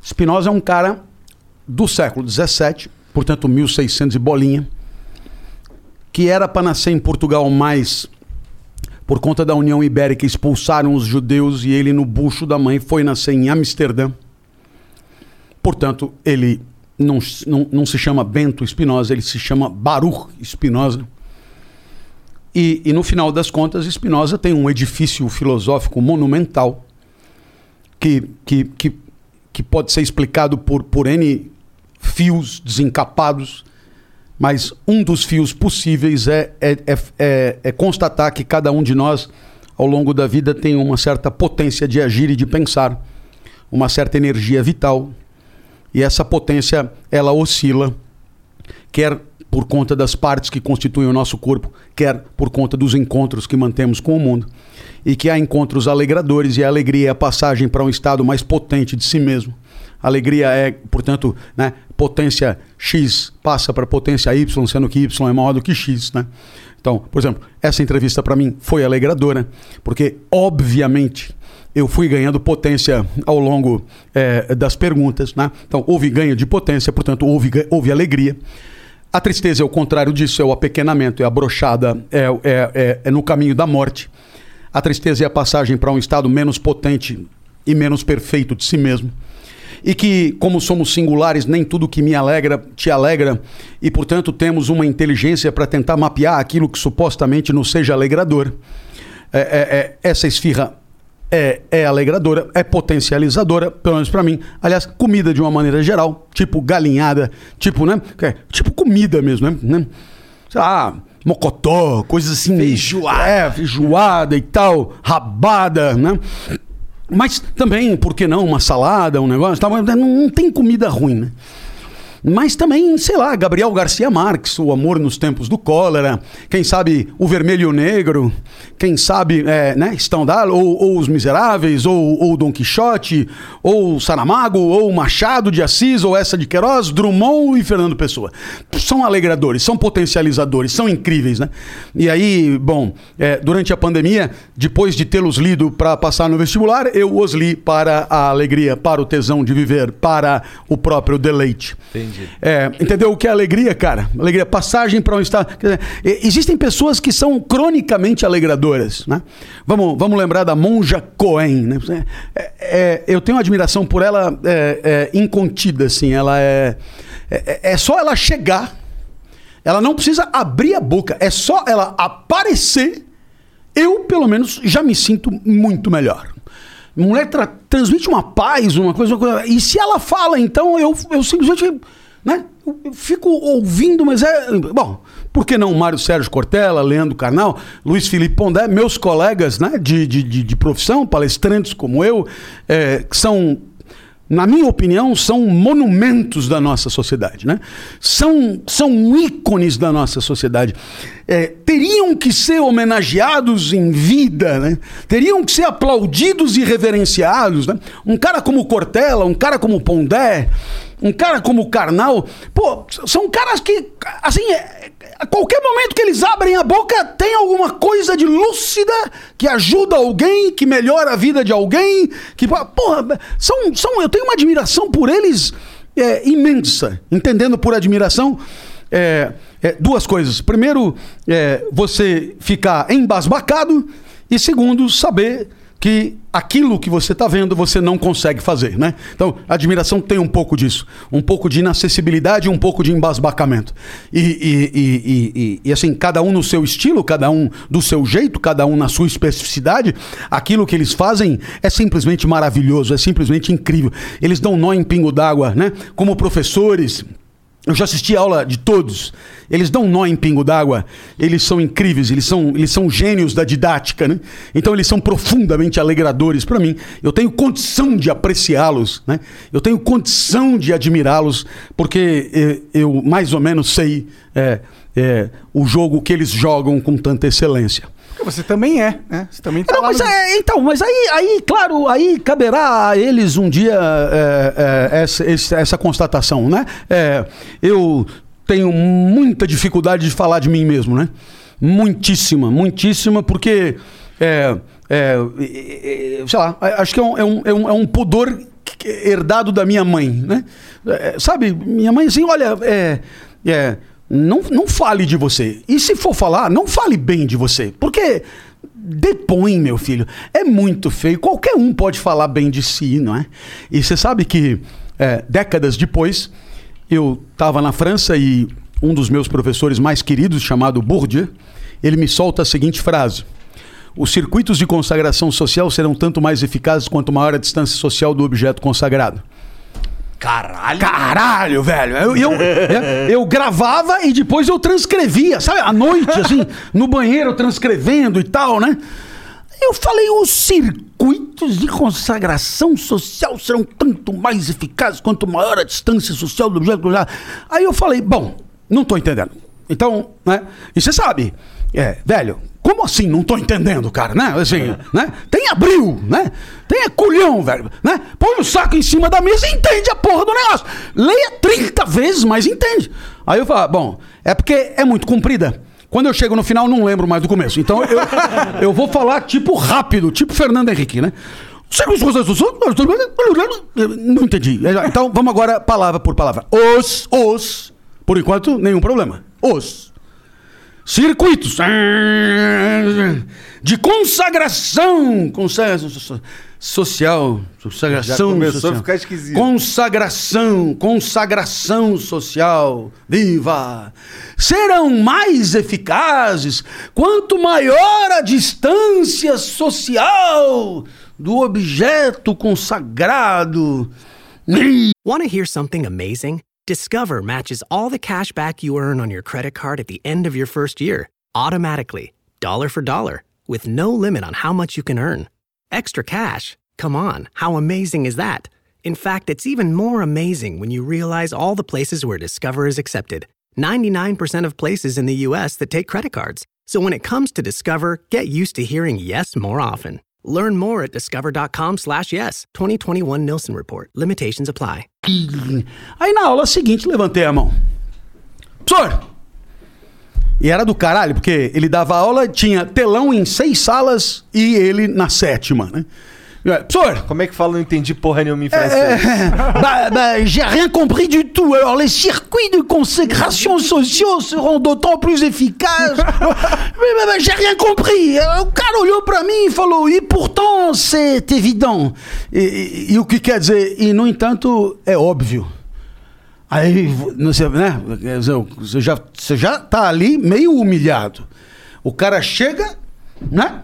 Spinoza é um cara do século XVII, portanto 1600 e bolinha, que era para nascer em Portugal, mas por conta da União Ibérica expulsaram os judeus e ele no bucho da mãe foi nascer em Amsterdã. Portanto, ele não, não, não se chama Bento Spinoza, ele se chama Baruch Spinoza. E, e no final das contas, Spinoza tem um edifício filosófico monumental que, que, que, que pode ser explicado por, por N fios desencapados, mas um dos fios possíveis é, é, é, é, é constatar que cada um de nós, ao longo da vida, tem uma certa potência de agir e de pensar, uma certa energia vital, e essa potência ela oscila, quer por conta das partes que constituem o nosso corpo, quer por conta dos encontros que mantemos com o mundo. E que há encontros alegradores e a alegria é a passagem para um estado mais potente de si mesmo. Alegria é, portanto, né, potência X passa para potência Y, sendo que Y é maior do que X, né? Então, por exemplo, essa entrevista para mim foi alegradora, porque obviamente eu fui ganhando potência ao longo eh, das perguntas, né? Então, houve ganho de potência, portanto, houve, houve alegria. A tristeza é o contrário disso, é o apequenamento, é a brochada, é, é, é, é no caminho da morte. A tristeza é a passagem para um estado menos potente e menos perfeito de si mesmo. E que, como somos singulares, nem tudo que me alegra te alegra, e portanto temos uma inteligência para tentar mapear aquilo que supostamente nos seja alegrador. É, é, é, essa esfirra é, é alegradora, é potencializadora, pelo menos para mim. Aliás, comida de uma maneira geral, tipo galinhada, tipo, né? é, Tipo comida mesmo, né? né? Sei lá, mocotó, coisas assim. Feijoada. É, feijoada e tal, rabada, né? Mas também, por que não, uma salada, um negócio, tal, não, não tem comida ruim, né? Mas também, sei lá, Gabriel Garcia Marques, O Amor nos Tempos do Cólera, quem sabe O Vermelho Negro, quem sabe, é, né, Stendhal, ou, ou Os Miseráveis, ou, ou Dom Quixote, ou Saramago, ou Machado de Assis, ou essa de Queiroz, Drummond e Fernando Pessoa. São alegradores, são potencializadores, são incríveis, né? E aí, bom, é, durante a pandemia, depois de tê-los lido para passar no vestibular, eu os li para a alegria, para o tesão de viver, para o próprio deleite. Entendi. É, entendeu o que é alegria, cara? Alegria, passagem para um estado. dizer, existem pessoas que são cronicamente alegradoras, né? Vamos, vamos lembrar da Monja Cohen, né? É, é, eu tenho admiração por ela é, é, incontida, assim. Ela é, é. É só ela chegar, ela não precisa abrir a boca, é só ela aparecer. Eu, pelo menos, já me sinto muito melhor. Mulher tra- transmite uma paz, uma coisa, uma coisa. E se ela fala, então eu, eu simplesmente. Né? Eu fico ouvindo, mas é. Bom, por que não Mário Sérgio Cortella, Leandro Carnal, Luiz Felipe Pondé, meus colegas né, de, de, de, de profissão, palestrantes como eu, é, que são na minha opinião, são monumentos da nossa sociedade, né? São, são ícones da nossa sociedade. É, teriam que ser homenageados em vida, né? Teriam que ser aplaudidos e reverenciados, né? Um cara como Cortella, um cara como Pondé, um cara como Karnal, pô, são caras que, assim, é- a qualquer momento que eles abrem a boca, tem alguma coisa de lúcida que ajuda alguém, que melhora a vida de alguém, que, porra, são, são, eu tenho uma admiração por eles é, imensa, entendendo por admiração é, é, duas coisas. Primeiro, é, você ficar embasbacado e segundo, saber que aquilo que você está vendo você não consegue fazer, né? Então, a admiração tem um pouco disso, um pouco de inacessibilidade um pouco de embasbacamento. E, e- e- e, assim, cada um no seu estilo, cada um do seu jeito, cada um na sua especificidade, aquilo que eles fazem é simplesmente maravilhoso, é simplesmente incrível. Eles dão nó em pingo d'água, né? Como professores, eu já assisti a aula de todos. Eles dão um nó em pingo d'água. Eles são incríveis, eles são, eles são gênios da didática, né? Então eles são profundamente alegradores para mim. Eu tenho condição de apreciá-los, né? Eu tenho condição de admirá-los, porque eh, eu mais ou menos sei eh, eh, o jogo que eles jogam com tanta excelência. Você também é, né? Você também tá Não, mas no- é, então, mas aí, aí, claro, aí caberá a eles um dia é, é, essa, essa constatação, né? É, eu tenho muita dificuldade de falar de mim mesmo, né? Muitíssima, muitíssima, porque é, é, é, é, sei lá, acho que é um, é um, é um, é pudor herdado da minha mãe, né? É, sabe, minha mãe assim, olha, é, é, não, não fale de você. E se for falar, não fale bem de você. Porque depõe, meu filho. É muito feio. Qualquer um pode falar bem de si, não é? E você sabe que é, décadas depois, eu estava na França e um dos meus professores mais queridos, chamado Bourdieu, ele me solta a seguinte frase. Os circuitos de consagração social serão tanto mais eficazes quanto maior a distância social do objeto consagrado. Caralho! Caralho, velho. Eu, eu, eu- eu gravava e depois eu transcrevia, sabe? À noite, assim, no banheiro, transcrevendo e tal, né? Eu falei, os circuitos de consagração social serão tanto mais eficazes quanto maior a distância social do objeto. Aí eu falei, bom, não tô entendendo. Então, né? E você sabe, é, velho, como assim não tô entendendo, cara, né? Assim, né? Tem abril, né? Tem culhão, velho, né? Põe o saco em cima da mesa e entende a porra do negócio. Leia 30 vezes, mas entende. Aí eu falo, bom, é porque é muito comprida. Quando eu chego no final, não lembro mais do começo. Então eu, eu vou falar tipo rápido, tipo Fernando Henrique, né? Não entendi. Então vamos agora palavra por palavra. Os, os, por enquanto, nenhum problema. Os circuitos de consagração, social, consagração Já começou social. a ficar esquisito. Consagração, consagração social, viva! Serão mais eficazes quanto maior a distância social do objeto consagrado. Want to hear something amazing? Discover matches all the cash back you earn on your credit card at the end of your first year, automatically, dollar for dollar, with no limit on how much you can earn. Extra cash? Come on, how amazing is that? In fact, it's even more amazing when you realize all the places where Discover is accepted 99% of places in the US that take credit cards. So when it comes to Discover, get used to hearing yes more often. Learn more at discover.com slash yes. 2021 Nielsen Report. Limitations apply. Aí na aula seguinte levantei a mão. Professor! E era do caralho, porque ele dava aula, tinha telão em seis salas e ele na sétima, né? Professor! Como é que fala? Não entendi porra nenhuma em francês. bah, bah, j'ai rien compris du tout. Alors, les circuits de consécration sociaux seront d'autant plus efficaces. mais, j'ai rien compris. O cara olhou pra mim e falou, e pourtant, c'est évident. E, e- e o que quer dizer? E, no entanto, é óbvio. Aí, você, né? Você já, você já tá ali meio humilhado. O cara chega, né?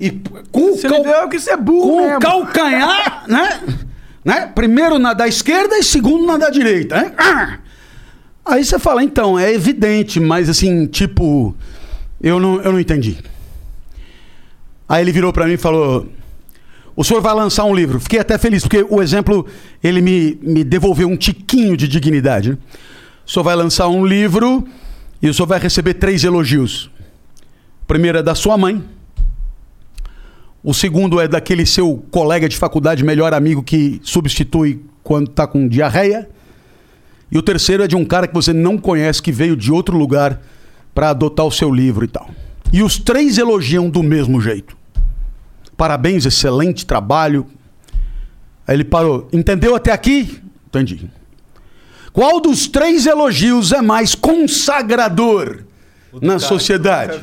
E com o Você deu que você é burro com mesmo. o calcanhar, né? né? Primeiro na da esquerda e segundo na da direita. Né? Aí você fala, então, é evidente, mas assim, tipo, eu não, eu não entendi. Aí ele virou pra mim e falou: O senhor vai lançar um livro. Fiquei até feliz, porque o exemplo, ele me, me devolveu um tiquinho de dignidade. né? O senhor vai lançar um livro e o senhor vai receber três elogios. O primeiro é da sua mãe. O segundo é daquele seu colega de faculdade, melhor amigo que substitui quando tá com diarreia. E o terceiro é de um cara que você não conhece, que veio de outro lugar para adotar o seu livro e tal. E os três elogiam do mesmo jeito. Parabéns, excelente trabalho. Aí ele parou. Entendeu até aqui? Entendi. Qual dos três elogios é mais consagrador na sociedade?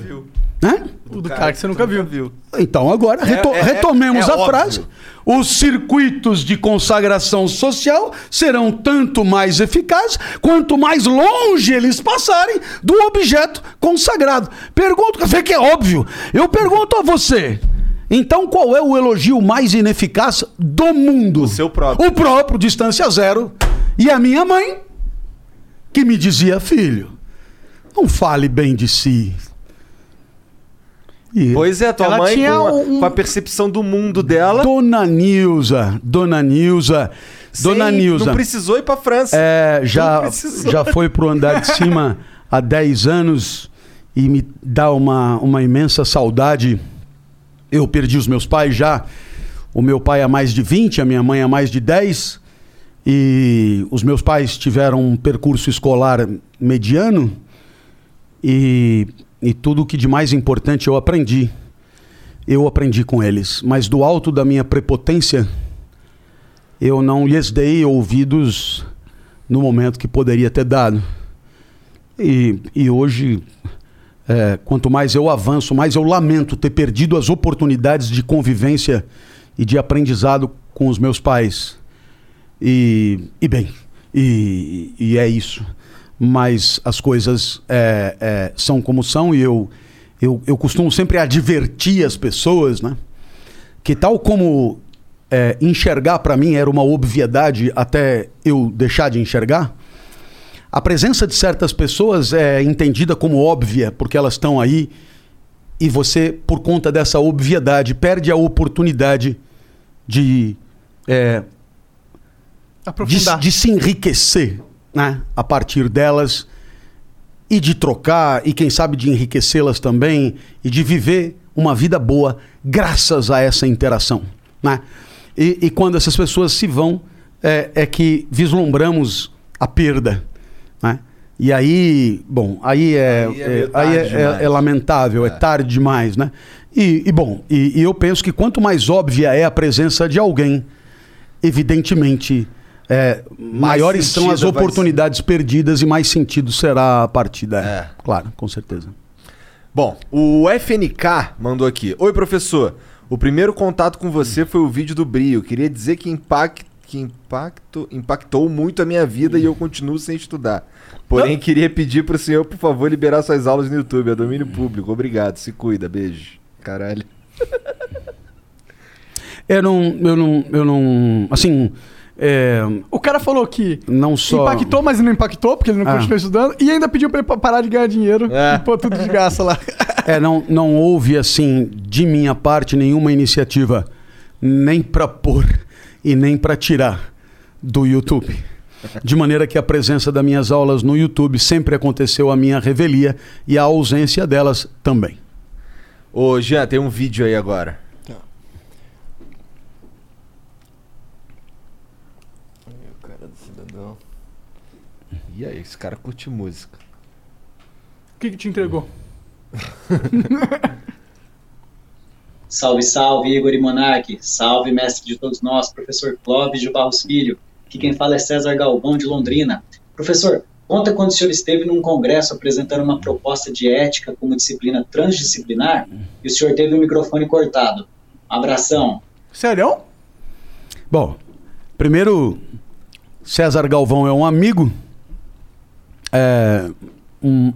Hã? O do cara que você nunca viu. Então agora reto- É- é- retomemos é a óbvio. frase. Os circuitos de consagração social serão tanto mais eficazes quanto mais longe eles passarem do objeto consagrado. Pergunto, vê que é óbvio. Eu pergunto a você. Então qual é o elogio mais ineficaz do mundo? O seu próprio. O próprio, distância zero. E a minha mãe, que me dizia, filho, não fale bem de si. E- Pois é, tua Ela mãe tinha com a, um- com a percepção do mundo dela. Dona Nilza, Dona Nilza, Dona sem- Nilza. Não precisou ir pra França. É, já, já foi pro andar de cima há 10 anos e me dá uma, uma imensa saudade. Eu perdi os meus pais já. O meu pai há mais de 20, a minha mãe há mais de 10. E os meus pais tiveram um percurso escolar mediano. E, e tudo o que de mais importante eu aprendi. Eu aprendi com eles. Mas do alto da minha prepotência, eu não lhes dei ouvidos no momento que poderia ter dado. E, e hoje, é, quanto mais eu avanço, mais eu lamento ter perdido as oportunidades de convivência e de aprendizado com os meus pais. E, e bem, e, e é isso. Mas as coisas é, é, são como são e eu, eu, eu costumo sempre advertir as pessoas, né? Que tal como é, enxergar para mim era uma obviedade até eu deixar de enxergar, a presença de certas pessoas é entendida como óbvia porque elas estão aí e você, por conta dessa obviedade, perde a oportunidade de, é, de, de se enriquecer né, a partir delas e de trocar e quem sabe de enriquecê-las também e de viver uma vida boa graças a essa interação. Né? E, e quando essas pessoas se vão, é, é que vislumbramos a perda. Né? E aí, bom, aí é, Aí é é- aí é- é- é lamentável, é. tarde demais, né? E, e, bom, e, e eu penso que quanto mais óbvia é a presença de alguém, evidentemente, é, maiores são as oportunidades perdidas e mais sentido será a partida. É. Claro, com certeza. Bom, o FNK mandou aqui. Oi, professor. O primeiro contato com você foi o vídeo do Brio. Queria dizer que, impact, que impacto, impactou muito a minha vida e eu continuo sem estudar. Porém, queria pedir pro senhor, por favor, liberar suas aulas no YouTube. É domínio público. Obrigado. Se cuida. Beijo. Caralho. Eu não, eu não, eu não, assim, é, O cara falou que não só impactou, mas não impactou, porque ele não Ah. continuou estudando. E ainda pediu pra ele pa- parar de ganhar dinheiro e pôr tudo de graça lá. É, não, não houve, assim, de minha parte, nenhuma iniciativa nem para pôr e nem para tirar do YouTube. De maneira que a presença das minhas aulas no YouTube sempre aconteceu a minha revelia e a ausência delas também. Ô, Jean, tem um vídeo aí agora. Tá. Aí, o cara do cidadão. E aí, esse cara curte música. O que, que te entregou? Salve, salve, Igor e Monarque. Salve, mestre de todos nós, professor Clóvis de Barros Filho. Aqui quem fala é César Galvão, de Londrina. Professor, conta quando o senhor esteve num congresso apresentando uma proposta de ética como disciplina transdisciplinar e o senhor teve o microfone cortado. Abração. Sério? Bom, primeiro, César Galvão é um amigo. É, um-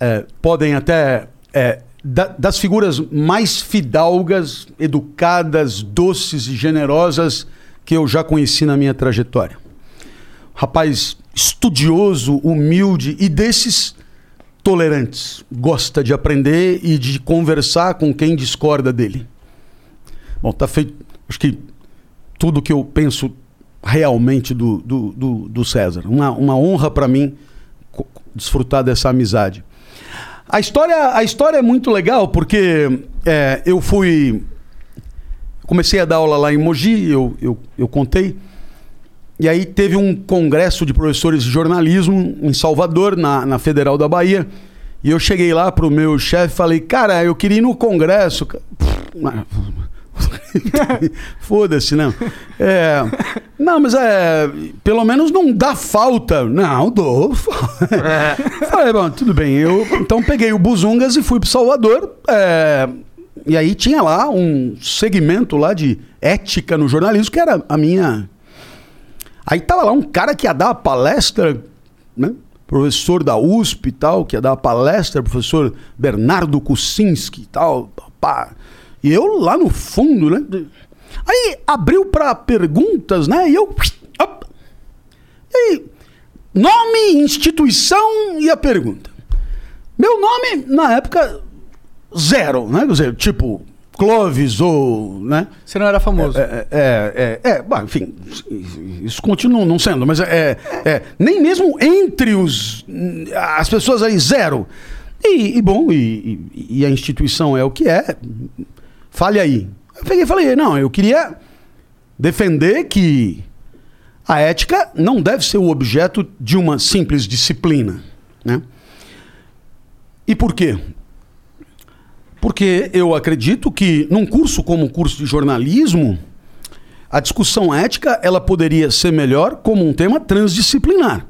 é, podem até. é, da- das figuras mais fidalgas, educadas, doces e generosas que eu já conheci na minha trajetória. Rapaz estudioso, humilde e desses tolerantes. Gosta de aprender e de conversar com quem discorda dele. Bom, tá feito. Acho que tudo que eu penso realmente do, do, do, do César. Uma, uma honra para mim desfrutar dessa amizade. A história, a história é muito legal porque é, eu fui. Comecei a dar aula lá em Mogi, eu, eu, eu contei. E aí teve um congresso de professores de jornalismo em Salvador, na, na Federal da Bahia. E eu cheguei lá pro meu chefe e falei, cara, eu queria ir no congresso. ca- Foda-se, não. É, não, mas é. Pelo menos não dá falta. Não, dou. Falei, bom, tudo bem. Eu então peguei o Buzungas e fui pro Salvador. é, e aí tinha lá um segmento lá de ética no jornalismo, que era a minha. Aí tava lá um cara que ia dar a palestra, né? Professor da USP e tal, que ia dar a palestra, professor Bernardo Kuczynski e tal. Pá. E eu lá no fundo, né? Aí abriu para perguntas, né? E eu. op. E aí, nome, instituição e a pergunta. Meu nome, na época, zero, né? Quer dizer, tipo, Clóvis ou. Né? Você não era famoso. É, é, é, é, bom, enfim, isso continua não sendo, mas é, é, nem mesmo entre os as pessoas aí zero. E, e bom, e- e a instituição é o que é. Fale aí. Eu peguei e falei, não, eu queria defender que a ética não deve ser o objeto de uma simples disciplina, né? E por quê? Porque eu acredito que num curso como o curso de jornalismo, a discussão ética ela poderia ser melhor como um tema transdisciplinar.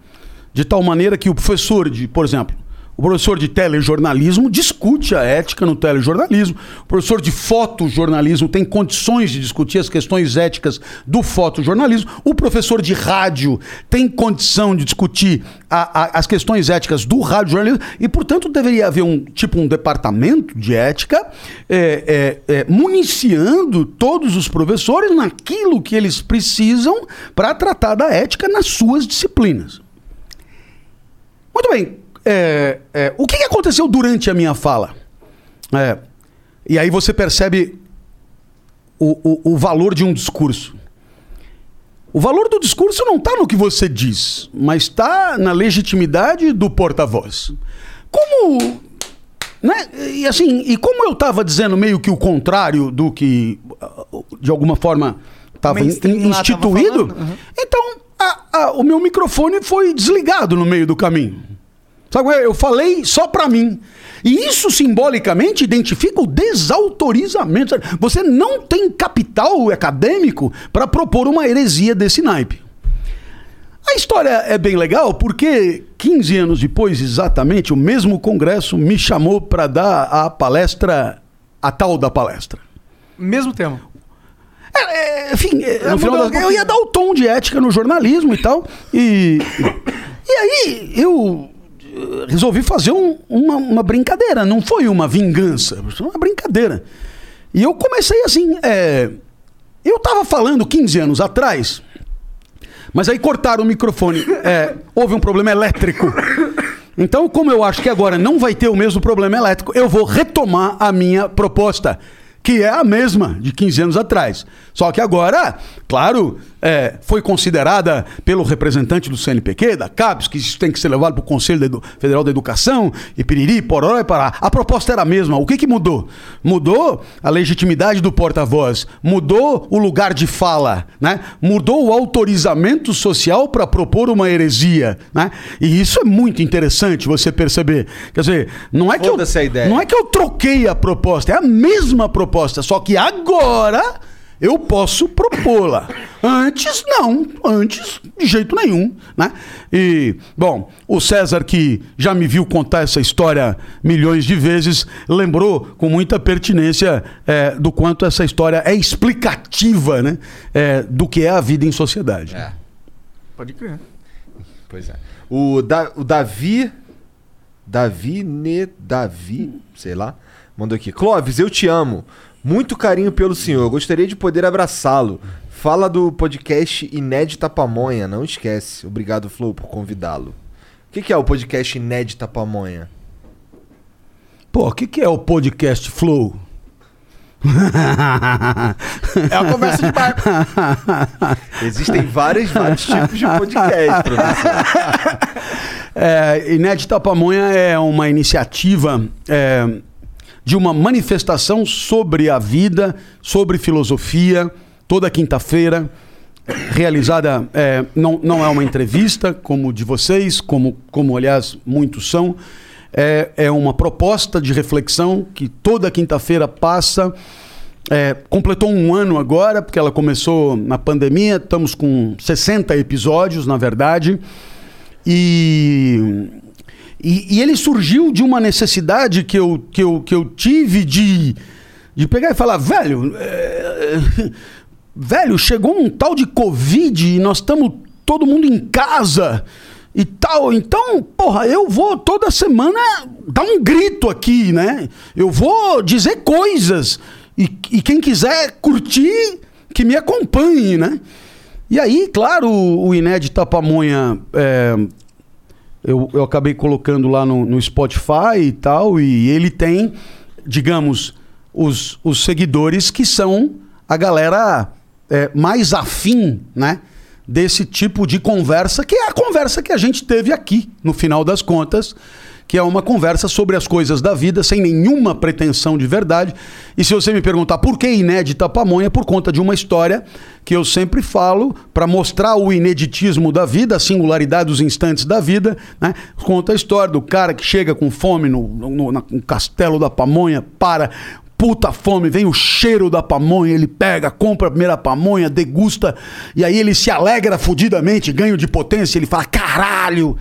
De tal maneira que o professor de, por exemplo, o professor de telejornalismo discute a ética no telejornalismo. O professor de fotojornalismo tem condições de discutir as questões éticas do fotojornalismo. O professor de rádio tem condição de discutir a- a- as questões éticas do radiojornalismo. E, portanto, deveria haver um tipo um departamento de ética é, é, é, municiando todos os professores naquilo que eles precisam para tratar da ética nas suas disciplinas. Muito bem. É, é, o que que aconteceu durante a minha fala? É, e aí você percebe o, o, o valor de um discurso. O valor do discurso não está no que você diz, mas está na legitimidade do porta-voz. Como. Né? E assim, e como eu estava dizendo meio que o contrário do que de alguma forma estava tava instituído, falando, uhum. então a- a- o meu microfone foi desligado no meio do caminho. Sabe, é? eu falei só pra mim. E isso simbolicamente identifica o desautorizamento. Você não tem capital acadêmico para propor uma heresia desse naipe. A história é bem legal porque 15 anos depois, exatamente, o mesmo congresso me chamou para dar a palestra, a tal da palestra. Mesmo tema. É, enfim, é, É, no final das- eu ia dar o tom de ética no jornalismo e tal. E, e aí eu resolvi fazer um- uma, uma brincadeira. Não foi uma vingança, foi uma brincadeira. E eu comecei assim. é, eu estava falando 15 anos atrás, mas aí cortaram o microfone. É, houve um problema elétrico. Então, como eu acho que agora não vai ter o mesmo problema elétrico, eu vou retomar a minha proposta. que é a mesma de 15 anos atrás. Só que agora, claro, é, foi considerada pelo representante do CNPq, da CAPES, que isso tem que ser levado para o Conselho da Federal da Educação, e piriri, pororó e pará. A proposta era a mesma. O que, que mudou? Mudou a legitimidade do porta-voz, mudou o lugar de fala, né? mudou o autorizamento social para propor uma heresia. Né? E isso é muito interessante você perceber. Quer dizer, não é que eu, não é que eu troquei a proposta, é a mesma proposta, só que agora eu posso propô-la. Antes, não. Antes, de jeito nenhum. Né? E, bom, o César, que já me viu contar essa história milhões de vezes, lembrou com muita pertinência é, do quanto essa história é explicativa né? É, do que é a vida em sociedade. Pode crer. Pois é. O, da, o Davi. Davi Ne. Davi, sei lá. Mandou aqui. Clóvis, eu te amo. Muito carinho pelo senhor. Gostaria de poder abraçá-lo. Fala do podcast Inédita Pamonha. Não esquece. Obrigado, Flow, por convidá-lo. O que, que é o podcast Inédita Pamonha? Pô, o que, que é o podcast Flow? É uma conversa de barco. Existem vários, vários tipos de podcast, professor. É, Inédita Pamonha é uma iniciativa é, de uma manifestação sobre a vida, sobre filosofia, toda quinta-feira, realizada, é, não, não é uma entrevista como de vocês, como, como aliás muitos são, é, é uma proposta de reflexão que toda quinta-feira passa. É, completou um ano agora, porque ela começou na pandemia, estamos com 60 episódios, na verdade. E, e, e ele surgiu de uma necessidade que eu, que eu, que eu tive de, de pegar e falar, velho, é, velho, chegou um tal de Covid e nós estamos todo mundo em casa e tal. Então, porra, eu vou toda semana dar um grito aqui, né? Eu vou dizer coisas. E, e quem quiser curtir, que me acompanhe, né? E aí, claro, o, o Inédita Pamonha. é, eu, eu acabei colocando lá no, no Spotify e tal, e ele tem, digamos, os, os seguidores que são a galera é, mais afim, né? Desse tipo de conversa, que é a conversa que a gente teve aqui, no final das contas, que é uma conversa sobre as coisas da vida, sem nenhuma pretensão de verdade. E se você me perguntar por que inédita pamonha, por conta de uma história que eu sempre falo para mostrar o ineditismo da vida, a singularidade dos instantes da vida, né? Conta a história do cara que chega com fome no, no, no castelo da pamonha, para puta fome, vem o cheiro da pamonha, ele pega, compra a primeira pamonha, degusta, e aí ele se alegra fudidamente, ganho de potência, ele fala: caralho,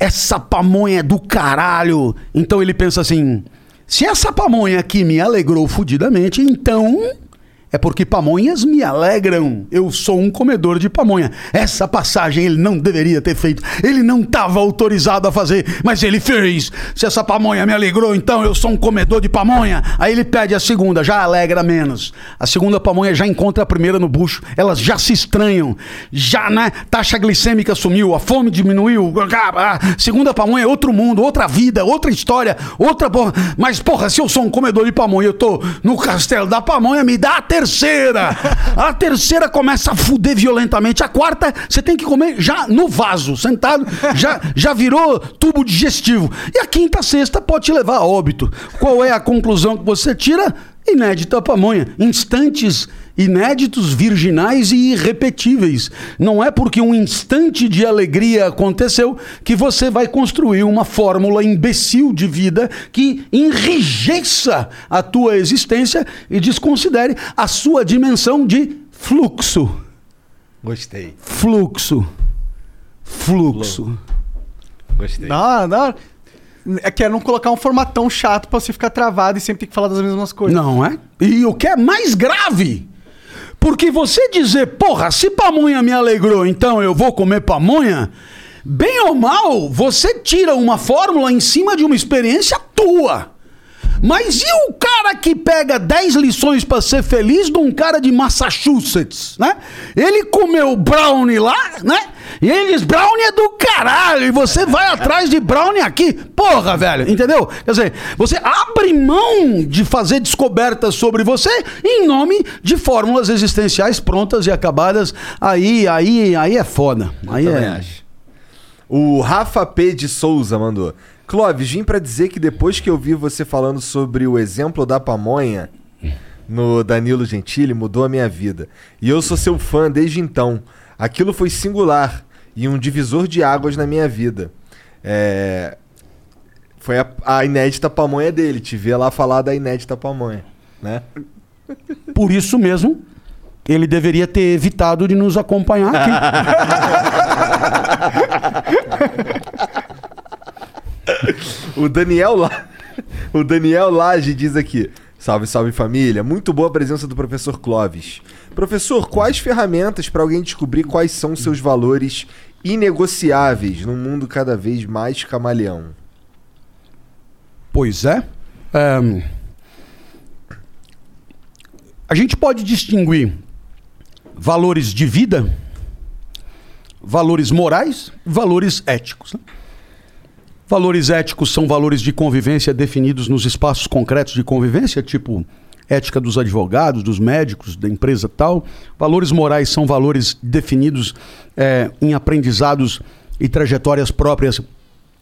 essa pamonha é do caralho. Então ele pensa assim: se essa pamonha aqui me alegrou fudidamente, então. É porque pamonhas me alegram. Eu sou um comedor de pamonha. Essa passagem ele não deveria ter feito. Ele não estava autorizado a fazer, mas ele fez. Se essa pamonha me alegrou, então eu sou um comedor de pamonha. Aí ele pede a segunda, já alegra menos. A segunda pamonha já encontra a primeira no bucho. Elas já se estranham. Já, né? Taxa glicêmica sumiu, a fome diminuiu. Segunda pamonha é outro mundo, outra vida, outra história, outra porra. Mas, porra, se eu sou um comedor de pamonha, eu tô no castelo da pamonha, me dá a terceira. A terceira começa a fuder violentamente. A quarta, você tem que comer já no vaso, sentado, já, já virou tubo digestivo. E a quinta, sexta pode te levar a óbito. Qual é a conclusão que você tira? Inédita pamonha. Instantes inéditos, virginais e irrepetíveis. Não é porque um instante de alegria aconteceu que você vai construir uma fórmula imbecil de vida que enrijeça a tua existência e desconsidere a sua dimensão de fluxo. Gostei. Fluxo. Fluxo. Gostei. Não, não. É que é não colocar um formatão chato pra você ficar travado e sempre ter que falar das mesmas coisas. Não é? E o que é mais grave? Porque você dizer, porra, se pamonha me alegrou, então eu vou comer pamonha, bem ou mal, você tira uma fórmula em cima de uma experiência tua. Mas e o cara que pega 10 lições pra ser feliz de um cara de Massachusetts, né? Ele comeu brownie lá, né? E eles, brownie é do caralho, e você vai atrás de brownie aqui. Porra, velho, entendeu? Quer dizer, você abre mão de fazer descobertas sobre você em nome de fórmulas existenciais prontas e acabadas. Aí, aí, aí é foda. Aí também é. acho. O Rafa P. de Souza mandou. Clóvis, vim pra dizer que depois que eu vi você falando sobre o exemplo da pamonha no Danilo Gentili, mudou a minha vida. E eu sou seu fã desde então. Aquilo foi singular e um divisor de águas na minha vida. É, Foi a, a inédita pamonha dele. Te ver lá falar da inédita pamonha, né? Por isso mesmo, ele deveria ter evitado de nos acompanhar aqui. o Daniel La... o Daniel Lage diz aqui: Salve, salve família. Muito boa a presença do professor Clóvis. Professor, quais ferramentas para alguém descobrir quais são seus valores inegociáveis num mundo cada vez mais camaleão? Pois é. Ahn, a gente pode distinguir valores de vida, valores morais, valores éticos. né? Valores éticos são valores de convivência definidos nos espaços concretos de convivência, tipo ética dos advogados, dos médicos, da empresa tal. Valores morais são valores definidos eh, em aprendizados e trajetórias próprias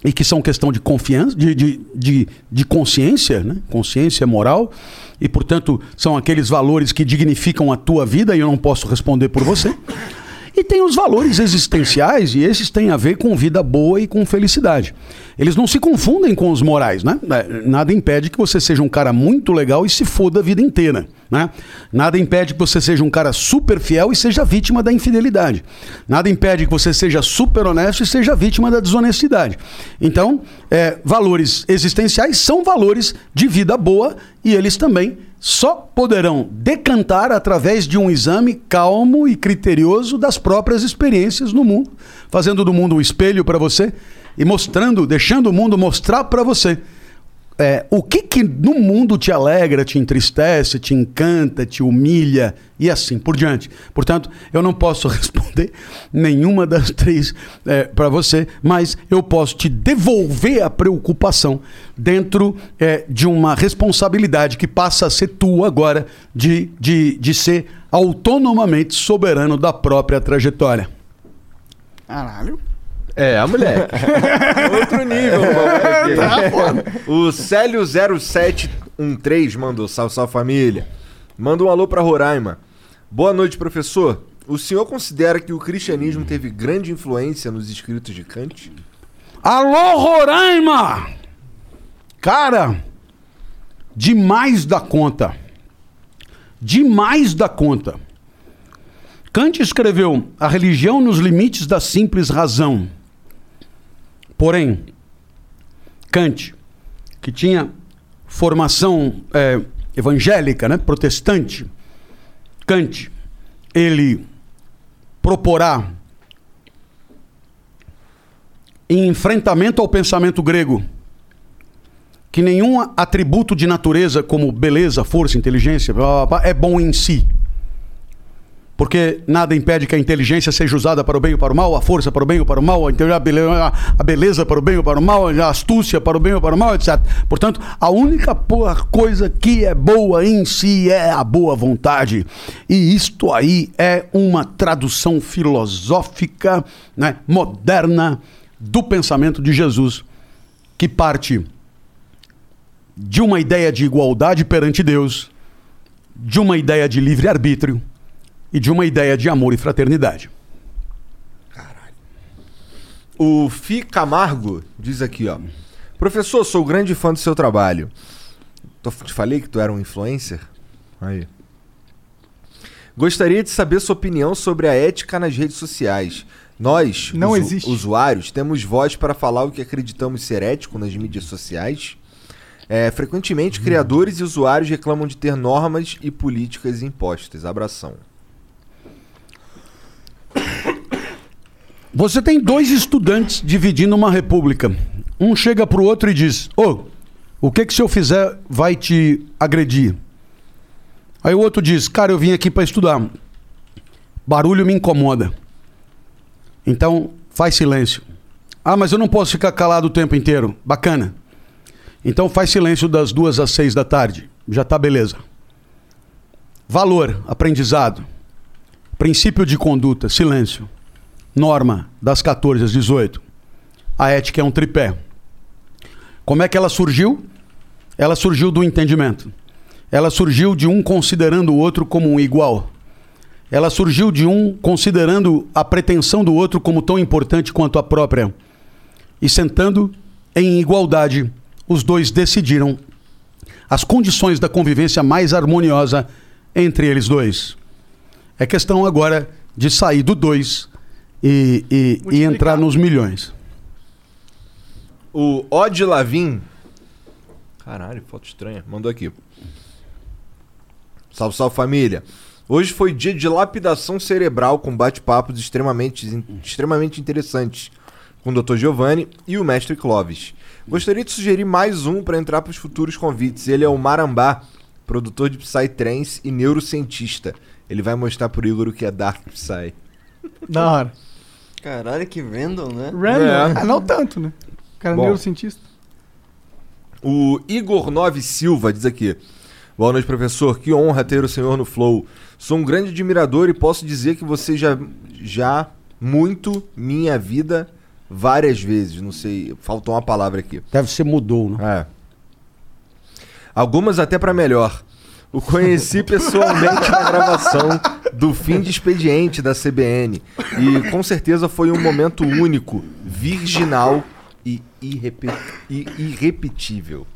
e que são questão de confiança, de, de, de, de consciência, né? consciência moral, e portanto são aqueles valores que dignificam a tua vida e eu não posso responder por você. E tem os valores existenciais, e esses têm a ver com vida boa e com felicidade. Eles não se confundem com os morais, né? É, Nada impede que você seja um cara muito legal e se foda a vida inteira, né? Nada impede que você seja um cara super fiel e seja vítima da infidelidade. Nada impede que você seja super honesto e seja vítima da desonestidade. Então, é, valores existenciais são valores de vida boa e eles também só poderão decantar através de um exame calmo e criterioso das próprias experiências no mundo, fazendo do mundo um espelho para você e mostrando, deixando o mundo mostrar para você é, o que que no mundo te alegra, te entristece, te encanta, te humilha e assim por diante. Portanto, eu não posso responder nenhuma das três para você, mas eu posso te devolver a preocupação dentro é, de uma responsabilidade que passa a ser tua agora de, de, de ser autonomamente soberano da própria trajetória. Caralho. É, a mulher. Outro nível, mano. Tá foda. O Célio0713 mandou, salve, salve família. Manda um alô pra Roraima. Boa noite, professor. O senhor considera que o cristianismo teve grande influência nos escritos de Kant? Alô, Roraima! Cara, demais da conta. Demais da conta. Kant escreveu A religião nos limites da simples razão. Porém, Kant, que tinha formação é, evangélica, né, protestante, Kant, ele proporá em enfrentamento ao pensamento grego que nenhum atributo de natureza como beleza, força, inteligência blá, blá, blá, é bom em si. Porque nada impede que a inteligência seja usada para o bem ou para o mal, a força para o bem ou para o mal, a beleza para o bem ou para o mal, a astúcia para o bem ou para o mal, etc. Portanto, a única coisa que é boa em si é a boa vontade. E isto aí é uma tradução filosófica né, moderna do pensamento de Jesus, que parte de uma ideia de igualdade perante Deus, de uma ideia de livre-arbítrio e de uma ideia de amor e fraternidade. O Fi Camargo diz aqui, ó. Professor, sou grande fã do seu trabalho. Tô- te falei que tu era um influencer? Aí. Gostaria de saber sua opinião sobre a ética nas redes sociais. Nós, Não usu- existe. usuários, temos voz para falar o que acreditamos ser ético nas mídias sociais. É, frequentemente, criadores e usuários reclamam de ter normas e políticas impostas. Abração. Você tem dois estudantes dividindo uma república. Um chega pro outro e diz: Ô, o que que se eu fizer vai te agredir? Aí o outro diz: Cara, eu vim aqui para estudar. Barulho me incomoda. Então, faz silêncio. Ah, mas eu não posso ficar calado o tempo inteiro. Bacana. Então faz silêncio das duas às seis da tarde. Já tá beleza. Valor, aprendizado. Princípio de conduta, silêncio. Norma, das 14 às 18. A ética é um tripé. Como é que ela surgiu? Ela surgiu do entendimento. Ela surgiu de um considerando o outro como um igual. Ela surgiu de um considerando a pretensão do outro como tão importante quanto a própria. E sentando em igualdade, os dois decidiram as condições da convivência mais harmoniosa entre eles dois. É questão agora de sair do dois e, e, e entrar nos milhões. O Odd Lavin. Caralho, foto estranha. Mandou aqui. Salve, salve família. Hoje foi dia de lapidação cerebral com bate-papos extremamente, extremamente interessantes com o Dr. Giovanni e o Mestre Clovis. Gostaria de sugerir mais um para entrar para os futuros convites. Ele é o Marambá, produtor de Psytrance e neurocientista. Ele vai mostrar pro Igor o que é Dark Psy. Da hora. Caralho, que random, né? Random? É. Ah, não tanto, né? O cara é Bom. neurocientista. O Igor Nove Silva diz aqui: Boa noite, professor. Que honra ter o senhor no Flow. Sou um grande admirador e posso dizer que você já, já muito minha vida várias vezes. Não sei, faltou uma palavra aqui. Deve ser mudou, né? É. Algumas até pra melhor. O conheci pessoalmente na gravação do fim de expediente da CBN. E com certeza foi um momento único, virginal e, irrepe- e irrepetível.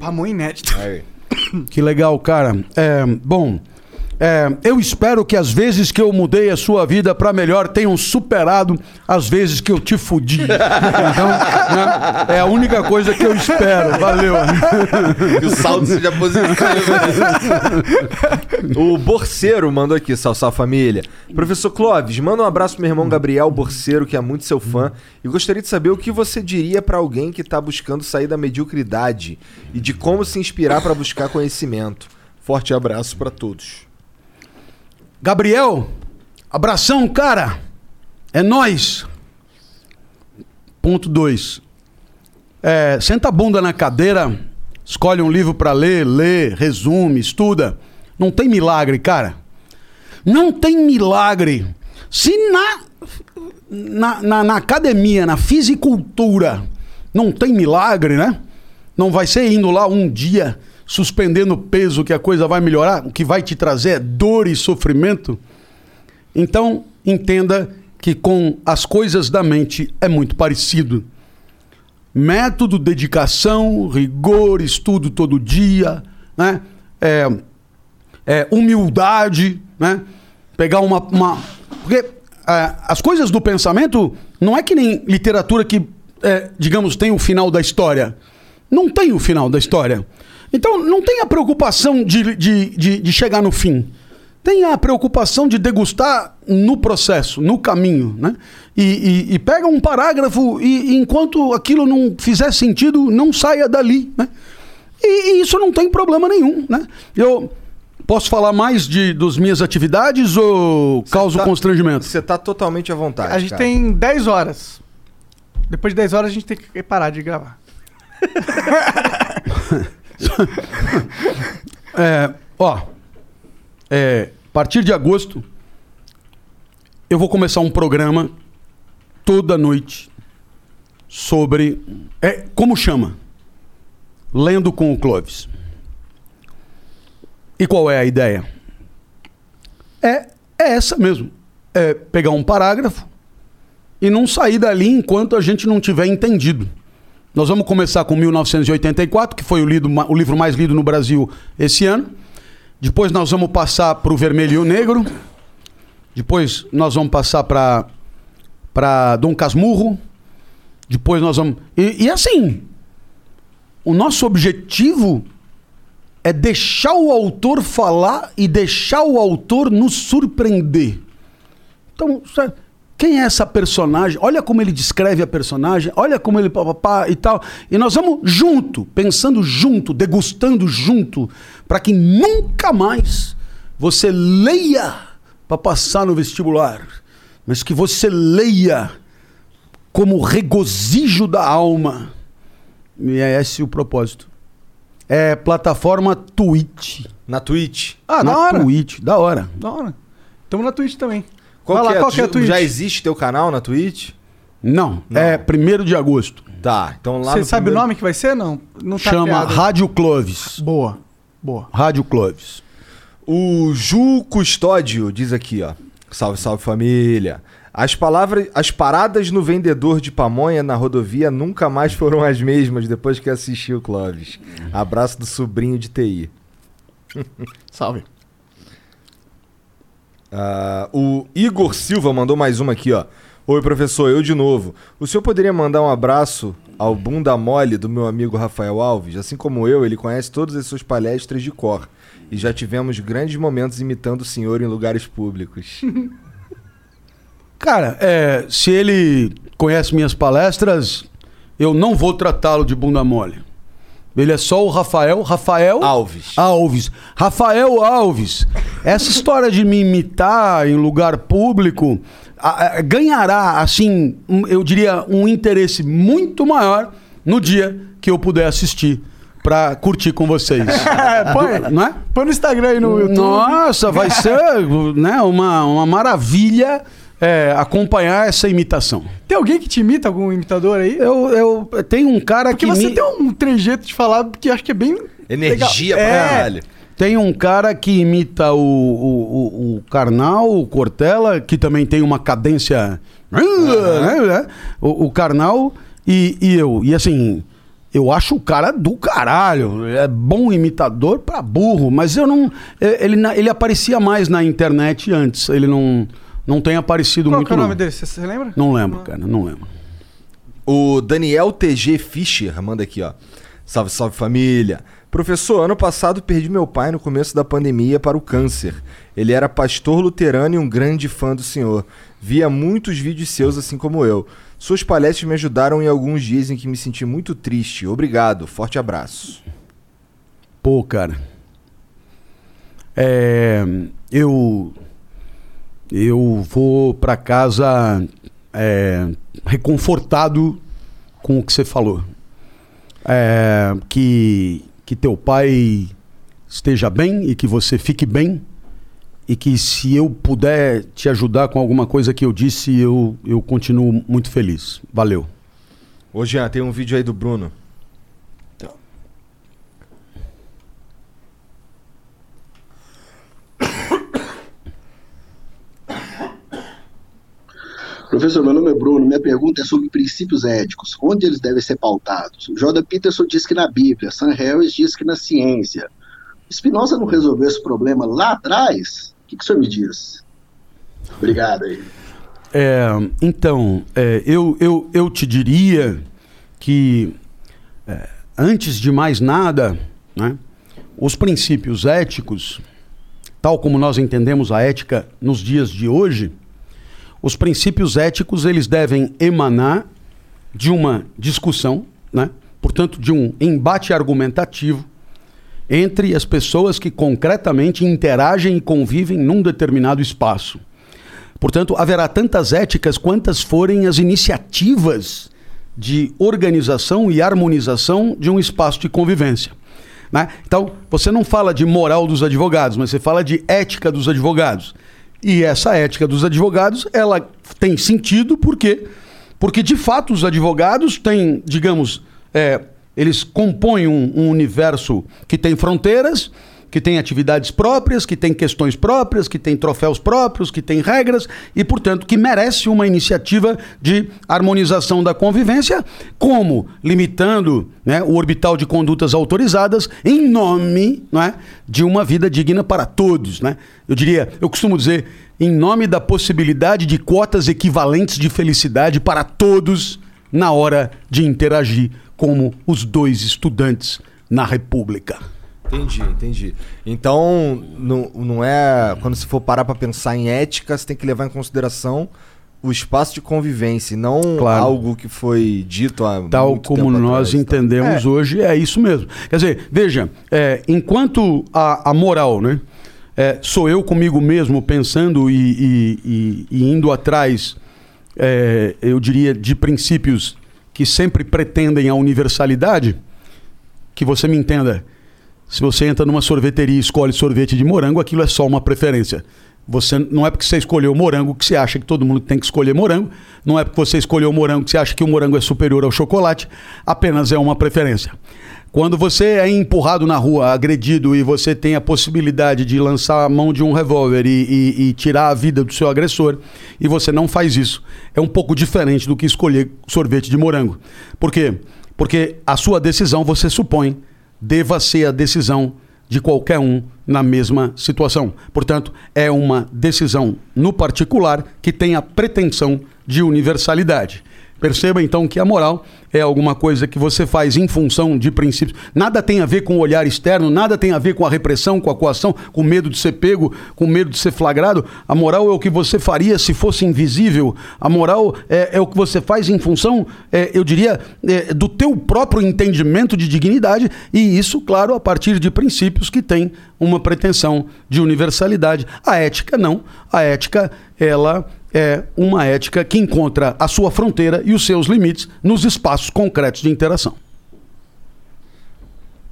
Pamão inédito. Aí. Que legal, cara. É, bom, é, eu espero que as vezes que eu mudei a sua vida para melhor tenham superado as vezes que eu te fudi. Então, né, é a única coisa que eu espero. Valeu. Que o saldo seja positivo. o Borceiro mandou aqui, Salsal Família. Professor Clóvis, manda um abraço pro meu irmão Gabriel Borceiro, que é muito seu fã. E gostaria de saber o que você diria pra alguém que tá buscando sair da mediocridade e de como se inspirar pra buscar conhecimento. Forte abraço pra todos. Gabriel, abração, cara. É nós. Ponto 2. É, senta a bunda na cadeira, escolhe um livro pra ler, lê, resume, estuda. Não tem milagre, cara. Não tem milagre. Se na, na, na, na academia, na fisicultura, não tem milagre, né? Não vai ser indo lá um dia suspendendo peso que a coisa vai melhorar. O que vai te trazer é dor e sofrimento. Então, entenda que com as coisas da mente é muito parecido. Método, dedicação, rigor, estudo todo dia, né? É, é, humildade, né? Pegar uma. uma... Porque é, as coisas do pensamento não é que nem literatura que, é, digamos, tem o final da história. Não tem o final da história. Então não tem a preocupação de, de, de, de chegar no fim. Tem a preocupação de degustar no processo, no caminho, né? E, e- e pega um parágrafo e, e enquanto aquilo não fizer sentido, não saia dali, né? E, e isso não tem problema nenhum, né? Eu posso falar mais de dos minhas atividades ou causa tá- constrangimento? Você tá totalmente à vontade. A gente cara. tem 10 horas. Depois de 10 horas a gente tem que parar de gravar. É, ó, é, a partir de agosto, eu vou começar um programa toda noite sobre. É, como chama? Lendo com o Clóvis. E qual é a ideia? É, é essa mesmo. É pegar um parágrafo e não sair dali enquanto a gente não tiver entendido. Nós vamos começar com 1984, que foi o, lido- o livro mais lido no Brasil esse ano. Depois nós vamos passar para o Vermelho e o Negro. Depois nós vamos passar para para Dom Casmurro. Depois nós vamos. E, e assim, o nosso objetivo é deixar o autor falar e deixar o autor nos surpreender. Então, sabe, quem é essa personagem? Olha como ele descreve a personagem, olha como ele papapá e tal. E nós vamos junto, pensando junto, degustando junto, para que nunca mais você leia para passar no vestibular. mas que você leia como regozijo da alma. E é esse o propósito. É plataforma Twitch. Na Twitch? Ah, na da hora. Twitch, da hora. Da hora. Tamo na Twitch também. Qual, Vai que, lá, é? qual que é a Twitch? Já existe teu canal na Twitch? Não, é 1 de agosto. Tá, então lá Você no sabe primeiro- o nome que vai ser? Não. Não tá Chama criado. Rádio Clovis. Boa. Boa. Rádio Clovis. O Ju Custódio diz aqui, ó. Salve, salve família. As palavras, as paradas no vendedor de pamonha na rodovia nunca mais foram as mesmas depois que assisti o Clóvis. Abraço do sobrinho de TI. Salve. Ah, o Igor Silva mandou mais uma aqui, ó. Oi, professor, eu de novo. O senhor poderia mandar um abraço ao bunda mole do meu amigo Rafael Alves? Assim como eu, ele conhece todas as suas palestras de cor. E já tivemos grandes momentos imitando o senhor em lugares públicos. Cara, é, se ele conhece minhas palestras, eu não vou tratá-lo de bunda mole. Ele é só o Rafael. Rafael Alves. Alves. Rafael Alves. Essa história de me imitar em lugar público a- a- ganhará, assim, um- eu diria, um interesse muito maior no dia que eu puder assistir pra curtir com vocês. põe, não é? põe no Instagram e no YouTube. Nossa, vai ser né, uma, uma maravilha é, acompanhar essa imitação. Tem alguém que te imita, algum imitador aí? Eu, eu tenho um cara Porque que você me- tem um trejeito de falar que acho que é bem. Energia legal. pra É. caralho. Tem um cara que imita o, o, o, o Karnal, o Cortella, que também tem uma cadência. né, O, o Karnal e, e eu. E assim, eu acho o cara do caralho. É bom imitador pra burro, mas eu não. Ele, ele aparecia mais na internet antes. Ele não, não tem aparecido Qual muito. que é o não. nome dele? Você, você lembra? Não lembro, cara, não lembro. O Daniel TG Fischer manda aqui, ó. Salve, salve família. Professor, ano passado perdi meu pai no começo da pandemia para o câncer. Ele era pastor luterano e um grande fã do senhor. Via muitos vídeos seus, assim como eu. Suas palestras me ajudaram em alguns dias em que me senti muito triste. Obrigado. Forte abraço. Pô, cara. É, eu eu vou pra casa é, reconfortado com o que você falou. É, que que teu pai esteja bem e que você fique bem e que se eu puder te ajudar com alguma coisa que eu disse, eu, eu continuo muito feliz. Valeu. Ô Jean, tem um vídeo aí do Bruno. Professor, meu nome é Bruno. Minha pergunta é sobre princípios éticos. Onde eles devem ser pautados? Jordan Peterson diz que na Bíblia, Sam Harris diz que na ciência. Spinoza não resolveu esse problema lá atrás? O que, que o senhor me diz? Obrigado aí. É, então, é, eu, eu, eu te diria que, é, antes de mais nada, né, os princípios éticos, tal como nós entendemos a ética nos dias de hoje, os princípios éticos eles devem emanar de uma discussão, né, portanto, de um embate argumentativo entre as pessoas que concretamente interagem e convivem num determinado espaço. Portanto, haverá tantas éticas quantas forem as iniciativas de organização e harmonização de um espaço de convivência. né? Então, você não fala de moral dos advogados, mas você fala de ética dos advogados. E essa ética dos advogados, ela tem sentido porque, porque de fato os advogados têm, digamos, é, eles compõem um, um universo que tem fronteiras, que tem atividades próprias, que tem questões próprias, que tem troféus próprios, que tem regras e, portanto, que merece uma iniciativa de harmonização da convivência, como limitando né, o orbital de condutas autorizadas em nome né, de uma vida digna para todos. Né? Eu diria, eu costumo dizer, em nome da possibilidade de cotas equivalentes de felicidade para todos na hora de interagir como os dois estudantes na República. Entendi, entendi. Então, não, não é. Quando se for parar pra pensar em ética, você tem que levar em consideração o espaço de convivência, não Claro. algo que foi dito há Tal como nós atrás, tá? entendemos É. hoje, é isso mesmo. Quer dizer, veja, é, enquanto a, a moral, né? é, sou eu comigo mesmo pensando e, e- e- e indo atrás, é, eu diria, de princípios que sempre pretendem a universalidade, que você me entenda. Se você entra numa sorveteria e escolhe sorvete de morango, aquilo é só uma preferência. Você não é porque você escolheu morango que você acha que todo mundo tem que escolher morango. Não é porque você escolheu morango que você acha que o morango é superior ao chocolate. Apenas é uma preferência. Quando você é empurrado na rua, agredido e você tem a possibilidade de lançar a mão de um revólver e, e- e tirar a vida do seu agressor, e você não faz isso, é um pouco diferente do que escolher sorvete de morango. Por quê? Porque a sua decisão, você supõe, deva ser a decisão de qualquer um na mesma situação. Portanto, é uma decisão no particular que tem a pretensão de universalidade. Perceba então que a moral é alguma coisa que você faz em função de princípios. Nada tem a ver com o olhar externo, nada tem a ver com a repressão, com a coação, com medo de ser pego, com medo de ser flagrado. A moral é o que você faria se fosse invisível. A moral é, é o que você faz em função, é, eu diria, é, do teu próprio entendimento de dignidade. E isso, claro, a partir de princípios que têm uma pretensão de universalidade. A ética não. A ética, ela é uma ética que encontra a sua fronteira e os seus limites nos espaços concretos de interação.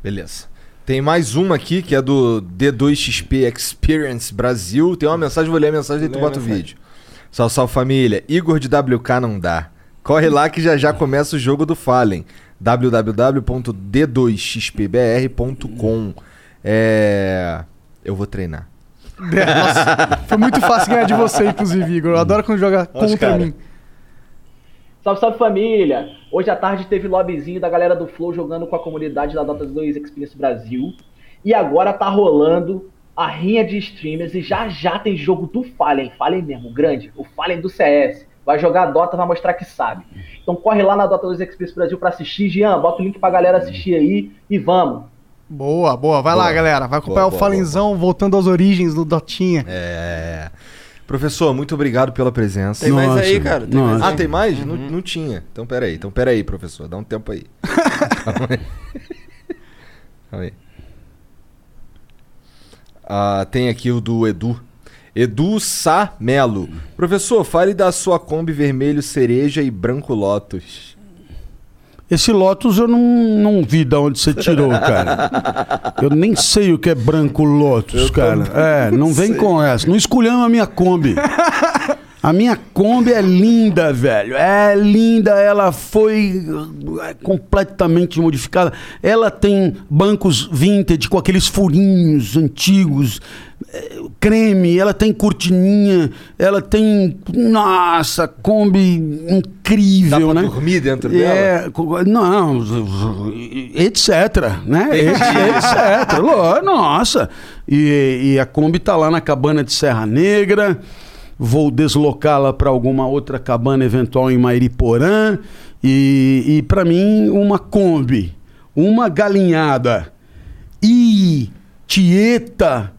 Beleza. Tem mais uma aqui que é do D2XP Experience Brasil. Tem uma mensagem, vou ler a mensagem e tu bota o vídeo. Salve, salve família. Igor de WK não dá. Corre lá que já já começa o jogo do Fallen. www.d2xpbr.com. É. Eu vou treinar. É, nossa, foi muito fácil ganhar de você, inclusive, Igor. Eu adoro quando joga Nossa, contra cara. mim. Salve, salve família! Hoje à tarde teve lobbyzinho da galera do Flow jogando com a comunidade da Dota 2 Experience Brasil. E agora tá rolando a rinha de streamers e já já tem jogo do Fallen, Fallen mesmo, grande, o Fallen do CS. Vai jogar a Dota, vai mostrar que sabe. Então corre lá na Dota 2 Experience Brasil pra assistir. Jean, bota o link pra galera assistir aí e vamos. Boa, boa. Vai lá, Boa. galera. Vai acompanhar Boa, o boa, Falenzão voltando às origens do Dotinha. É. Professor, muito obrigado pela presença. Tem mais Nossa, aí, cara, tem mais ah, aí. tem mais? Não, Uhum. não tinha. Então peraí, então peraí, professor. Dá um tempo aí. Calma aí. Calma aí. Ah, tem aqui o do Edu. Edu Sá Melo. Professor, fale da sua Kombi vermelho cereja e branco Lotus. Esse Lotus eu não, não vi de onde você tirou, cara. Eu nem sei o que é branco Lotus, cara. É, não vem com essa. Não escolhamos a minha Kombi. A minha Kombi é linda, velho. É linda, ela foi é, completamente modificada. Ela tem bancos vintage com aqueles furinhos antigos, é, creme, ela tem cortininha, ela tem. Nossa, Kombi incrível, Dá pra né? dormir dentro É, co- não, etc, né? etc. Nossa. E, e a Kombi tá lá na cabana de Serra Negra. Vou deslocá-la para alguma outra cabana eventual em Mairiporã. E, e para mim, uma Kombi, uma galinhada e Tieta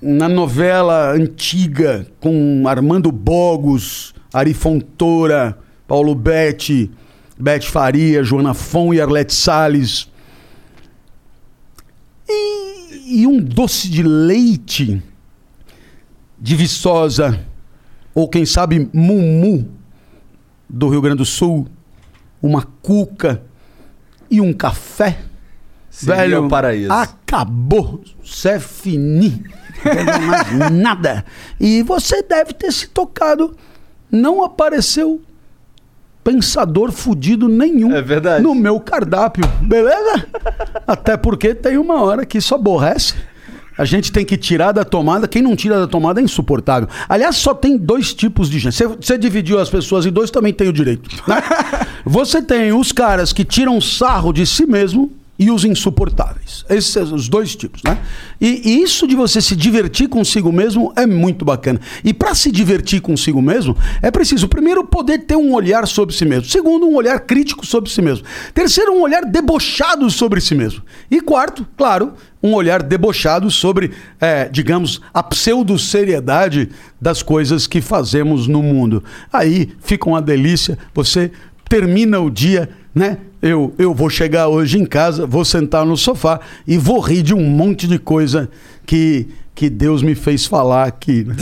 na novela antiga com Armando Bogos, Ari Fontoura, Paulo Betti, Bete Faria, Joana Fon e Arlete Salles. E, e um doce de leite de Viçosa, ou quem sabe Mumu, do Rio Grande do Sul, uma cuca e um café. Seria Velho, o paraíso. acabou. Isso é fini. Não mais nada. E você deve ter se tocado. Não apareceu pensador fudido nenhum É verdade. no meu cardápio, beleza? Até porque tem uma hora que isso aborrece. A gente tem que tirar da tomada. Quem não tira da tomada é insuportável. Aliás, só tem dois tipos de gente. Você, dividiu as pessoas em dois, também tem o direito. né? Você tem os caras que tiram sarro de si mesmo e os insuportáveis. Esses os dois tipos, né? E, e isso de você se divertir consigo mesmo é muito bacana. E para se divertir consigo mesmo, é preciso, primeiro, poder ter um olhar sobre si mesmo. Segundo, um olhar crítico sobre si mesmo. Terceiro, um olhar debochado sobre si mesmo. E quarto, claro, um olhar debochado sobre, é, digamos, a pseudo-seriedade das coisas que fazemos no mundo. Aí fica uma delícia, você termina o dia, né? Eu, eu vou chegar hoje em casa, vou sentar no sofá e vou rir de um monte de coisa que, que Deus me fez falar aqui.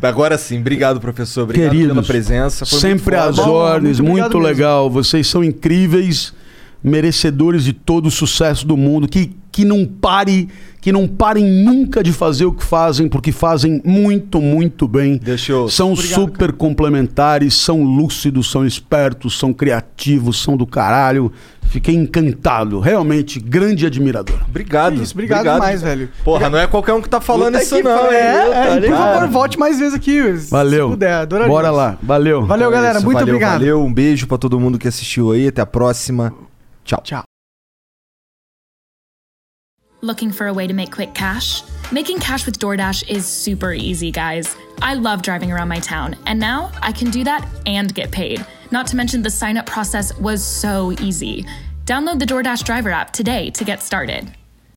Agora sim, obrigado, professor. Obrigado pela Queridos, presença. Foi sempre muito às ordens, muito muito, obrigado mesmo. legal. Vocês são incríveis, merecedores de todo o sucesso do mundo. Que, que não pare, que não parem nunca de fazer o que fazem, porque fazem muito, muito bem. Deixa eu... São super complementares, são lúcidos, são espertos, são criativos, são do caralho. Fiquei encantado, realmente grande admirador. Obrigado. Isso, obrigado demais, velho. Porra, não é qualquer um que tá falando Puta isso que não? É, é, e por favor, volte mais vezes aqui. se Valeu. puder, adoraria. Bora lá. Valeu. Valeu, Então é galera. isso, muito valeu, obrigado. Valeu, um beijo pra todo mundo que assistiu aí. Até a próxima. Tchau. Tchau. Looking for a way to make quick cash? Making cash with DoorDash is super easy, guys. I love driving around my town, and now I can do that and get paid. Not to mention, the sign up process was so easy. Download the DoorDash driver app today to get started.